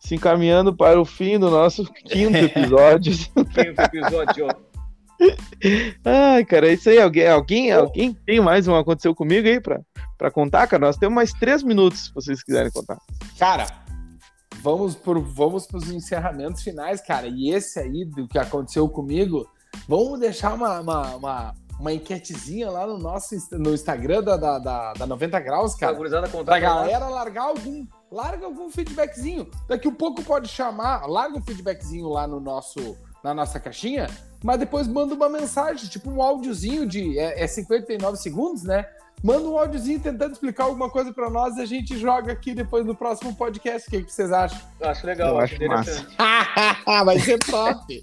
se encaminhando para o fim do nosso quinto episódio.
Quinto episódio.
Ai, cara, é isso aí. Alguém, alguém, alguém tem mais um aconteceu comigo aí pra, pra contar, cara? Nós temos mais três minutos, se vocês quiserem contar.
Cara, vamos pro, vamos pros encerramentos finais, cara. E esse aí do que aconteceu comigo, vamos deixar uma, uma, uma, uma enquetezinha lá no nosso no Instagram da, da, da, da 90 Graus, cara. Pra galera largar algum. Larga algum feedbackzinho. Daqui um pouco pode chamar, larga um feedbackzinho lá no nosso, na nossa caixinha, mas depois manda uma mensagem, tipo um áudiozinho de. É, é 59 segundos, né? Manda um áudiozinho tentando explicar alguma coisa pra nós e a gente joga aqui depois no próximo podcast. O que, que vocês acham?
Eu acho legal,
Eu
acho interessante.
Vai ser top!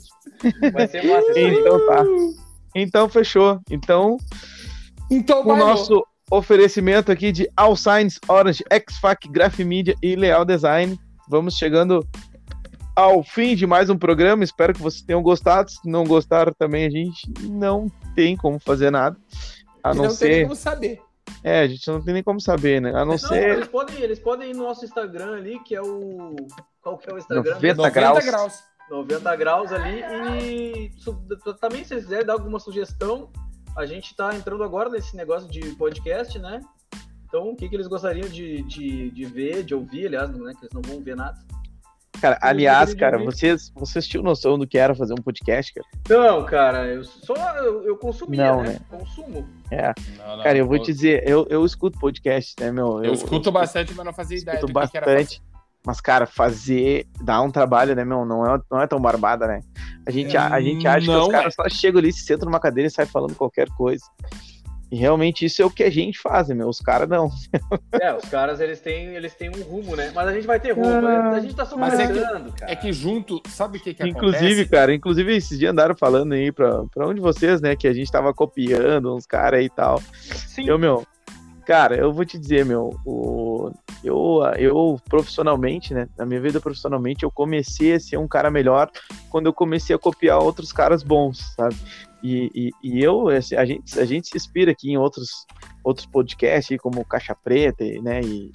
Vai ser massa.
Então tá. Então fechou. Então,
Então
o nosso oferecimento aqui de All Signs, Orange, X-Fac, Graphimedia e Leal Design. Vamos chegando ao fim de mais um programa. Espero que vocês tenham gostado. Se não gostaram também, a gente não tem como fazer nada. A não,
não tem nem
ser.
como saber.
É, a gente não tem nem como saber, né? A não,
Não,
ser.
eles, podem, eles podem ir no nosso Instagram ali, que é o. Qual que é o Instagram?
90
90
graus.
graus.
90 graus ali. E também, se eles quiserem dar alguma sugestão, a gente tá entrando agora nesse negócio de podcast, né? Então, o que, que eles gostariam de, de, de ver, de ouvir, aliás, né? Que eles não vão ver nada.
Cara,
Eu
aliás, cara, vocês, vocês tinham noção do que era fazer um podcast, cara?
Não, cara, eu só eu, eu consumia,
Não,
né?
né?
Consumo.
É. Cara, eu vou te dizer, eu, eu escuto podcast, né, meu?
Eu, escuto bastante, mas não fazia ideia
escuto
do que que era
bastante. Mas, cara, fazer. dá um trabalho, né, meu? Não é, não é tão barbada, né? A gente, a, a gente acha que
Não
os caras só chegam ali, se sentam numa cadeira e saem falando qualquer coisa. E realmente isso é o que a gente faz, né, meu? Os caras não.
É, os caras, eles têm, eles têm um rumo, né? Mas a gente vai ter rumo.
Ah,
a gente tá só
é que-
cara.
É que junto, sabe o que que
inclusive,
acontece?
cara, inclusive esses dias andaram falando aí pra, pra um de vocês, né, que a gente tava copiando uns caras aí e tal.
Sim.
Eu, meu, cara, eu vou te dizer, meu, o, eu, eu profissionalmente, né, na minha vida profissionalmente, eu comecei a ser um cara melhor quando eu comecei a copiar outros caras bons, sabe? E, e, e eu, a gente, a gente se inspira aqui em outros, outros podcasts, como Caixa Preta, né, e,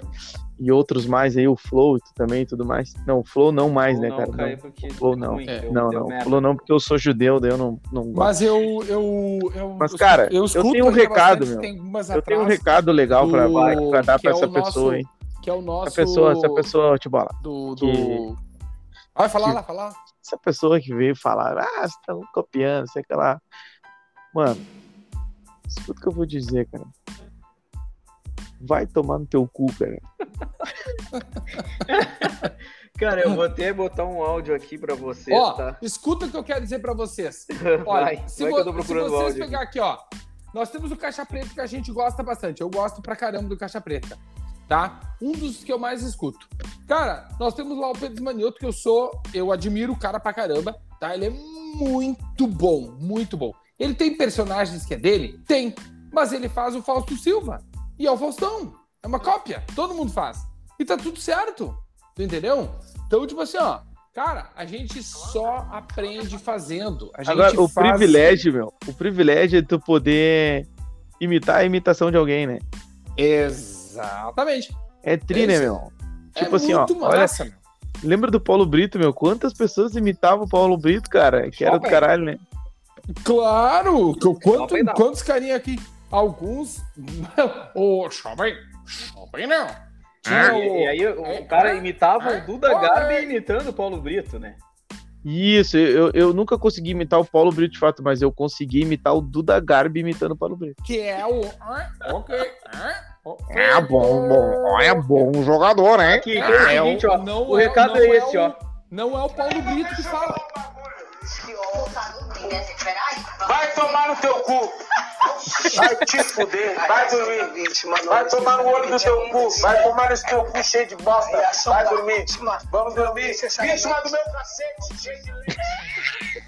e outros mais aí, o Flow também e tudo mais. Não, o Flow não mais, né,
não,
cara? Não.
porque
Flow não.
ruim,
É.
deu-
Não,
deu
não,
merda.
falou não porque eu sou judeu, daí eu não, não gosto.
Mas eu, eu, eu.
Mas, cara, eu
escuto
tenho um recado, meu. Eu tenho um recado legal pra,
do-
pra dar pra
é
essa
o nosso-
pessoa, hein?
Que é o nosso.
Essa pessoa, essa pessoa, tipo, lá,
Do.
que-
do... Ah, vai falar
que-
lá, falar.
Essa pessoa que veio falar, ah, vocês estão copiando, sei que lá. Mano, escuta o que eu vou dizer, cara. Vai tomar no teu cu, cara.
Cara, eu vou até botar um áudio aqui pra vocês,
Ó,
tá?
escuta o que eu quero dizer pra vocês. Olha,
Vai,
se,
vai
vo-
que eu tô
se vocês
áudio.
pegar aqui, ó, Nós temos o Caixa Preta que a gente gosta bastante. Eu gosto pra caramba do Caixa Preta, tá? Um dos que eu mais escuto. Cara, nós temos lá o Pedro Manioto, que eu sou, eu admiro o cara pra caramba, tá? Ele é muito bom, muito bom. Ele tem personagens que é dele? Tem. Mas ele faz o Fausto Silva. E é o Faustão. É uma cópia. Todo mundo faz. E tá tudo certo. Tu entendeu? Então, tipo assim, ó. Cara, a gente só aprende fazendo. A gente
Agora, o
faz-
privilégio, meu, o privilégio é tu poder imitar a imitação de alguém, né?
Exatamente.
É tri, né,
Esse-
meu?
É
Tipo assim, ó,
muito
olha-
massa, meu.
Lembra do Paulo Brito, meu? Quantas pessoas imitavam o Paulo Brito, cara? Que era do caralho, né?
Claro! que- Quanto, quantos carinha aqui? Alguns. Ô, jovem! Jovem não!
E,
o-
e aí o,
é,
cara
é,
imitava
é,
o Duda
é.
Garbi imitando o Paulo Brito, né?
Isso, eu, eu nunca consegui imitar o Paulo Brito de fato, mas eu consegui imitar o Duda Garbi imitando o Paulo Brito.
que é o. Ah, ok.
É bom, bom, é bom jogador, né?
Aqui, é o
É
seguinte, ó.
não
o
é-
recado
não
é
é
esse,
o-
ó.
Não é o Paulo Brito que fala.
Vai tomar no teu cu. Vai te fuder. Vai dormir. Vai tomar no olho do teu cu. Vai tomar nesse teu cu cheio de bosta. Vai dormir. Vamos dormir. Vítima do meu cacete. Cheio de leite.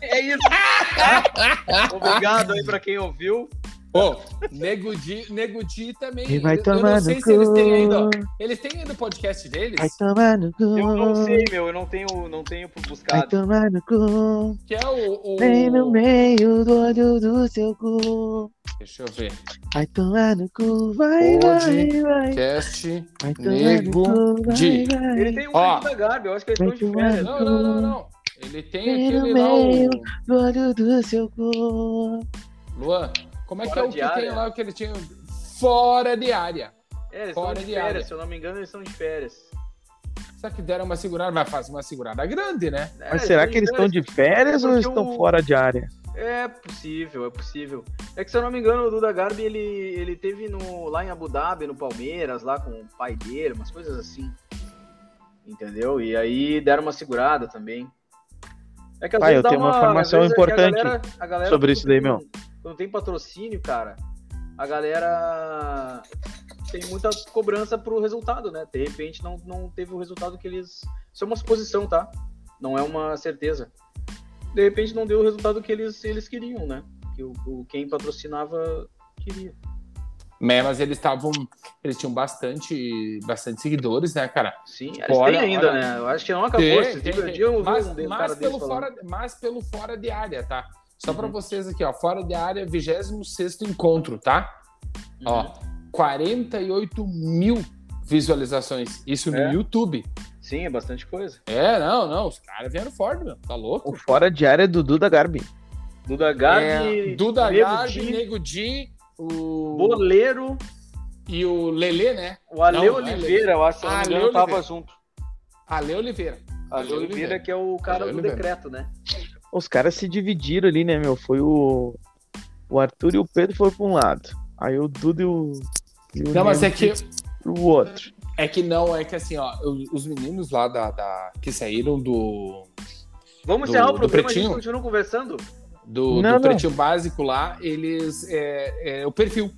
É isso. Obrigado aí pra quem ouviu.
Ô, Nego Di, Nego Di também.
E vai
eu, não sei se eles têm ainda. ó. Eles têm ainda o podcast deles?
Vai tomar no cu.
Eu não sei, meu, eu não tenho, não tenho
Vai
buscado.
tomar no cu.
Que é o. o-
Vem no meio do olho do seu cu.
Deixa eu ver.
Vai tomar no cu. Vai, vai, vai.
Cast.
Vai tomar
Nego
no cu. Vai,
Di.
vai.
Ele tem um
Ó.
Duda Garbi, eu acho que eles estão de férias.
Não, não, não, não. Ele tem
Vem no
aquele lá,
meio.
o.
Do olho do seu cu.
Luan, como é que
Fora
é o que tem
área.
lá o que ele tinha? Fora de área.
É, eles
Fora
estão de
de área.
férias, se eu não me engano, eles estão de férias.
Será que deram uma segurada? Vai fazer uma segurada grande, né?
É,
Mas será que eles estão de férias ou
porque
estão
o-
fora de área?
É possível, é possível. É que se eu não me engano, o Duda Garbi, ele, ele teve no, lá em Abu Dhabi, no Palmeiras, lá com o pai dele, umas coisas assim. Entendeu? E aí deram uma segurada também. É que às
Ah,
vezes
eu
dá
tenho uma
às
informação
é que a
importante
galera- a galera,
sobre isso daí,
tem-
meu.
Quando tem patrocínio, cara, a galera tem muita cobrança pro resultado, né? De repente não, não teve o resultado que eles. Isso é uma suposição, tá? Não é uma certeza. De repente não deu o resultado que eles, eles queriam, né? Que o, o- quem patrocinava queria.
É, mas eles estavam. Eles tinham bastante, bastante seguidores, né, cara?
Sim,
Tipo,
eles
olha-
têm ainda,
olha-
né? Eu acho que não acabou.
Tem, tem, tem. Mas,
um
mas pelo fora, mas pelo fora de área, tá? Só pra
Uhum.
vocês aqui, ó. Fora de área, 26 encontro, tá? Ó,
Uhum.
48 mil visualizações. Isso no
É.
YouTube.
Sim, é bastante coisa.
É, não, não. Os caras vieram forte, meu. Tá louco?
O fora de área é do Duda Garbi.
Duda Garbi,
É, Duda
Nego
Garbi,
Di,
Nego Di, o...
Boleiro,
e o Lelê, né?
o Ale
Não, não é
Oliveira, eu acho que não engano, tava
Oliveira.
junto.
Ale Oliveira.
Ale
Ale
Oliveira,
Oliveira.
que é o cara
Ale
do
Oliveira.
decreto, né?
Os caras se dividiram ali, né, meu? Foi o. O Arthur e o Pedro foram pra um lado. Aí o Duda e o. E o
Não, mas é que
pro outro.
É que não, é que assim, ó, os- os meninos lá da, da- que saíram do,
Vamos
Do-
encerrar o programa, a gente
Pretinho?
continua conversando?
do,
Não,
do
não.
pretinho básico lá, eles é, é o perfil.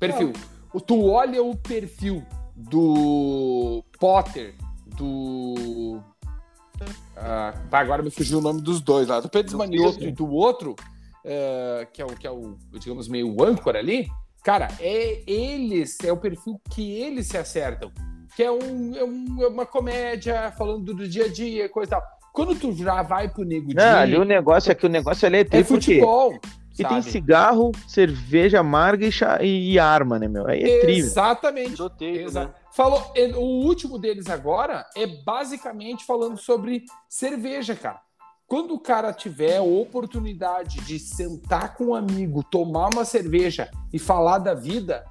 Perfil. O, tu olha o perfil do Potter, do. Ah, pá, agora me fugiu o nome dos dois lá, do Pedro Manioto e do outro, é, que é o que é o, digamos, meio âncora ali. Cara, é eles, é o perfil que eles se acertam. Que é, um, é, um- é uma comédia falando do dia a dia, coisa e tal. Quando tu já vai pro Nego
Não, ali o negócio é que o negócio ali é
é futebol.
E tem cigarro, cerveja amarga e, chá- e arma, né, meu? Aí é.
Exatamente.
Tiroteio,
Exa-
né?
Falou, e- o último deles agora é basicamente falando sobre cerveja, cara. Quando o cara tiver a oportunidade de sentar com um amigo, tomar uma cerveja e falar da vida,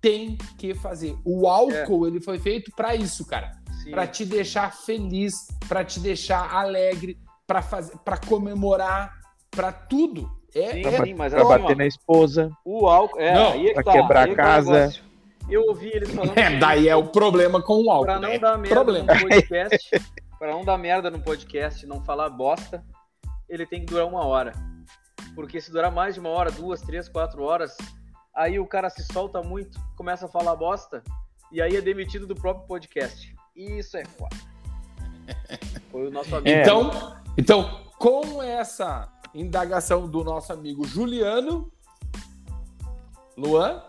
tem que fazer. O álcool, ele foi feito pra isso, cara. Pra te deixar feliz, pra te deixar alegre, pra fazer, para comemorar, pra tudo. É,
Sim,
é
sim, mas
Pra bater na esposa.
o álcool. É,
Não,
aí é que
pra
tá,
quebrar
aí é tá
casa.
negócio. Eu ouvi eles falando.
é, daí é o problema com o álcool.
Pra não
né?
dar merda
Problema.
no podcast, pra não dar merda no podcast, não falar bosta, ele tem que durar uma hora. Porque se durar mais de uma hora, duas, três, quatro horas, aí o cara se solta muito, começa a falar bosta, e aí é demitido do próprio podcast. Isso é foda. Foi o nosso amigo.
Então, então, com essa indagação do nosso amigo Juliano, Luan,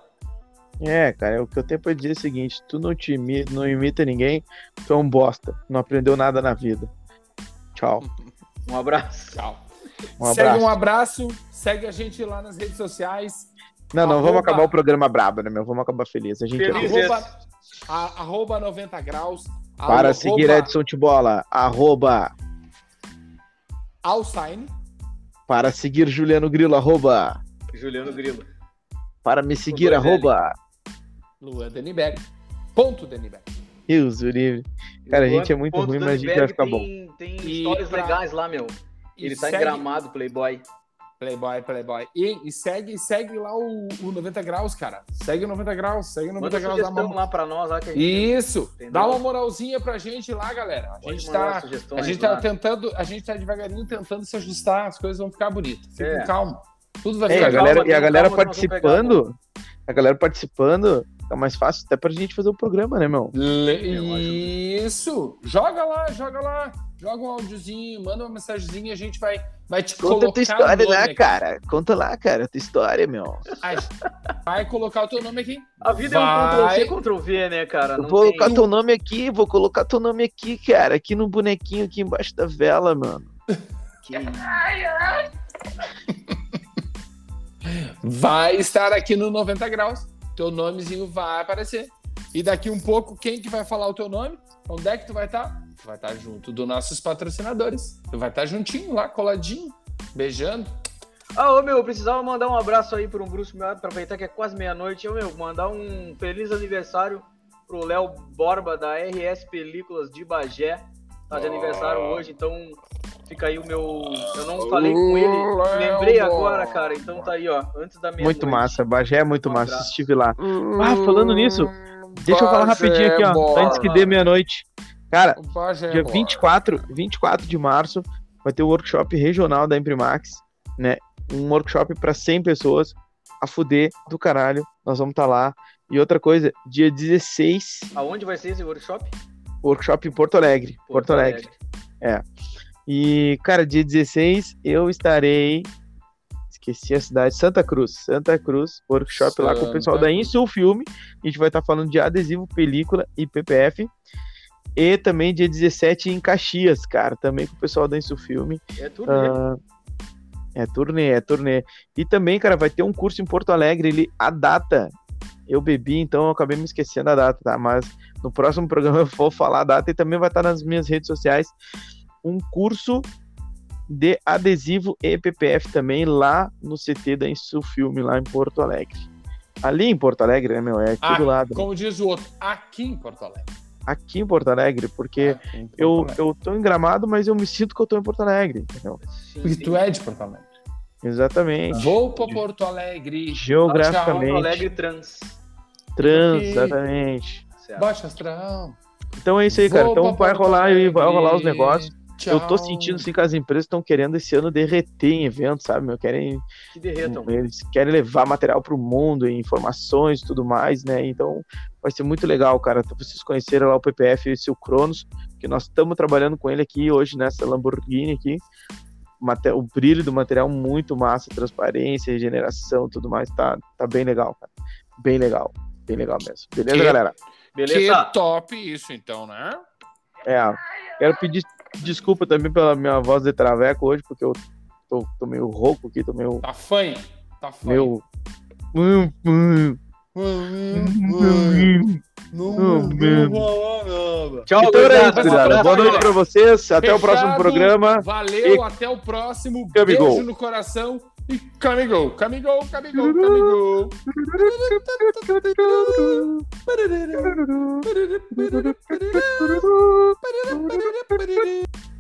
É, cara, o que eu tenho pra dizer é o seguinte: tu não, te imi- não imita ninguém, tu é um bosta. Não aprendeu nada na vida. Tchau.
Um abraço.
tchau.
Um
segue
abraço.
um abraço, segue a gente lá nas redes sociais,
Não, não, vamos
Arroba-
acabar o programa brabo, né, meu? Vamos acabar feliz. A gente
Feliz.
arroba, a- arroba 90 graus,
Para
arroba
seguir Edson Tibola, arroba.
Alsign,
Para seguir Juliano Grilo, arroba.
Juliano Grilo.
Para me seguir, arroba.
Luan Denibeg, ponto Denibeg.
Deus o livre. Cara, a
Luan
gente é muito ruim, mas a gente vai ficar bom.
tem, Tem
E
histórias
pra-
legais lá, meu.
E
Ele tá
segue-
em gramado, Playboy.
Playboy, Playboy. E, e segue, segue lá o, o 90 graus, cara. Segue o 90 graus, segue o 90
Manda
graus. Uma...
lá pra nós, lá que a gente
Isso,
Entendeu?
dá uma moralzinha pra gente lá, galera. A gente tá, a gente
lá.
tá tentando, a gente tá devagarinho tentando se ajustar, as coisas vão ficar bonitas. Fiquem
É.
calma. Tudo vai
É,
ficar
a galera,
calma,
e a galera
calma,
participando, a galera participando, fica mais fácil até pra gente fazer o programa, né, meu?
Le- Isso! Joga lá, joga lá. Joga um áudiozinho, manda uma mensagenzinha e a gente vai, vai te
Conta
colocar
a tua história lá,
aqui.
cara. Conta lá, cara, a tua história, meu.
Vai colocar o teu nome aqui.
A vida é um
Vai.
Ctrl-C, Ctrl-V, né, cara? Não
vou
tem-
colocar teu nome aqui, vou colocar teu nome aqui, cara, aqui no bonequinho aqui embaixo da vela, mano.
Que-
Vai estar aqui no 90 graus. Teu nomezinho vai aparecer. E daqui um pouco, quem que vai falar o teu nome? Onde é que tu vai estar? Tu vai estar junto dos nossos patrocinadores. Tu vai estar juntinho lá, coladinho, beijando.
Ah, ô meu, eu precisava mandar um abraço aí pro um Bruce meu, aproveitar que é quase meia-noite. Ô meu, mandar um feliz aniversário pro Léo Borba da RS Películas de Bagé. Tá de aniversário hoje, então fica aí o meu. Eu não falei com ele, lembrei agora, cara. Então tá aí, ó, antes da meia-noite.
Muito massa, Bagé é muito
Um
massa, estive lá. Ah, falando nisso, Deixa eu falar rapidinho aqui, ó,
bora.
antes que dê meia-noite. Cara,
Bagé,
dia
bora.
24, 24 de março vai ter o workshop regional da Imprimax, né? Um workshop para 100 pessoas, a fuder do caralho. Nós vamos estar lá. E outra coisa, dia 16,
Aonde vai ser esse workshop?
Workshop em Porto Alegre. Porto, Alegre. E, cara, dia 16 eu estarei. Esqueci a cidade, Santa Cruz. Santa Cruz, workshop lá com o pessoal
Santa
da Insul Filme. A gente vai estar falando de adesivo, película e PPF. E também dia 17 em Caxias, cara, também com o pessoal da Insul Filme.
É tudo, né?
Ah, é turnê, é turnê. E também, cara, vai ter um curso em Porto Alegre, ele, a data. Eu bebi, então eu acabei me esquecendo a data, tá? Mas no próximo programa eu vou falar a data e também vai estar nas minhas redes sociais um curso de adesivo e PPF também lá no CT da Insul Filme, lá em Porto Alegre. Ali em Porto Alegre, né, meu? É aqui
Ah,
do lado.
Como diz o outro, aqui em Porto Alegre.
Aqui em Porto Alegre, porque
Aqui em Porto
eu,
Alegre.
eu tô em Gramado, mas eu me sinto que eu tô em Porto Alegre, entendeu?
Porque tu é de Porto Alegre.
Exatamente.
Vou pra Porto Alegre.
Porto
Geograficamente.
Alegre trans.
Trans, exatamente.
Baixa astral.
Então é isso aí, cara.
Vou
Então vai
Porto
rolar aí, vai rolar os negócios. Eu tô
Tchau.
sentindo assim que as empresas estão querendo esse ano derreter em eventos, sabe? Meu? Querem,
Que derretam.
eles querem levar material pro mundo, informações e tudo mais, né? Então vai ser muito legal, cara. Vocês conheceram lá o PPF e o seu Cronos, que nós estamos trabalhando com ele aqui hoje nessa Lamborghini aqui. O brilho do material muito massa, transparência, regeneração, tudo mais, tá, tá bem legal, cara. Bem legal, bem legal mesmo. Beleza,
Que-
galera?
Beleza?
Que top isso, então, né?
É, quero pedir desculpa também pela minha voz de traveco hoje, porque eu tô, tô meio rouco aqui, tô meio.
Tá fanho. Tá fanho.
meio...
Não,
não
não,
vou
Tchau,
Então era isso, gurizada. Boa noite pra vocês. Até o próximo programa.
Valeu,
E-
até o próximo.
Camigol.
Beijo no coração. E camigol, camigol, camigol, camigol.